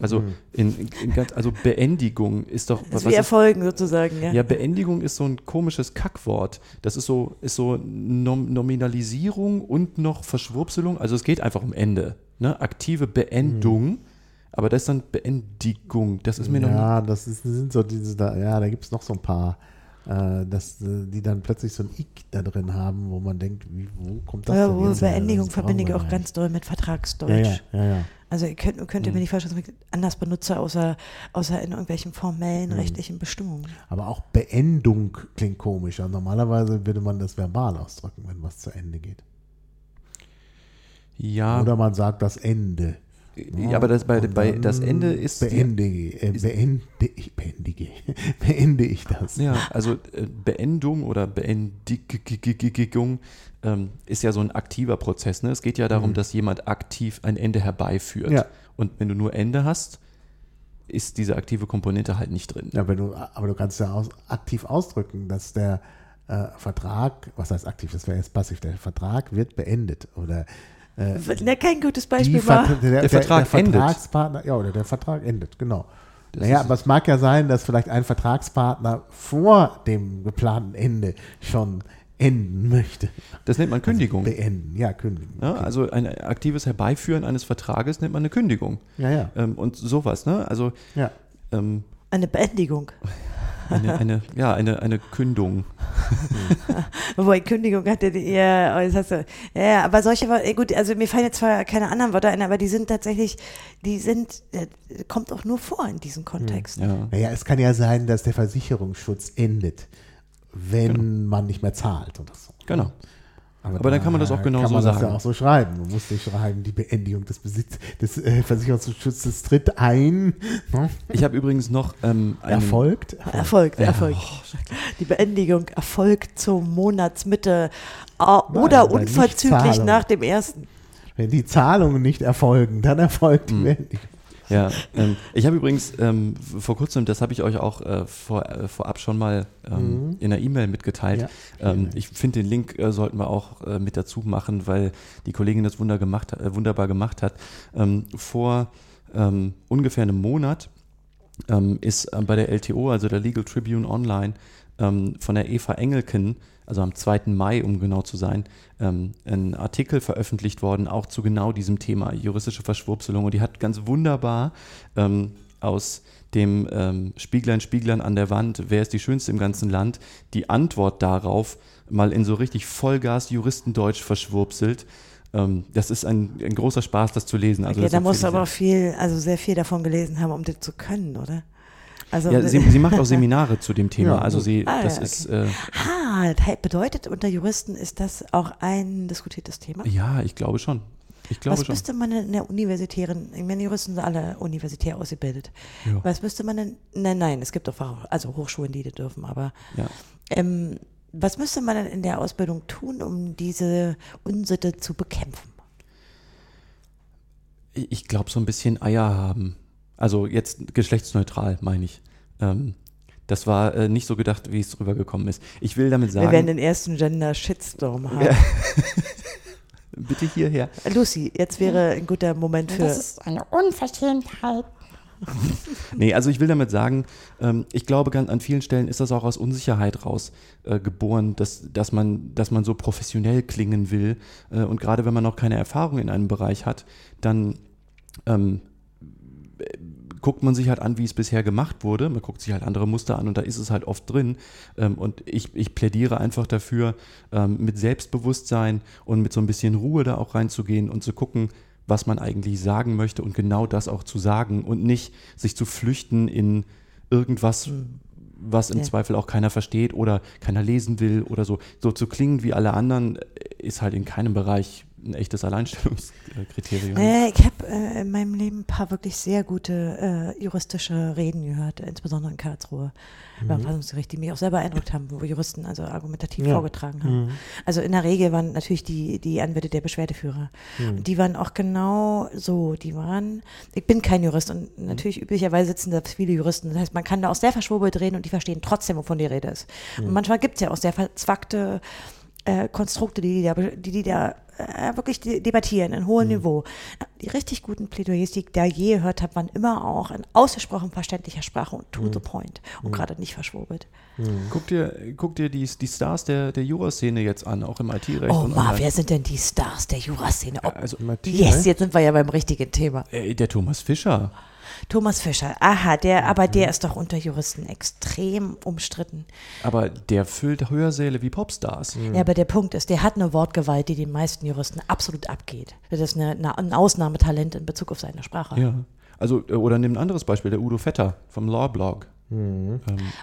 Also, in, in, ganz- also Beendigung ist doch. Das was wie ist- Erfolgen sozusagen, ja. Ja, Beendigung ist so ein komisches Kackwort. Das ist so, ist so Nom Nominalisierung und noch Verschwurbselung. Also es geht einfach um Ende. Ne? Aktive Beendung. Aber das ist dann Beendigung. Das ist mir noch Ja, das ist, sind so diese, da, ja, da gibt es noch so ein paar, äh, das, äh, die dann plötzlich so ein Ick da drin haben, wo man denkt, wie, wo kommt das Ja, denn wo jetzt her? Beendigung Das verbinde ich auch ganz doll mit Vertragsdeutsch. Ja, ja, ja, ja. Also ihr könnt, könnt Mhm. ihr mir nicht vorstellen, dass ich anders benutze, außer, außer in irgendwelchen formellen Mhm. rechtlichen Bestimmungen. Aber auch Beendung klingt komisch. Also normalerweise würde man das verbal ausdrücken, wenn was zu Ende geht. Ja, Oder man sagt das Ende. ja aber das, bei, bei, das Ende ist. Beendige, äh, beende, ich, beendige, *laughs* beende ich das. Ja, also äh, Beendung oder Beendigung ähm, ist ja so ein aktiver Prozess. Ne? Es geht ja darum, dass jemand aktiv ein Ende herbeiführt. Mhm. Ja. Und wenn du nur Ende hast, ist diese aktive Komponente halt nicht drin. Ja, du, aber du kannst ja aus, aktiv ausdrücken, dass der äh, Vertrag, was heißt aktiv, das wäre jetzt passiv, der Vertrag wird beendet oder äh, Ne, kein gutes Beispiel war. der, der, Vertrag der endet. Vertragspartner, ja, oder der Vertrag endet, genau. Das naja, aber es mag ja sein, dass vielleicht ein Vertragspartner vor dem geplanten Ende schon enden möchte. Das nennt man Kündigung. Beenden, ja, kündigen. Ja, also ein aktives Herbeiführen eines Vertrages nennt man eine Kündigung. Ja, ja, Ähm, und sowas, ne? Also ja. ähm, Eine Beendigung. Eine, eine, ja, eine, eine Kündung. *laughs* Wobei Kündigung hatte die oh, das hast du, ja, aber solche, eh, gut, also mir fallen jetzt zwar keine anderen Wörter ein, aber die sind tatsächlich, die sind, äh, kommt auch nur vor in diesem Kontext. Ja. Naja, es kann ja sein, dass der Versicherungsschutz endet, wenn Genau. man nicht mehr zahlt oder so. Genau. Aber dann kann man das auch genauso kann man das sagen. ja auch so schreiben. Man muss nicht schreiben, die Beendigung des Besitz des äh, Versicherungsschutzes tritt ein. Ne? Ich habe übrigens noch ähm, einen, Erfolgt. Erfolgt, Ja. erfolgt. Die Beendigung erfolgt zur Monatsmitte äh, oder unverzüglich nach dem ersten. Wenn die Zahlungen nicht erfolgen, dann erfolgt die Beendigung. Ja, *laughs* ähm, ich habe übrigens ähm, vor kurzem, das habe ich euch auch äh, vor, äh, vorab schon mal ähm, in einer E-Mail mitgeteilt. Ja, ähm, ich finde, den Link äh, sollten wir auch äh, mit dazu machen, weil die Kollegin das wunder gemacht, äh, wunderbar gemacht hat. Ähm, vor ähm, ungefähr einem Monat ist äh, bei der LTO, also der Legal Tribune Online, von der Eva Engelken, also am 2. Mai, um genau zu sein, ähm, ein Artikel veröffentlicht worden, auch zu genau diesem Thema, juristische Verschwurbselung. Und die hat ganz wunderbar ähm, aus dem ähm, Spieglein, Spieglein an der Wand, wer ist die Schönste im ganzen Land, die Antwort darauf mal in so richtig Vollgas Juristendeutsch verschwurbselt. Ähm, das ist ein, ein großer Spaß, das zu lesen. Also Okay, da musst du aber viel, also sehr viel davon gelesen haben, um das zu können, oder? Also, ja, sie, sie macht auch Seminare zu dem *laughs* Thema. Also sie, Ah, das ja, ist, äh, ah, bedeutet, unter Juristen ist das auch ein diskutiertes Thema. ja, ich glaube schon. Ich glaube Was schon. müsste man in der universitären, ich meine, Juristen sind alle universitär ausgebildet. Ja. Was müsste man denn, nein, nein, es gibt Fach- also Hochschulen, die das dürfen, aber Ja. ähm, was müsste man denn in der Ausbildung tun, um diese Unsitte zu bekämpfen? Ich glaube, so ein bisschen Eier haben. Also jetzt geschlechtsneutral, meine ich. Ähm, das war äh, nicht so gedacht, wie es rübergekommen ist. Ich will damit sagen, Wir werden den ersten Gender-Shitstorm haben. Ja. *laughs* bitte hierher. Lucy, jetzt wäre ein guter Moment für. Das ist eine Unverschämtheit. *laughs* Nee, also ich will damit sagen, ähm, ich glaube, ganz, an vielen Stellen ist das auch aus Unsicherheit raus äh, geboren, dass, dass, man, dass man so professionell klingen will. Äh, und gerade wenn man noch keine Erfahrung in einem Bereich hat, dann ähm, äh, guckt man sich halt an, wie es bisher gemacht wurde. Man guckt sich halt andere Muster an und da ist es halt oft drin. Ähm, und ich, ich plädiere einfach dafür, ähm, mit Selbstbewusstsein und mit so ein bisschen Ruhe da auch reinzugehen und zu gucken, was man eigentlich sagen möchte und genau das auch zu sagen und nicht sich zu flüchten in irgendwas, was im Ja. Zweifel auch keiner versteht oder keiner lesen will oder so. So zu klingen wie alle anderen äh, ist halt in keinem Bereich ein echtes Alleinstellungskriterium. Naja, ich habe äh, in meinem Leben ein paar wirklich sehr gute äh, juristische Reden gehört, insbesondere in Karlsruhe beim Verfassungsgericht, die mich auch sehr beeindruckt haben, wo Juristen also argumentativ Ja. vorgetragen haben. Also in der Regel waren natürlich die, die Anwälte der Beschwerdeführer. Und die waren auch genau so, die waren, ich bin kein Jurist und natürlich üblicherweise sitzen da viele Juristen. Das heißt, man kann da auch sehr verschwurbelt reden und die verstehen trotzdem, wovon die Rede ist. Und manchmal gibt es ja auch sehr verzwackte äh, Konstrukte, die die, da, die die da äh, wirklich de debattieren, in hohem Niveau. Die richtig guten Plädoyers, die ich da je gehört habe, waren immer auch in ausgesprochen verständlicher Sprache und to the point und gerade nicht verschwurbelt. Guck dir, guck dir die, die Stars der, der Juraszene jetzt an, auch im IT-Recht. Oh, Ma, wer sind denn die Stars der Juraszene? Oh, Also, yes, jetzt sind wir ja beim richtigen Thema. äh, der Thomas Fischer. Thomas Fischer, aha, der, aber der ist doch unter Juristen extrem umstritten. Aber der füllt Hörsäle wie Popstars. Ja, aber der Punkt ist, der hat eine Wortgewalt, die den meisten Juristen absolut abgeht. Das ist eine, eine, ein Ausnahmetalent in Bezug auf seine Sprache. Ja. Also, äh, oder nimm ein anderes Beispiel, der Udo Vetter vom Law-Blog. Ähm,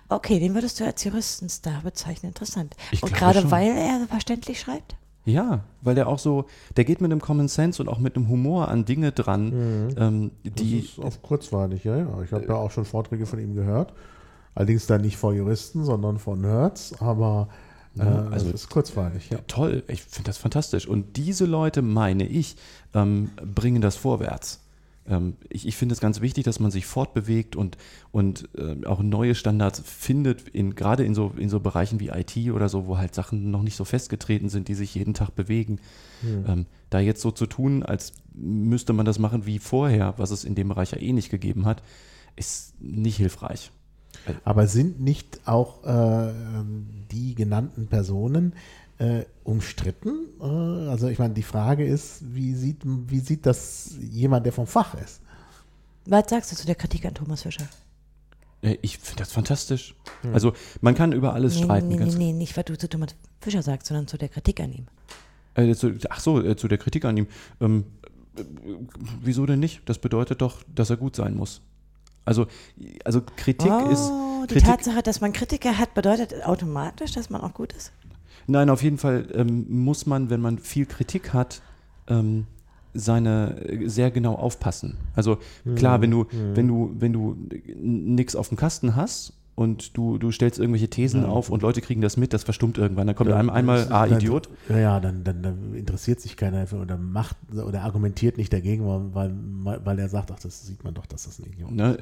Okay, den würdest du als Juristenstar bezeichnen. Interessant. Ich Und gerade schon. weil er verständlich schreibt? Ja, weil der auch so, der geht mit einem Common Sense und auch mit einem Humor an Dinge dran, ähm, Das die. ist auch kurzweilig, ja, ja. Ich habe ja auch schon Vorträge von ihm gehört. Allerdings dann nicht vor Juristen, sondern von Nerds, aber äh, Ja, also ist kurzweilig, ja. Toll, ich finde das fantastisch. Und diese Leute, meine ich, ähm, bringen das vorwärts. Ähm, ich ich finde es ganz wichtig, dass man sich fortbewegt und, und äh, auch neue Standards findet, in, gerade in so, in so Bereichen wie IT oder so, wo halt Sachen noch nicht so festgetreten sind, die sich jeden Tag bewegen. Ähm, da jetzt so zu tun, als müsste man das machen wie vorher, was es in dem Bereich ja eh nicht gegeben hat, ist nicht hilfreich. Aber sind nicht auch äh, die genannten Personen äh, umstritten? Äh, also ich meine, die Frage ist, wie sieht, wie sieht das jemand, der vom Fach ist? Was sagst du zu der Kritik an Thomas Fischer? Äh, Ich finde das fantastisch. Also man kann über alles Nee, streiten. nee, nee, nee, nicht, was du zu Thomas Fischer sagst, sondern zu der Kritik an ihm. Äh, zu, ach so, äh, zu der Kritik an ihm. Ähm, äh, wieso denn nicht? Das bedeutet doch, dass er gut sein muss. Also, also Kritik ist. oh, die Kritik, Tatsache, dass man Kritiker hat, bedeutet automatisch, dass man auch gut ist? Nein, auf jeden Fall ähm, muss man, wenn man viel Kritik hat, ähm, seine äh, sehr genau aufpassen. Also klar, wenn du, wenn du, wenn du nichts auf dem Kasten hast und du, du stellst irgendwelche Thesen auf und Leute kriegen das mit, das verstummt irgendwann. Dann kommt einem einmal, ah, Dann- Idiot. Ja, ja, dann, dann, dann interessiert sich keiner dafür oder macht oder argumentiert nicht dagegen, weil, weil, weil er sagt, ach, das sieht man doch, dass das ein Idiot ist. Ne,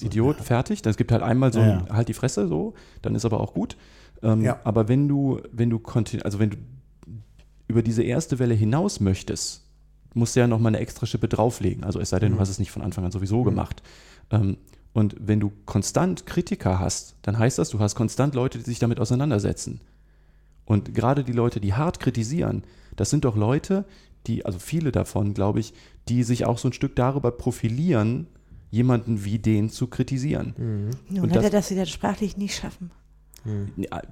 Idiot, fertig. Es gibt halt einmal so ein, Ja, ja. halt die Fresse so, dann ist aber auch gut. Ähm, Ja. Aber wenn du, wenn du kontin- also wenn du über diese erste Welle hinaus möchtest, musst du ja nochmal eine extra Schippe drauflegen. Also es sei Mhm. denn, du hast es nicht von Anfang an sowieso gemacht. Ähm, und wenn du konstant Kritiker hast, dann heißt das, du hast konstant Leute, die sich damit auseinandersetzen. Und gerade die Leute, die hart kritisieren, das sind doch Leute, die, also viele davon, glaube ich, die sich auch so ein Stück darüber profilieren, jemanden wie den zu kritisieren. Nun Und hat das- er das wieder sprachlich nie schaffen. Ja,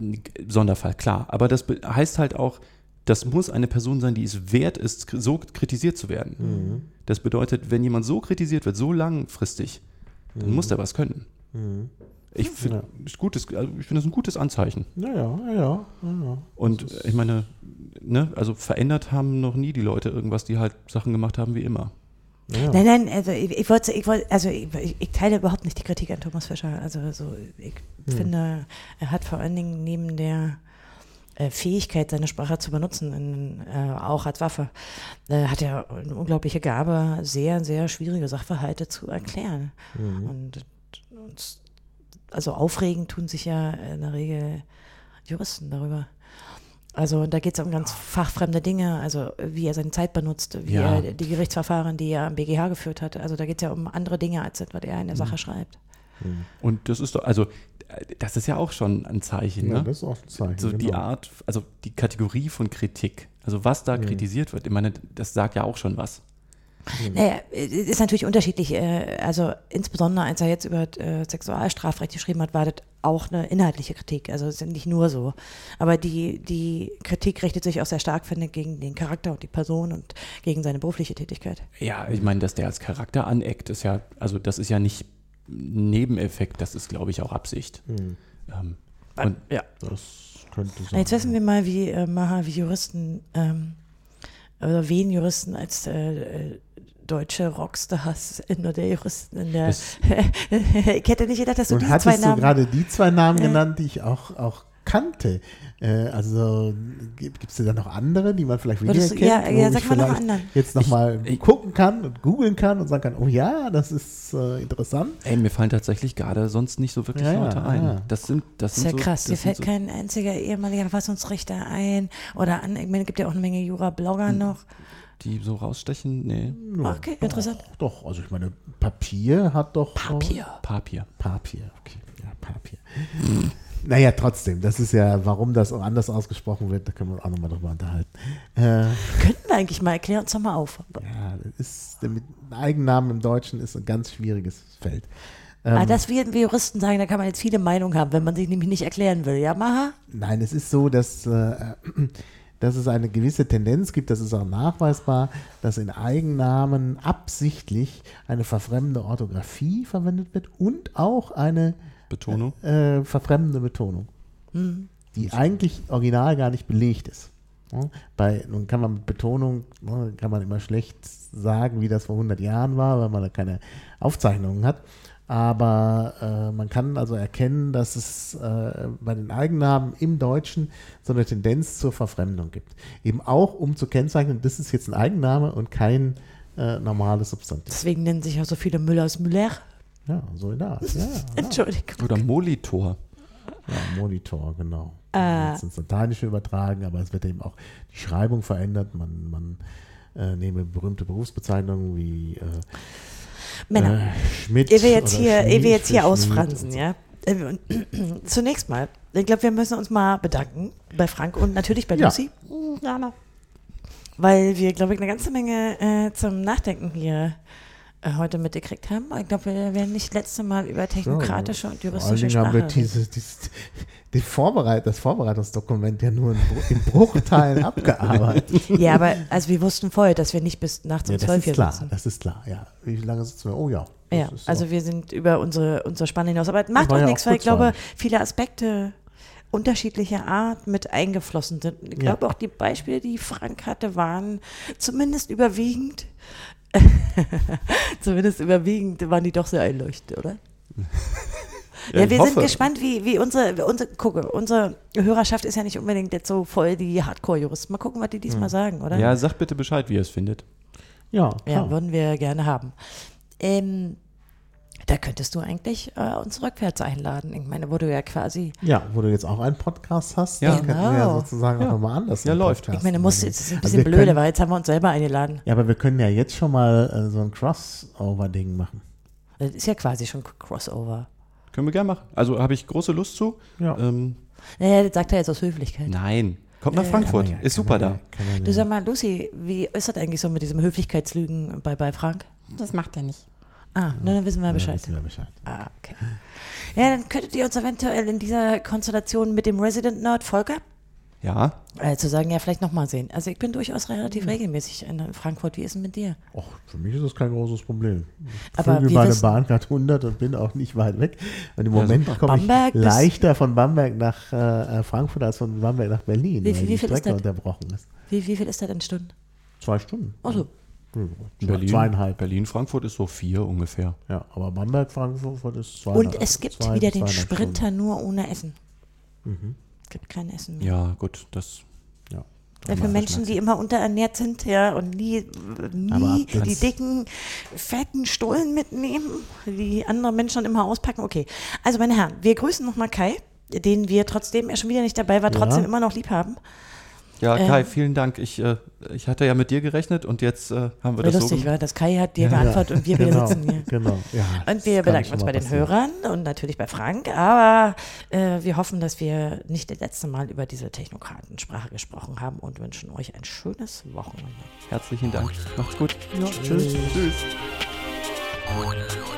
Sonderfall, klar. Aber das heißt halt auch, das muss eine Person sein, die es wert ist, so kritisiert zu werden. Das bedeutet, wenn jemand so kritisiert wird, so langfristig, dann muss der was können. Ich finde gutes, also ich finde das ein gutes Anzeichen. Ja, ja, ja, ja. ja, ja. Und ich meine, ne, also verändert haben noch nie die Leute irgendwas, die halt Sachen gemacht haben wie immer. Ja. Nein, nein, also ich, ich wollte, ich wollte, also ich, ich, teile überhaupt nicht die Kritik an Thomas Fischer. Also so, ich finde, er hat vor allen Dingen neben der äh, Fähigkeit, seine Sprache zu benutzen, in, äh, auch als Waffe, äh, hat er eine unglaubliche Gabe, sehr, sehr schwierige Sachverhalte zu erklären. Und, und also aufregend tun sich ja in der Regel Juristen darüber. Also da geht es um ganz fachfremde Dinge, also wie er seine Zeit benutzt, wie Ja. er die Gerichtsverfahren, die er am BGH geführt hat. Also da geht es ja um andere Dinge, als das, was er in der Sache schreibt. Und das ist doch, also, das ist ja auch schon ein Zeichen, ja, ne? das ist auch ein Zeichen. so die genau. Art, also die Kategorie von Kritik, also was da kritisiert wird, ich meine, das sagt ja auch schon was. Naja, es ist natürlich unterschiedlich. äh, Also insbesondere, als er jetzt über äh, Sexualstrafrecht geschrieben hat, war das auch eine inhaltliche Kritik. Also es ist nicht nur so. Aber die, die Kritik richtet sich auch sehr stark, finde ich, gegen den Charakter und die Person und gegen seine berufliche Tätigkeit. Ja, ich meine, dass der als Charakter aneckt, ist ja, also das ist ja nicht Nebeneffekt, das ist, glaube ich, auch Absicht. Ähm, und Ja. Das könnte sein. Jetzt wissen wir mal, wie äh, Maha, wie Juristen oder wen Juristen als äh, äh, deutsche Rockstars in der Juristen in der. *laughs* Ich hätte nicht gedacht, dass du Und diese zwei hattest du Namen. gerade die zwei Namen genannt, die ich auch, auch kannte. Äh, also gibt es da noch andere, die man vielleicht weniger Würdest kennt? ja, wo ja, ich sag mal noch vielleicht anderen. Jetzt nochmal gucken kann und googeln kann und sagen kann, oh ja, das ist äh, interessant. Ey, mir fallen tatsächlich gerade sonst nicht so wirklich Ja, ja, Leute ein. ja. Das sind, das Das ist sind ja so, krass. Dir fällt so, kein einziger ehemaliger Verfassungsrichter ein. Oder an, ich meine, es gibt ja auch eine Menge Jura-Blogger noch. Die so rausstechen. Nee, Ja, Okay, interessant. Doch, also ich meine, Papier hat doch. Papier. Papier. Papier, okay. Ja, Papier. Naja, trotzdem, das ist ja, warum das auch anders ausgesprochen wird, da können wir uns auch nochmal drüber unterhalten. Äh, Könnten wir eigentlich mal, erklär uns doch mal auf. ja, das ist, mit Eigennamen im Deutschen ist ein ganz schwieriges Feld. Ähm, ah, das wir, wir Juristen sagen, da kann man jetzt viele Meinungen haben, wenn man sich nämlich nicht erklären will. Ja, Maha? Nein, es ist so, dass, äh, dass es eine gewisse Tendenz gibt, das ist auch nachweisbar, dass in Eigennamen absichtlich eine verfremdende Orthographie verwendet wird und auch eine Betonung. äh, verfremdende Betonung, die eigentlich original gar nicht belegt ist. Ja, bei, nun kann man mit Betonung, ne, kann man immer schlecht sagen, wie das vor 100 Jahren war, weil man da keine Aufzeichnungen hat. Aber äh, man kann also erkennen, dass es äh, bei den Eigennamen im Deutschen so eine Tendenz zur Verfremdung gibt. Eben auch, um zu kennzeichnen, das ist jetzt ein Eigenname und kein äh, normales Substantiv. Deswegen nennen sich auch so viele Müllers Müller. Ja, so in der Art. Ja, ja. *laughs* Entschuldigung. Oder Molitor. Ja, Monitor, genau. Äh. Jetzt ins Lateinische übertragen, aber es wird eben auch die Schreibung verändert. Man, man äh, nehme berühmte Berufsbezeichnungen wie äh, Männer. äh, Schmidt. Ehe wir jetzt hier, Schmied wir jetzt hier ausfransen, so. ja. Äh, *clears throat* Zunächst mal, ich glaube, wir müssen uns mal bedanken bei Frank und natürlich bei Ja. Lucy, Hm, Gerne. weil wir, glaube ich, eine ganze Menge äh, zum Nachdenken hier äh, heute mitgekriegt haben. Ich glaube, wir werden nicht das letzte Mal über technokratische und Vor allen juristische Dingen haben Sprache wir dieses, dieses, die Vorbereit, das Vorbereitungsdokument ja nur in, in Bruchteilen *laughs* abgearbeitet. Ja, aber also wir wussten vorher, dass wir nicht bis nachts um Ja, das 12 ist hier klar, sitzen. das ist klar, ja. Wie lange sitzen wir? Oh ja. Ja, also so. wir sind über unsere, unsere Spanne hinaus. Aber es macht auch ja nichts, auch weil ich glaube, viele Aspekte unterschiedlicher Art mit eingeflossen sind. Ich Ja. glaube auch die Beispiele, die Frank hatte, waren zumindest überwiegend, *laughs* zumindest überwiegend waren die doch sehr einleuchtend, oder? *laughs* Ja, ich wir hoffe. sind gespannt, wie, wie unsere, unsere, gucke, unsere Hörerschaft ist ja nicht unbedingt jetzt so voll die Hardcore-Juristen. Mal gucken, was die diesmal Hm. sagen, oder? Ja, sag bitte Bescheid, wie ihr es findet. ja, Ja, klar. würden wir gerne haben. Ähm, da könntest du eigentlich äh, uns rückwärts einladen. Ich meine, wo du ja quasi, Ja, wo du jetzt auch einen Podcast hast, Ja. dann könnten wir ja Genau. sozusagen Ja. auch nochmal anders. Ja, läuft. Podcast ich meine, muss jetzt ist ein Also bisschen wir blöde, können- weil jetzt haben wir uns selber eingeladen. Ja, aber wir können ja jetzt schon mal äh, so ein Crossover-Ding machen. Das ist ja quasi schon Crossover. Können wir gerne machen. Also habe ich große Lust zu. Ja. Ähm, Naja, das sagt er jetzt aus Höflichkeit. nein. Kommt nach Äh, Frankfurt. Ja- ist super man da. ja- Du sag mal, Lucy, wie ist das eigentlich so mit diesem Höflichkeitslügen bei, bei Frank? Das macht er nicht. Ah, na, dann wissen wir Ja, Bescheid. wissen wir Bescheid. Ah, okay. Ja, dann könntet ihr uns eventuell in dieser Konstellation mit dem Resident Nerd Volker Ja. äh, zu sagen, ja, vielleicht nochmal sehen. Also ich bin durchaus relativ regelmäßig in Frankfurt. Wie ist denn mit dir? Och, für mich ist das kein großes Problem. Ich Aber wir meine wissen- Bahncard 100 und bin auch nicht weit weg. Und im Moment super. komme ich leichter von Bamberg nach äh, Frankfurt als von Bamberg nach Berlin, Wie- weil wie die viel ist Strecke unterbrochen ist. Wie, wie viel ist das in Stunden? Zwei Stunden. Achso. Ja, Berlin, Zweieinhalb. Berlin, Frankfurt ist so vier ungefähr. Ja, aber Bamberg, Frankfurt ist zwei. Und es gibt zwei, wieder den zweieinhalb Sprinter nur ohne Essen. Mhm. Es gibt kein Essen mehr. Ja, gut, das. Ja. Ja, für Menschen, die immer unterernährt sind, ja, und nie, nie die dicken, fetten Stullen mitnehmen, die andere Menschen dann immer auspacken. Okay. Also, meine Herren, wir grüßen nochmal Kai, den wir trotzdem, er schon wieder nicht dabei war, Ja. trotzdem immer noch lieb haben. Ja, Ähm. Kai, vielen Dank. Ich, äh, ich hatte ja mit dir gerechnet und jetzt äh, haben wir das lustig so war, dass Kai hat dir Ja, geantwortet und wir wieder genau, sitzen hier. Genau, ja. Und wir bedanken uns bei den passieren. Hörern und natürlich bei Frank, aber äh, wir hoffen, dass wir nicht das letzte Mal über diese Technokratensprache gesprochen haben und wünschen euch ein schönes Wochenende. Herzlichen Dank. Macht's gut. Ja, tschüss. Tschüss. Audio.